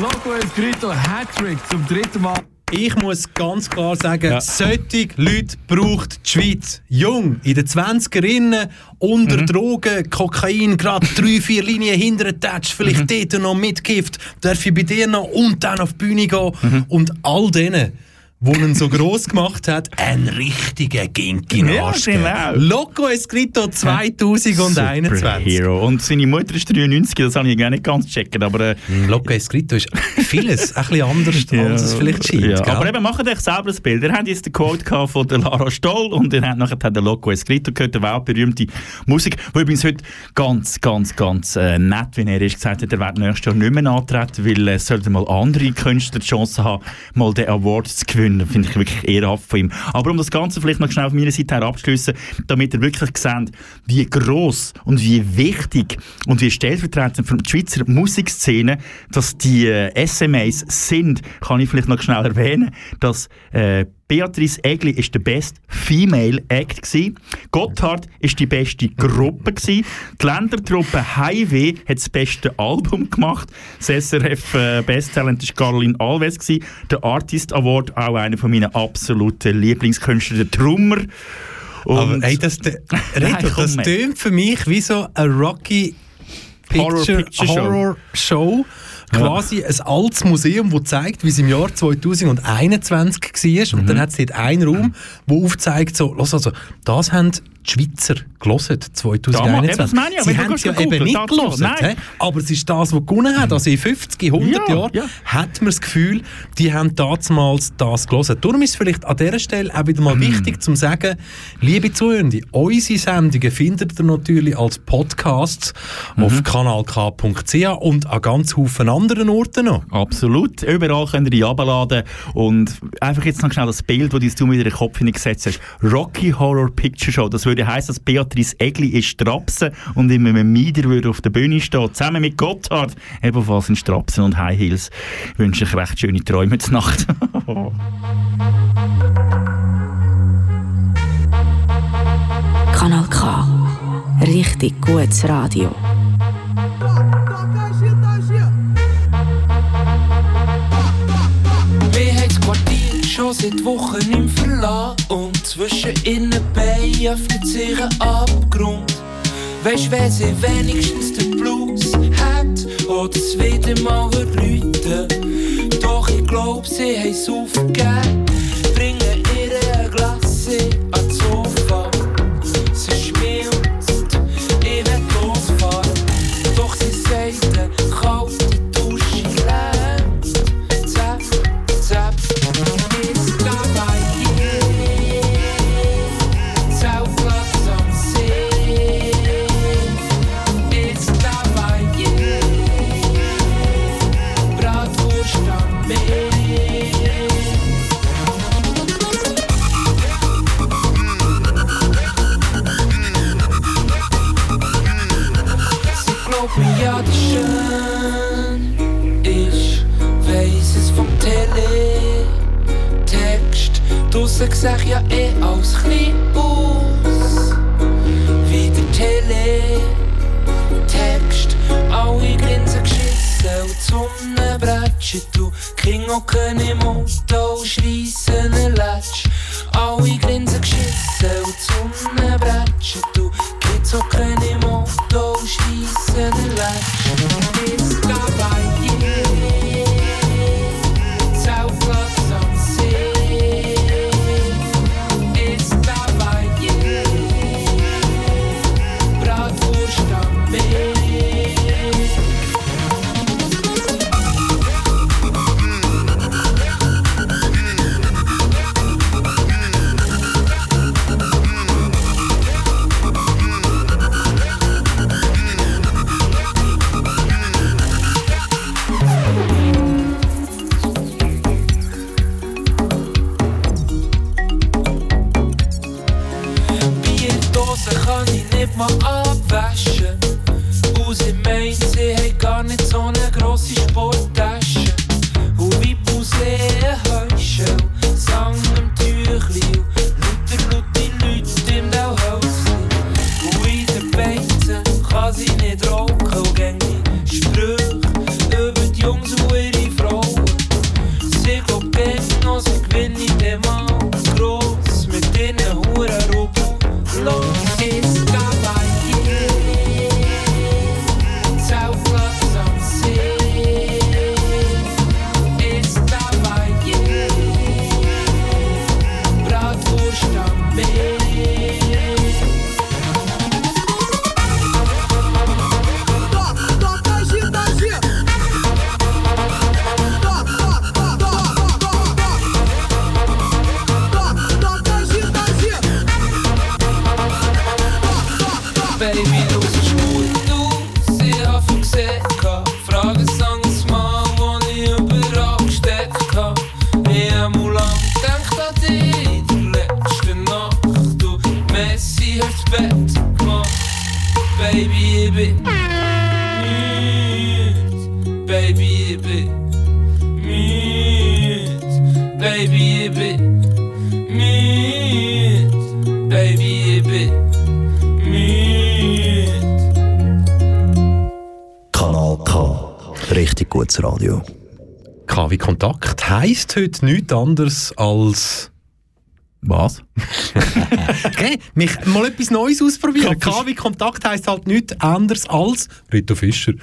Loco Escrito Hattrick zum dritten Mal. Ich muss ganz klar sagen, solche Leute braucht die Schweiz. Jung, in den 20erinnen, unter Drogen, Kokain, gerade drei, vier Linien hinter Touch, vielleicht dort noch mitgift, darf ich bei dir noch und dann auf die Bühne gehen. Und all denen, die ihn so gross gemacht hat, einen richtigen Gink in den Ja, genau. Loco Escrito 2021. Superhero. Und seine Mutter ist 93, das habe ich gar nicht ganz gecheckt. Aber, äh, Loco Escrito ist vieles ein bisschen anders, als es vielleicht scheint. Ja, aber eben, macht euch selber ein Bild. Ihr habt jetzt den Quote von der Lara Stoll und ihr habt nachher den Loco Escrito gehört, der weltberühmte Musik, der übrigens heute ganz, ganz, ganz äh, nett, wie er ist, gesagt hat, er wird nächstes Jahr nicht mehr antreten, weil es sollten mal andere Künstler die Chance haben, mal den Award zu gewinnen. Finde ich wirklich ehrenhaft von ihm. Aber um das Ganze vielleicht noch schnell auf meiner Seite her abzuschliessen, damit ihr wirklich seht, wie gross und wie wichtig und wie stellvertretend für die Schweizer Musikszene, dass die äh, SMAs sind, kann ich vielleicht noch schnell erwähnen, dass äh, Beatrice Egli ist der beste Female Act gsi. Gotthard ist die beste Gruppe gsi. Die Ländertruppe Highway hat das beste Album gemacht. Das SRF äh, Best Talent ist Caroline Alves gsi. Der Artist Award auch einer von meinen absoluten Lieblingskünstler, der Trummer. Aber ey, das, Reto, Nein, komm, das tönt für mich wie so eine Rocky Horror Picture Picture Show. Horror Show. Quasi ein altes Museum, das zeigt, wie es im Jahr 2021 war. Und dann hat es dort einen Raum, der aufzeigt, so, los, also, das haben die Schweizer gelesen, 2021. Ja, das meine ich, aber Sie haben es ja ja eben nicht gelesen. Aber es ist das, was gewonnen hat. Also in 50, 100 Ja, Jahren ja. hat man das Gefühl, die haben damals das gelesen. Darum ist es vielleicht an dieser Stelle auch wieder Hm. mal wichtig zu sagen, liebe Zuhörende, unsere Sendungen findet ihr natürlich als Podcasts Mhm. auf kanalk.ch und an ganz Haufen anderen Orten noch. Absolut. Überall könnt ihr die abladen. Und einfach jetzt noch schnell das Bild, das du mir in den Kopf hineingesetzt hast. Rocky Horror Picture Show. Das würde heißen, dass Beatrice Egli in Strapsen und in einem Mieder würde auf der Bühne stehen. Zusammen mit Gotthard. Ebenfalls in Strapsen und High Heels. Ich wünsche euch recht schöne Träume zur Nacht. Kanal K. Richtig gutes Radio. Schon seit Wochen im Verlassen und zwischen innen Beinen öffnet sich ein Abgrund. Weisst, wenn sie wenigstens den Blues hat oder es wieder mal läuten. Doch ich glaub, sie haben es aufgegeben. Bringen ihre Glasse Draussen seh ich ja eh als klein aus, wie der Teletext. Alle grinsen geschissen und die Sonne bretschen, du King hocken im Auto schreissen Latsch. Alle grinsen geschissen und die Heisst heute nichts anderes als. Was? okay, mich mal etwas Neues ausprobieren. KW Kontakt heisst halt nichts anderes als Rito Fischer.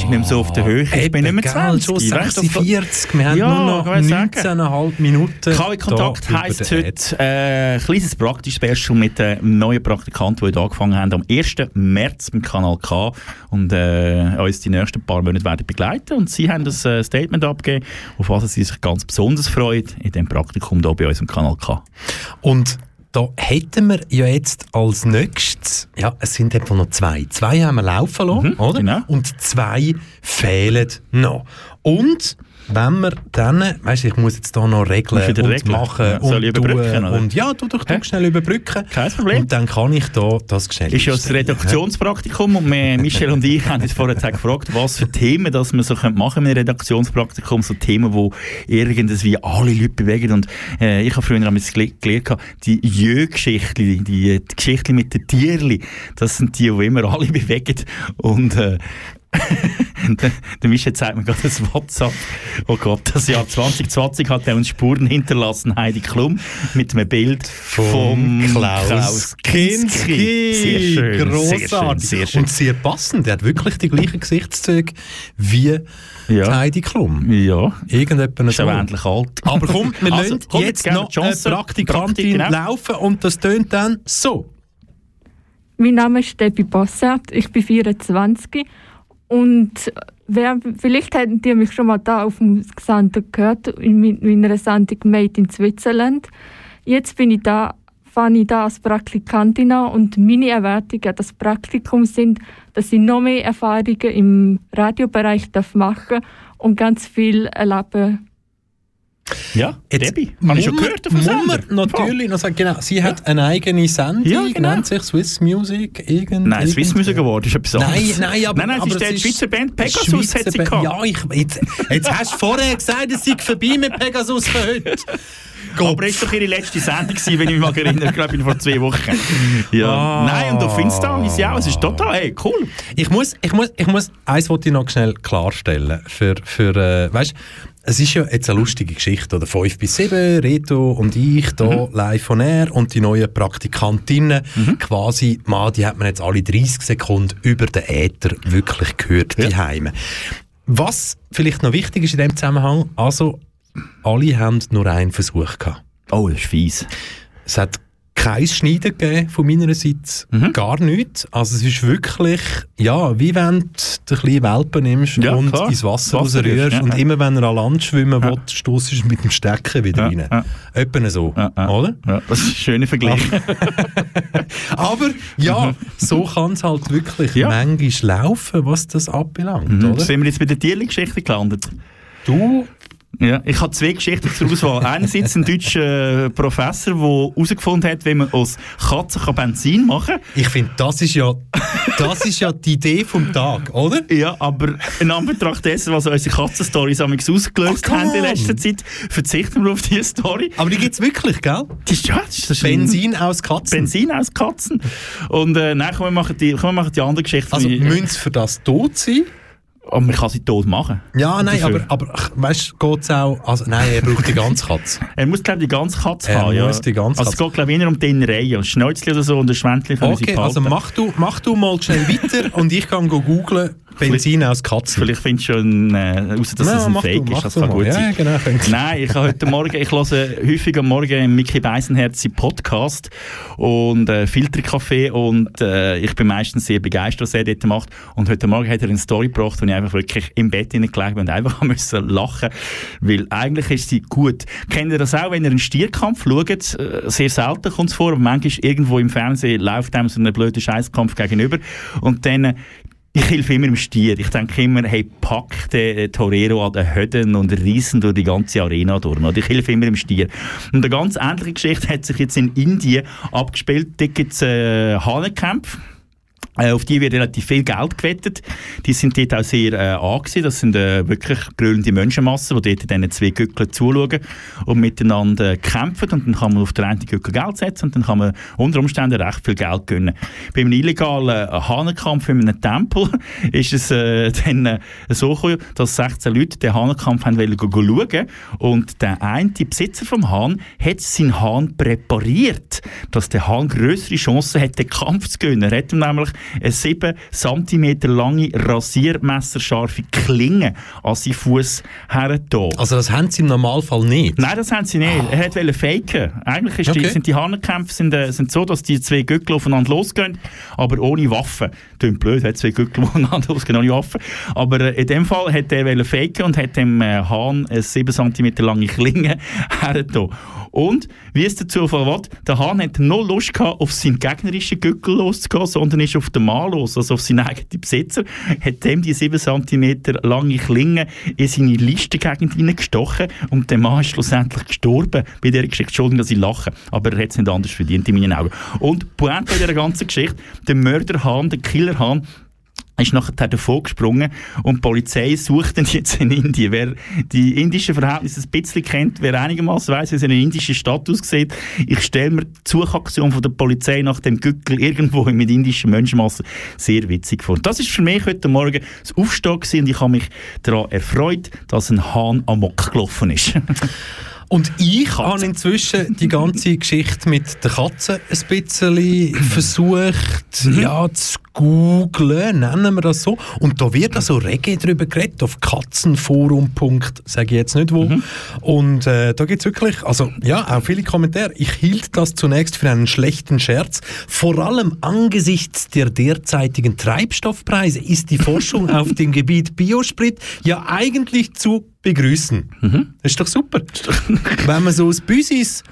Geistig nicht mehr so auf der Höhe. Ich bin nicht mehr 20. Schon weißt du, 46, wir haben Ja, nur noch kann ich sagen. 19,5 Minuten. KW Kontakt heisst heute äh, ein kleines Praktisch-Special mit den neuen Praktikanten, die heute angefangen haben am 1. März im Kanal K und äh, uns die nächsten paar Monate werden begleiten. Und sie haben das äh, Statement abgegeben, auf was sie sich ganz besonders freuen in dem Praktikum hier bei uns im Kanal K. Und da hätten wir ja jetzt als nächstes, ja, es sind etwa noch zwei. Zwei haben wir laufen lassen, Mhm, oder? genau. Und zwei fehlen noch. Und wenn wir dann, weißt du, ich muss jetzt da noch regeln und regeln? machen Ja, und überbrücken, oder? und ja, du doch du schnell überbrücken. Kein Problem. Und dann kann ich da das Geschenk Ist ja das Redaktionspraktikum und wir, Michel und ich haben uns vorher gefragt, was für Themen dass wir so machen können mit einem Redaktionspraktikum, so Themen, die irgendwie alle Leute bewegen und äh, ich habe früher einmal gele- gelernt, die Jö-Geschichten, die, die Geschichten mit den Tierli, das sind die, die immer alle bewegen und äh, der, der Michel zeigt mir gerade das WhatsApp. Oh Gott, das Jahr 2020 hat er uns Spuren hinterlassen, Heidi Klum, mit einem Bild vom, Klaus Kinski. Kinski. Sehr schön, Grossartig. sehr schön, sehr schön. Und sehr passend. Er hat wirklich die gleichen Gesichtszüge wie die Heidi Klum. Ja. Irgendjemand Ist aber endlich alt. Aber komm, wir Also, lassen komm, jetzt gerne noch eine. Praktikantin Praktik, genau. laufen und das tönt dann so. Mein Name ist Debbie Bossert, ich bin 24 und wer, vielleicht hätten die mich schon mal da auf dem Sender gehört, in mein- meiner Sendung Made in Switzerland. Jetzt bin ich da, fange ich da als Praktikantin an und meine Erwartungen an das Praktikum sind, dass ich noch mehr Erfahrungen im Radiobereich darf machen und ganz viel erleben Ja, Jetzt Debbie, habe ich schon gehört Sender. man natürlich noch sagen, genau, sie hat eine eigene Sendung, Ja, genau. nennt sich Swiss Music. Irgend, Nein, Swiss irgend- Music Award ist etwas Nein, anderes. nein, aber, Nein, nein, es aber ist die Schweizer Band Pegasus, Schweizer hat sie gehabt. Ja, ich, jetzt, jetzt hast du vorher gesagt, es sei vorbei mit Pegasus für heute. Aber es war doch ihre letzte Sendung, gewesen, wenn ich mich mal erinnere, glaube ich, vor zwei Wochen. Ja. Ah. Nein, und auf Insta, wie sie auch, es ist total, hey, cool. Ich muss, ich muss, ich muss, eins wollte ich noch schnell klarstellen. Für, für, äh, weißt, es ist ja jetzt eine lustige Geschichte, oder? 5 bis 7, Reto und ich hier live von Air und die neuen Praktikantinnen, quasi, man, die hat man jetzt alle 30 Sekunden über den Äther wirklich gehört, die Heime. Was vielleicht noch wichtig ist in dem Zusammenhang, also, alle haben nur einen Versuch gehabt. Oh, das ist fies. Es hat kein Schneiden gegeben von meiner Seite, Mhm. gar nichts. Also es ist wirklich, ja, wie wenn du den kleinen Welpen nimmst Ja, und klar. ins Wasser Wasser rausrührst rührst, ja, und ja. immer wenn er an Land schwimmen will, stossest du mit dem Stecken wieder rein. ja. Etwa so, oder? Ja, das ist ein schöner Vergleich. Aber ja, so kann es halt wirklich Ja. manchmal laufen, was das abbelangt, Mhm. oder? Sind wir jetzt bei der Tierli-Geschichte gelandet? Du Ja, ich habe zwei Geschichten zur Auswahl. Einerseits ein deutscher äh, Professor, der herausgefunden hat, wie man aus Katzen Benzin machen kann. Ich finde, das ist ja das ist ja die Idee vom Tag, oder? Ja, aber in Anbetracht dessen, was unsere Katzenstories ausgelöst Ach, haben in letzter Zeit, verzichten wir auf diese Story. Aber die gibt es wirklich, gell? Die ist, ja, das ist, das Benzin aus Katzen. Benzin aus Katzen. Und äh, nein, komm, wir machen die, komm, wir machen die andere Geschichte. Also müssen für das tot sein? Aber man kann sie tot machen. Ja, nein, Dafür. aber, aber weißt du, geht es auch. Also, nein, er braucht die ganze Katze. Er muss, glaube ich, die ganze Katze Er haben. Ja. muss die ganze also es Katze. geht, glaube ich, eher um die Innereien. Ein Schnäuzchen oder so und ein Schwänzchen können sie Okay, behalten. also mach du, mach du mal schnell weiter und ich kann go googlen Benzin aus Katzen. Vielleicht findest du schon äh, raus, dass es ein du, Fake mach ist. Das du kann mal. gut Ja, sein. genau. Nein, ich habe heute Morgen, ich höre häufig am Morgen Mickey Beisenherz im Podcast und äh, Filterkaffee und äh, ich bin meistens sehr begeistert, was er dort macht. Und heute Morgen hat er eine Story gebracht, wo ich einfach wirklich im Bett hineingelegt und einfach müssen lachen, weil eigentlich ist sie gut. Kennt ihr das auch, wenn ihr einen Stierkampf schaut? Äh, Sehr selten kommt es vor, aber manchmal irgendwo im Fernsehen läuft einem so ein blöder Scheißkampf gegenüber und dann äh, ich helfe immer im Stier. Ich denke immer, hey, pack den äh, Torero an den Höden und riesen durch die ganze Arena durch. Ich helfe immer im Stier. Und eine ganz ähnliche Geschichte hat sich jetzt in Indien abgespielt. Dort gibt es äh, Hahnenkämpfe. Äh, auf die wird relativ viel Geld gewettet. Die sind dort auch sehr äh, angesehen. Das sind äh, wirklich grölende Menschenmassen, die dort diesen zwei Gückeln zuschauen und miteinander kämpfen. Und dann kann man auf den einen Gückel Geld setzen und dann kann man unter Umständen recht viel Geld gewinnen. Bei einem illegalen äh, Hahnenkampf in einem Tempel ist es äh, dann äh, so gekommen, dass 16 Leute den Hahnenkampf haben wollen schauen und der eine Besitzer vom Hahn hat seinen Hahn präpariert, dass der Hahn größere Chancen hat, den Kampf zu gewinnen. Er hat ihm nämlich eine 7 cm lange rasiermesserscharfe Klinge an seinen Fuß hergetan. Also das haben sie im Normalfall nicht? Nein, das haben sie nicht. Er hat wollte faken. Eigentlich ist die, Okay. sind die Hahnenkämpfe sind, äh, sind so, dass die zwei Gückel aufeinander losgehen, aber ohne Waffen. Klingt blöd, hat zwei die aufeinander losgehen, ohne Waffen. Aber äh, in dem Fall hat er faken und hat dem äh, Hahn eine 7 cm lange Klinge hergetan. Und, wie es Zufall will, der Hahn hat null Lust gehabt, auf seinen gegnerischen Gückel loszugehen, sondern ist auf den Mann los, also auf seinen eigenen Besitzer, hat dem die 7 cm lange Klinge in seine Listengegend hineingestochen und der Mann ist schlussendlich gestorben bei dieser Geschichte. Entschuldigung, dass ich lache, aber er hat es nicht anders verdient in meinen Augen. Und Pointe bei dieser ganzen Geschichte, der Mörderhahn, der Killerhahn, ist nachher davon gesprungen und die Polizei sucht ihn jetzt in Indien. Wer die indischen Verhältnisse ein bisschen kennt, wer einigermaßen weiß, wie so eine indische Stadt aussieht, ich stelle mir die Suchaktion von der Polizei nach dem Gückel irgendwo mit indischen Menschenmassen sehr witzig vor. Das ist für mich heute Morgen das Aufstehen und ich habe mich daran erfreut, dass ein Hahn amok gelaufen ist. Und ich habe inzwischen die ganze Geschichte mit der Katze ein bisschen versucht ja, zu googlen, nennen wir das so. Und da wird also rege drüber geredet, auf katzenforum. sage ich jetzt nicht wo. Und äh, da gibt es wirklich, also ja, auch viele Kommentare. Ich hielt das zunächst für einen schlechten Scherz. Vor allem angesichts der derzeitigen Treibstoffpreise ist die Forschung auf dem Gebiet Biosprit ja eigentlich zu begrüßen. Das ist doch super. Wenn man so aus Büsis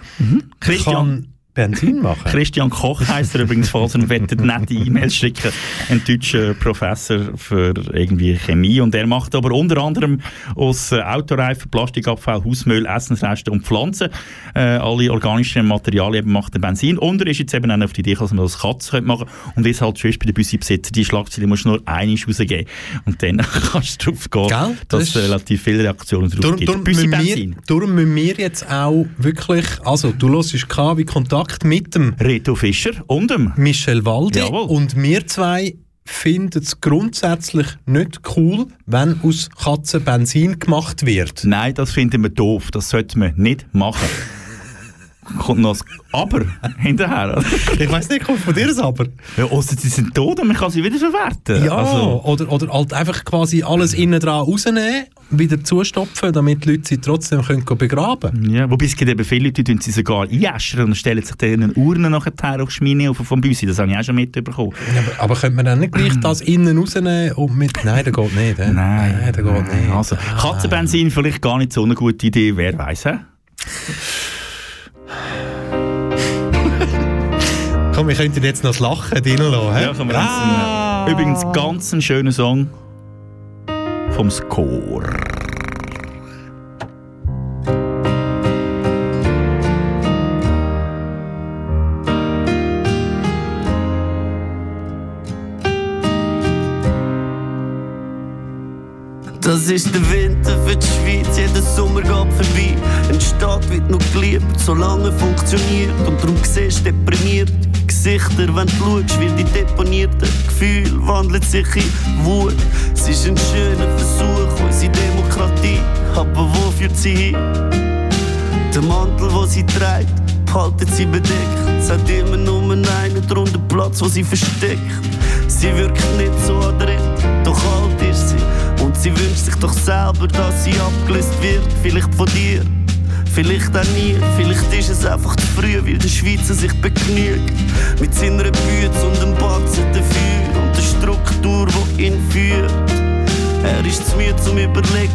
kann Benzin machen. Christian Koch heisst er übrigens, falls er wettet, nette E-Mails schicken. Ein deutscher Professor für irgendwie Chemie. Und er macht aber unter anderem aus äh, Autoreifen, Plastikabfall, Hausmüll, Essensresten und Pflanzen äh, alle organischen Materialien eben macht er Benzin. Und er ist jetzt eben auch auf die Idee, dass man das Katze könnte machen Und es halt schon ist bei den Büssi-Besitzer, die Schlagzeile musst du nur einmal rausgeben. Und dann kannst du drauf gehen, Gell? dass Das es relativ viele Reaktionen drauf Darum, gibt. darum, müssen wir, Büssi-Benzin. darum müssen wir jetzt auch wirklich, also du hörst KW Kontakt mit dem Reto Fischer und dem Michel Walde Jawohl. und wir zwei finden es grundsätzlich nicht cool, wenn aus Katzen Benzin gemacht wird. Nein, das finden wir doof. Das sollte man nicht machen. Kommt noch das Aber hinterher. Ich weiß nicht, kommt von dir das Aber? Ja, ausser sie sind tot und man kann sie wieder verwerten. Ja, Also, oder, oder halt einfach quasi alles innen dran rausnehmen, wieder zustopfen, damit die Leute sie trotzdem können begraben ja, wobei es gibt eben viele Leute, die sie sogar einäschern und stellen sich dann eine Urne nachher auf Schmine auf vom Büsi. Das habe ich auch schon mitbekommen. Ja, aber, aber könnte man dann nicht gleich das innen rausnehmen und mit... Nein, das geht nicht. Nein, Nein, das geht nicht. Also, Katzenbenzin vielleicht gar nicht so eine gute Idee, wer weiß. He? Komm, wir könnten jetzt noch das Lachen reinlassen. Ja, können wir ah. Übrigens ganz ein schöner Song Zentrums Chor. Das ist der Winter für die Schweiz, jeder Sommer geht vorbei. Ein Staat wird noch geliebt, solange funktioniert und darum siehst du deprimiert. Gesichter, wenn du schaust, wie die deponierten Gefühle wandeln sich in Wut. Es ist ein schöner Versuch, unsere Demokratie, aber wo führt sie hin? Der Mantel, wo sie trägt, behaltet sie bedeckt. Es hat immer nur einen drunter Platz, wo sie versteckt. Sie wirkt nicht so adrett, doch alt ist sie. Und sie wünscht sich doch selber, dass sie abgelöst wird. Vielleicht von dir, vielleicht auch nie. Vielleicht ist es einfach zu früh, weil der Schweizer sich begnügt. Mit seiner Bütze und dem Batzen dafür und der Struktur, die ihn führt. Er ist zu müde zum Überlegen,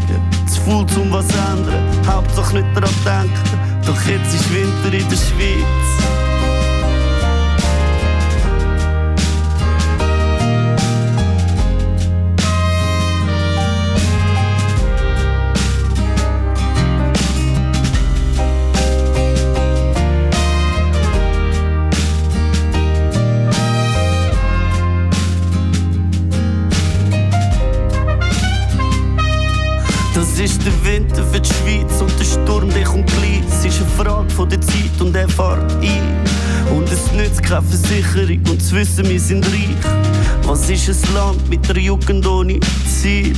zu faul zum was ändern. Hauptsache nicht daran denken, doch jetzt ist Winter in der Schweiz. Der Winter für die Schweiz und der Sturm, der kommt gleich. Es ist eine Frage von der Zeit und er fährt ein. Und es nützt keine Versicherung und zu wissen, wir sind reich. Was ist ein Land mit einer Jugend ohne Ziel?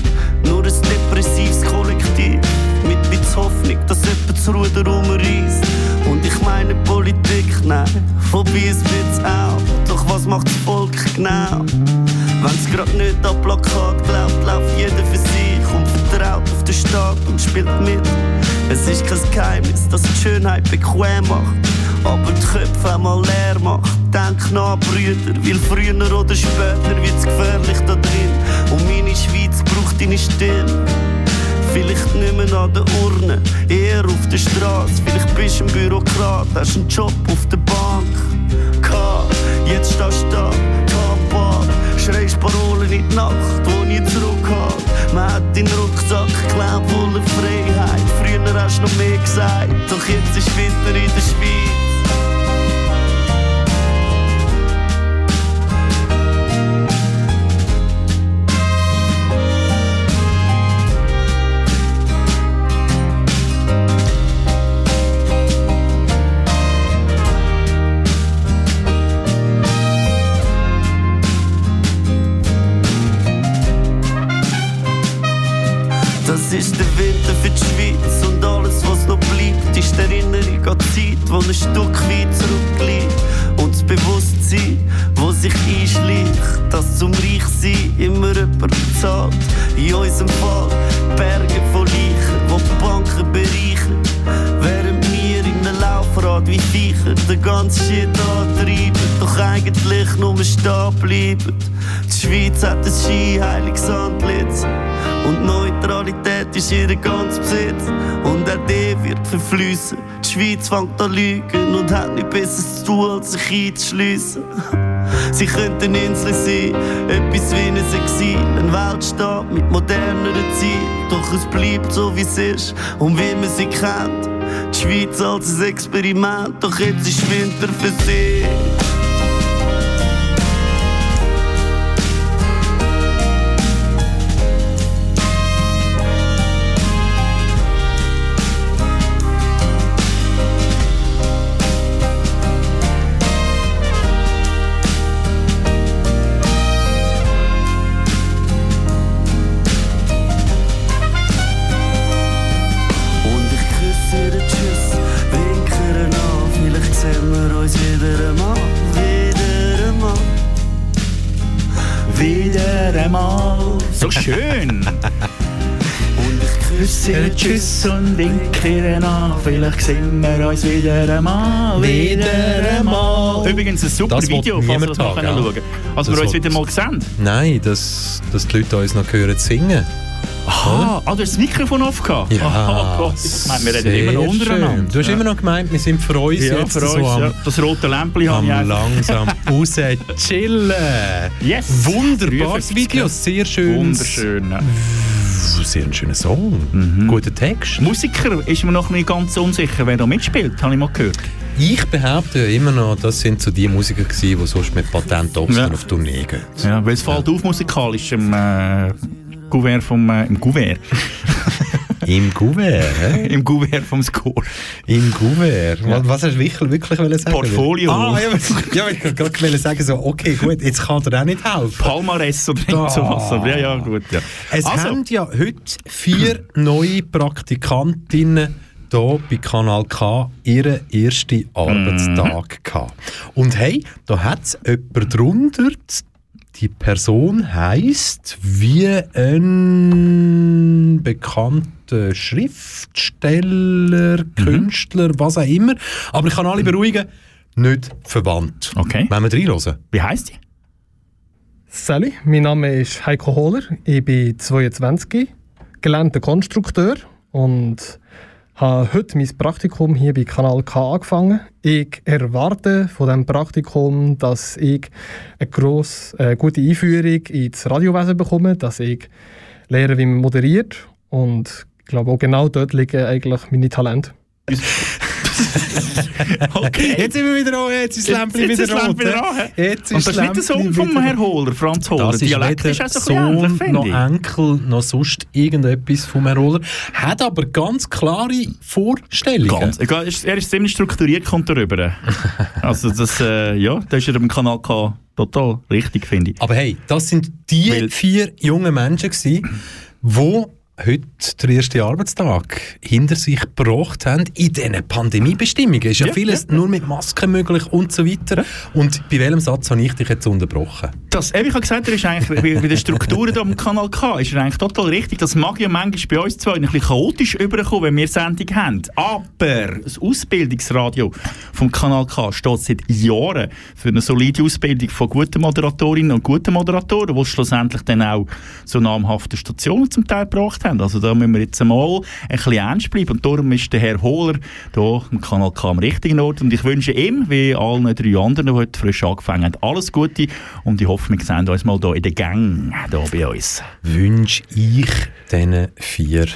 Nur ein depressives Kollektiv. Mit bisschen Hoffnung, dass jemand das Ruder umreißt. Und ich meine Politik, nein, vorbei ist wird's auch. Doch was macht das Volk genau? Wenn's grad nicht an Plakat glaubt, läuft jeder für sich vertraut auf den Staat und spielt mit. Es ist kein Geheimnis, dass die Schönheit bequem macht, aber die Köpfe einmal leer macht. Denk nach, Brüder, weil früher oder später wird's gefährlich da drin. Und meine Schweiz braucht deine Stimme. Vielleicht nicht mehr an der Urne, eher auf der Straße. Vielleicht bist du ein Bürokrat, hast einen Job auf der Bank. K, jetzt stehst du da, schreist Parolen in die Nacht, wo nie zurückhalt. Man hat deinen Rucksack geklaut, voller Freiheit. Früher hast du noch mehr gesagt, doch jetzt ist Winter in der Schweiz. Ist der Winter für die Schweiz und alles, was noch bleibt, ist die Erinnerung an die Zeit, wo ein Stück weit zurückliegt. Und das Bewusstsein, wo sich einschleicht, dass zum Reichsein immer jemand zahlt. In unserem Fall Berge von Leichen, wo die Banken bereichern. Während wir in einem Laufrad wie Viecher den ganzen Shit antreiben, doch eigentlich nur stehen bleiben. Die Schweiz hat ein skiheiliges Antlitz. Und Neutralität ist ihr ganz Besitz. Und auch der wird verfließen. Die Schweiz fängt an lügen und hat nicht besser zu tun, als sich einzuschliessen. Sie könnten Insel sein, etwas wie ein Exil, ein Weltstaat mit moderneren Zielen. Doch es bleibt so wie es ist und wie man sie kennt. Die Schweiz als ein Experiment, doch jetzt ist Winter für sie. An. Vielleicht sehen wir uns wieder einmal. Wieder einmal. Übrigens ein super Das Video, falls niemand das noch haben, können schauen Also Das wir uns wieder mal sehen. Nein, dass, dass die Leute uns noch hören singen. Aha, ah, du hast das Mikrofon aufgehabt? Ja, oh Gott, ich meine, wir reden sehr immer noch schön. untereinander. Du hast Ja. immer noch gemeint, wir sind für uns Ja, jetzt für so uns, am, ja. Das rote Lämpchen habe am ich langsam raus chillen. Yes. Wunderbares 53, Video, sehr schön. Wunderschön. Ja. Sehr ein schöner Song. Guter Text. Musiker ist mir noch nicht ganz unsicher, wer da mitspielt, habe ich mal gehört. Ich behaupte ja immer noch, das sind so die Musiker gewesen, die sonst mit Patent Ja. auf Tournee gehen. Ja, weil es fällt auf musikalisch. Ähm, äh, Gouvert vom, äh, im Gouvert. Im Gouvert, hä? Im Gouvert vom Score. Im Gouvert. Was, was hast du wirklich, wirklich wollen sagen? Portfolio. Ah, ja, ja ich wollte gerade sagen, so, okay, gut, jetzt kann dir auch nicht helfen. Palmares oder irgend sowas. Aber ja, ja, gut. Ja. Es Also. haben ja heute vier neue Praktikantinnen hier bei Kanal K ihren ersten Arbeitstag gehabt. Und hey, da hat es jemand drunter, die Person heisst wie ein bekannter Schriftsteller, Künstler, was auch immer. Aber ich kann alle beruhigen, nicht verwandt. Okay. Wenn wir reinhören. Wie heisst die? Sally, mein Name ist Heiko Hohler, ich bin 22, gelernter Konstrukteur und habe heute mein Praktikum hier bei Kanal K angefangen. Ich erwarte von diesem Praktikum, dass ich eine grosse, äh, gute Einführung ins Radiowesen bekomme, dass ich lerne, wie man moderiert und ich glaube auch genau dort liegen eigentlich meine Talente. Okay. Jetzt sind wir wieder an, jetzt ist das Lämpchen Jetzt wieder ist das rot. An? Jetzt Und das ist nicht der Sohn vom wieder- Herr Hohler, Franz Hohler. Das ist Dialekt weder ist auch so ein bisschen ähnlich, noch. Enkel, noch sonst irgendetwas vom Herrn Hohler. Hat aber ganz klare Vorstellungen. Ganz. Er ist, er ist ziemlich strukturiert, kommt er rüber. Also das, äh, ja, da ist er am Kanal K total richtig, finde ich. Aber hey, das sind die vier jungen Menschen gewesen, die heute den ersten Arbeitstag hinter sich gebracht haben in diesen Pandemiebestimmungen. Ist ja, Ja, vieles nur mit Masken möglich und so weiter. Und bei welchem Satz habe ich dich jetzt unterbrochen? Das, eben, ich habe gesagt, er ist eigentlich bei, den Strukturen am Kanal K ist er eigentlich total richtig. Das mag ja manchmal bei uns zwei ein bisschen chaotisch überkommen, wenn wir Sendung haben. Aber das Ausbildungsradio vom Kanal K steht seit Jahren für eine solide Ausbildung von guten Moderatorinnen und guten Moderatoren, die schlussendlich dann auch so namhafte Stationen zum Teil gebracht haben. Also da müssen wir jetzt einmal ein bisschen ernst bleiben. Und darum ist der Herr Hohler hier am Kanal K am richtigen Ort. Und ich wünsche ihm, wie allen drei anderen, die heute frisch angefangen haben, alles Gute. Und ich hoffe, wir sehen uns mal hier in der Gang, hier bei uns. Wünsche ich diesen vier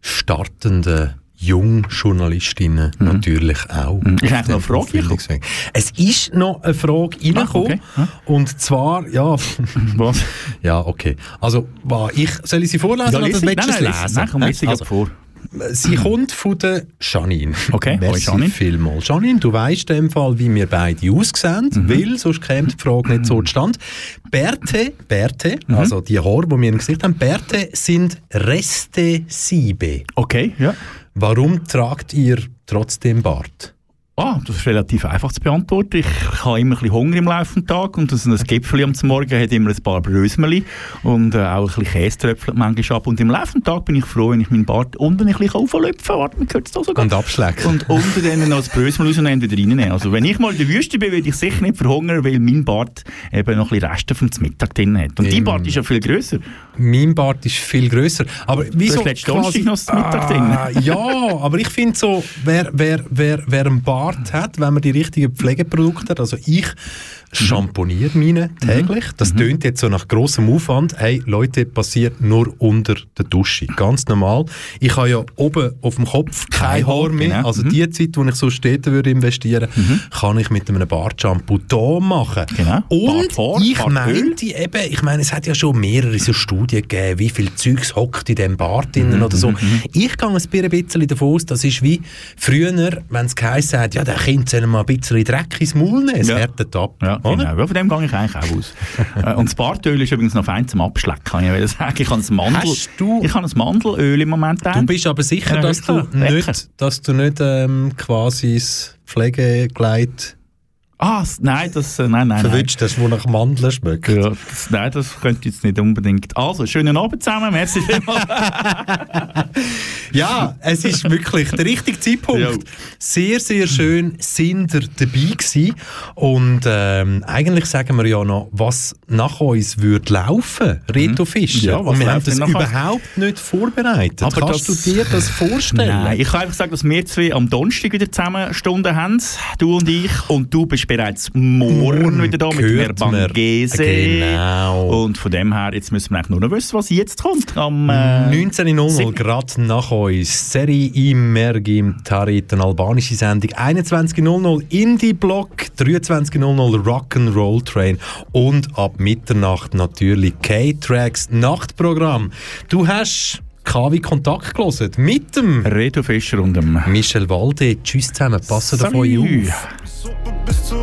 startenden Jungjournalistinnen natürlich auch. Mhm. Ist eigentlich noch eine Frage Ausbildungsweg. Es ist noch eine Frage reingekommen. okay. Und zwar, ja... Was? Ja, okay. Also, ich, soll ich sie vorlesen Ja, oder willst du es lesen? nein, komm, lese sie Also, vor. Sie kommt von der Janine. Okay, Merci Janine. vielmals. Janine, du weißt in dem Fall, wie wir beide aussehen, Mhm. weil sonst käme die Frage nicht so zustande. Bärte, Bärte, Mhm. also die Haare, die wir im Gesicht haben, Bärte sind Reste-Siebe. Okay, ja. Warum tragt ihr trotzdem Bart? Ah, das ist relativ einfach zu beantworten. Ich habe immer ein bisschen Hunger im Laufe des Tages und ein Gipfel am Morgen hat immer ein paar Brösmeli und äh, auch ein bisschen Käse tröpfelt manchmal ab. Und im Laufe des Tages bin ich froh, wenn ich meinen Bart unten ein bisschen auflöpfen kann. Warte, man hört es da sogar. Und abschlägt. Und unten dann noch das Brösmel rausnehmen und wieder reinnehmen. Also wenn ich mal in der Wüste bin, würde ich sicher nicht verhungern, weil mein Bart eben noch ein bisschen Reste vom Mittag drin hat. Und dein Im- Bart ist ja viel grösser. Mein Bart ist viel grösser. Aber wieso? hast letzten Donnerstag noch das Mittag ah, Ja, aber ich finde so, wer, wer, wer, wer einen Bart hat, wenn man die richtigen Pflegeprodukte hat, also ich schamponiere meine täglich. Das tönt jetzt so nach grossem Aufwand. Hey, Leute, passiert nur unter der Dusche. Ganz normal. Ich habe ja oben auf dem Kopf kein Kein Haar mehr. genau. Also Mhm. die Zeit, wo ich so Städte würde investieren, kann ich mit einem Bartshampoo da machen. Genau. Und Barthaar, ich Bartöl. meinte eben, ich meine, es hat ja schon mehrere so Studien gegeben, wie viel Zeugs hockt in diesem Bart drinnen Mhm, oder so. Ich gehe ein bisschen davon aus, das ist wie früher, wenn es geheißen hat, ja, der Kind soll mal ein bisschen Dreck ins Maul nehmen, es Ja. härtet ab. Ja? Genau. Ja, von dem gehe ich eigentlich auch aus. Äh, Und das Bartöl ist übrigens noch fein zum Abschlecken, kann ich sagen. Ich habe ein Mandel, Hast du- ich habe ein Mandelöl im Moment. Du bist aber sicher, dass, du nicht, dass du nicht ähm, quasi das Pflegegleit Ah, nein, das, äh, nein, nein, verwünscht hast, wo nach Mandeln schmeckt. Ja, das, nein, das könnte jetzt nicht unbedingt. Also, schönen Abend zusammen, merci vielmals. Ja, es ist wirklich der richtige Zeitpunkt. Ja. Sehr, sehr schön sind ihr dabei gewesen. Und ähm, eigentlich sagen wir ja noch, was nach uns würde laufen, Reto Fischer. Mhm. Ja, was Und wir haben das überhaupt nicht vorbereitet. Aber Kannst das- du dir das vorstellen? Nein, ich kann einfach sagen, dass wir zwei am Donnerstag wieder zusammen Stunden haben, du und ich, und du bist bereits morgen Morgen wieder da mit Herrn. Bangese. Genau. Und von dem her, jetzt müssen wir eigentlich nur noch wissen, was jetzt kommt. Am, äh, 19.00 gerade nach uns. Serie Immergim Tarit, eine albanische Sendung. 21.00 Indie-Block, 23.00 Rock'n'Roll Train und ab Mitternacht natürlich K-Tracks Nachtprogramm. Du hast KW Kontakt gelesen mit dem Reto Fischer und dem Michel Walde. Tschüss zusammen, passen davon Salut. auf.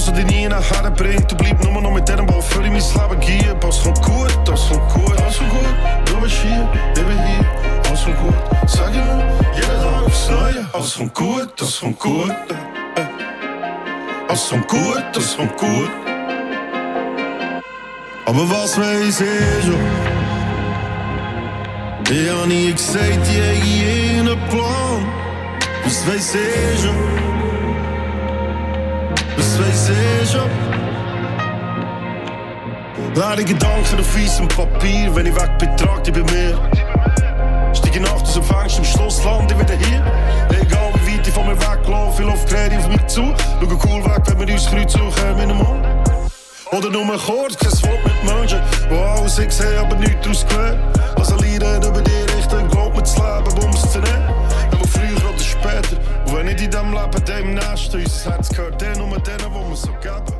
Alles, was dich nie nachher bringt, du bleib nur noch mit dem Ball für mein Leben gehen. Das kommt gut, das kommt gut, alles kommt gut. Du bist hier, ich bin hier, alles kommt gut. Sag ich nur, jeden Tag aufs Neue. Alles kommt gut, das kommt gut. äh, äh. Alles kommt gut, das kommt gut. Aber was weiß ich schon? Ich hab nie gesagt, ich hätte jeden Plan. Was weiß ich schon? Was schon? Leere Gedanken auf weißem Papier, wenn ich weg bin, trag die bei mir. Steige aus dem Fenster, am Schluss lande wieder hier. Egal wie weit ich von mir weglaufe, ich laufe gerade auf mich zu. Schau cool weg, wenn wir uns kreuzen und kommen in den. Oder nur kurz, kein Wort mit Menschen, die alles ich sehe, aber nichts daraus gelernt. Lass lernen über die Richtung, glaub mir das Leben, bums zu nehmen. Immer früher oder später, When idi idem lapet, idem nešto I sad kao den ume denovo mu se gadva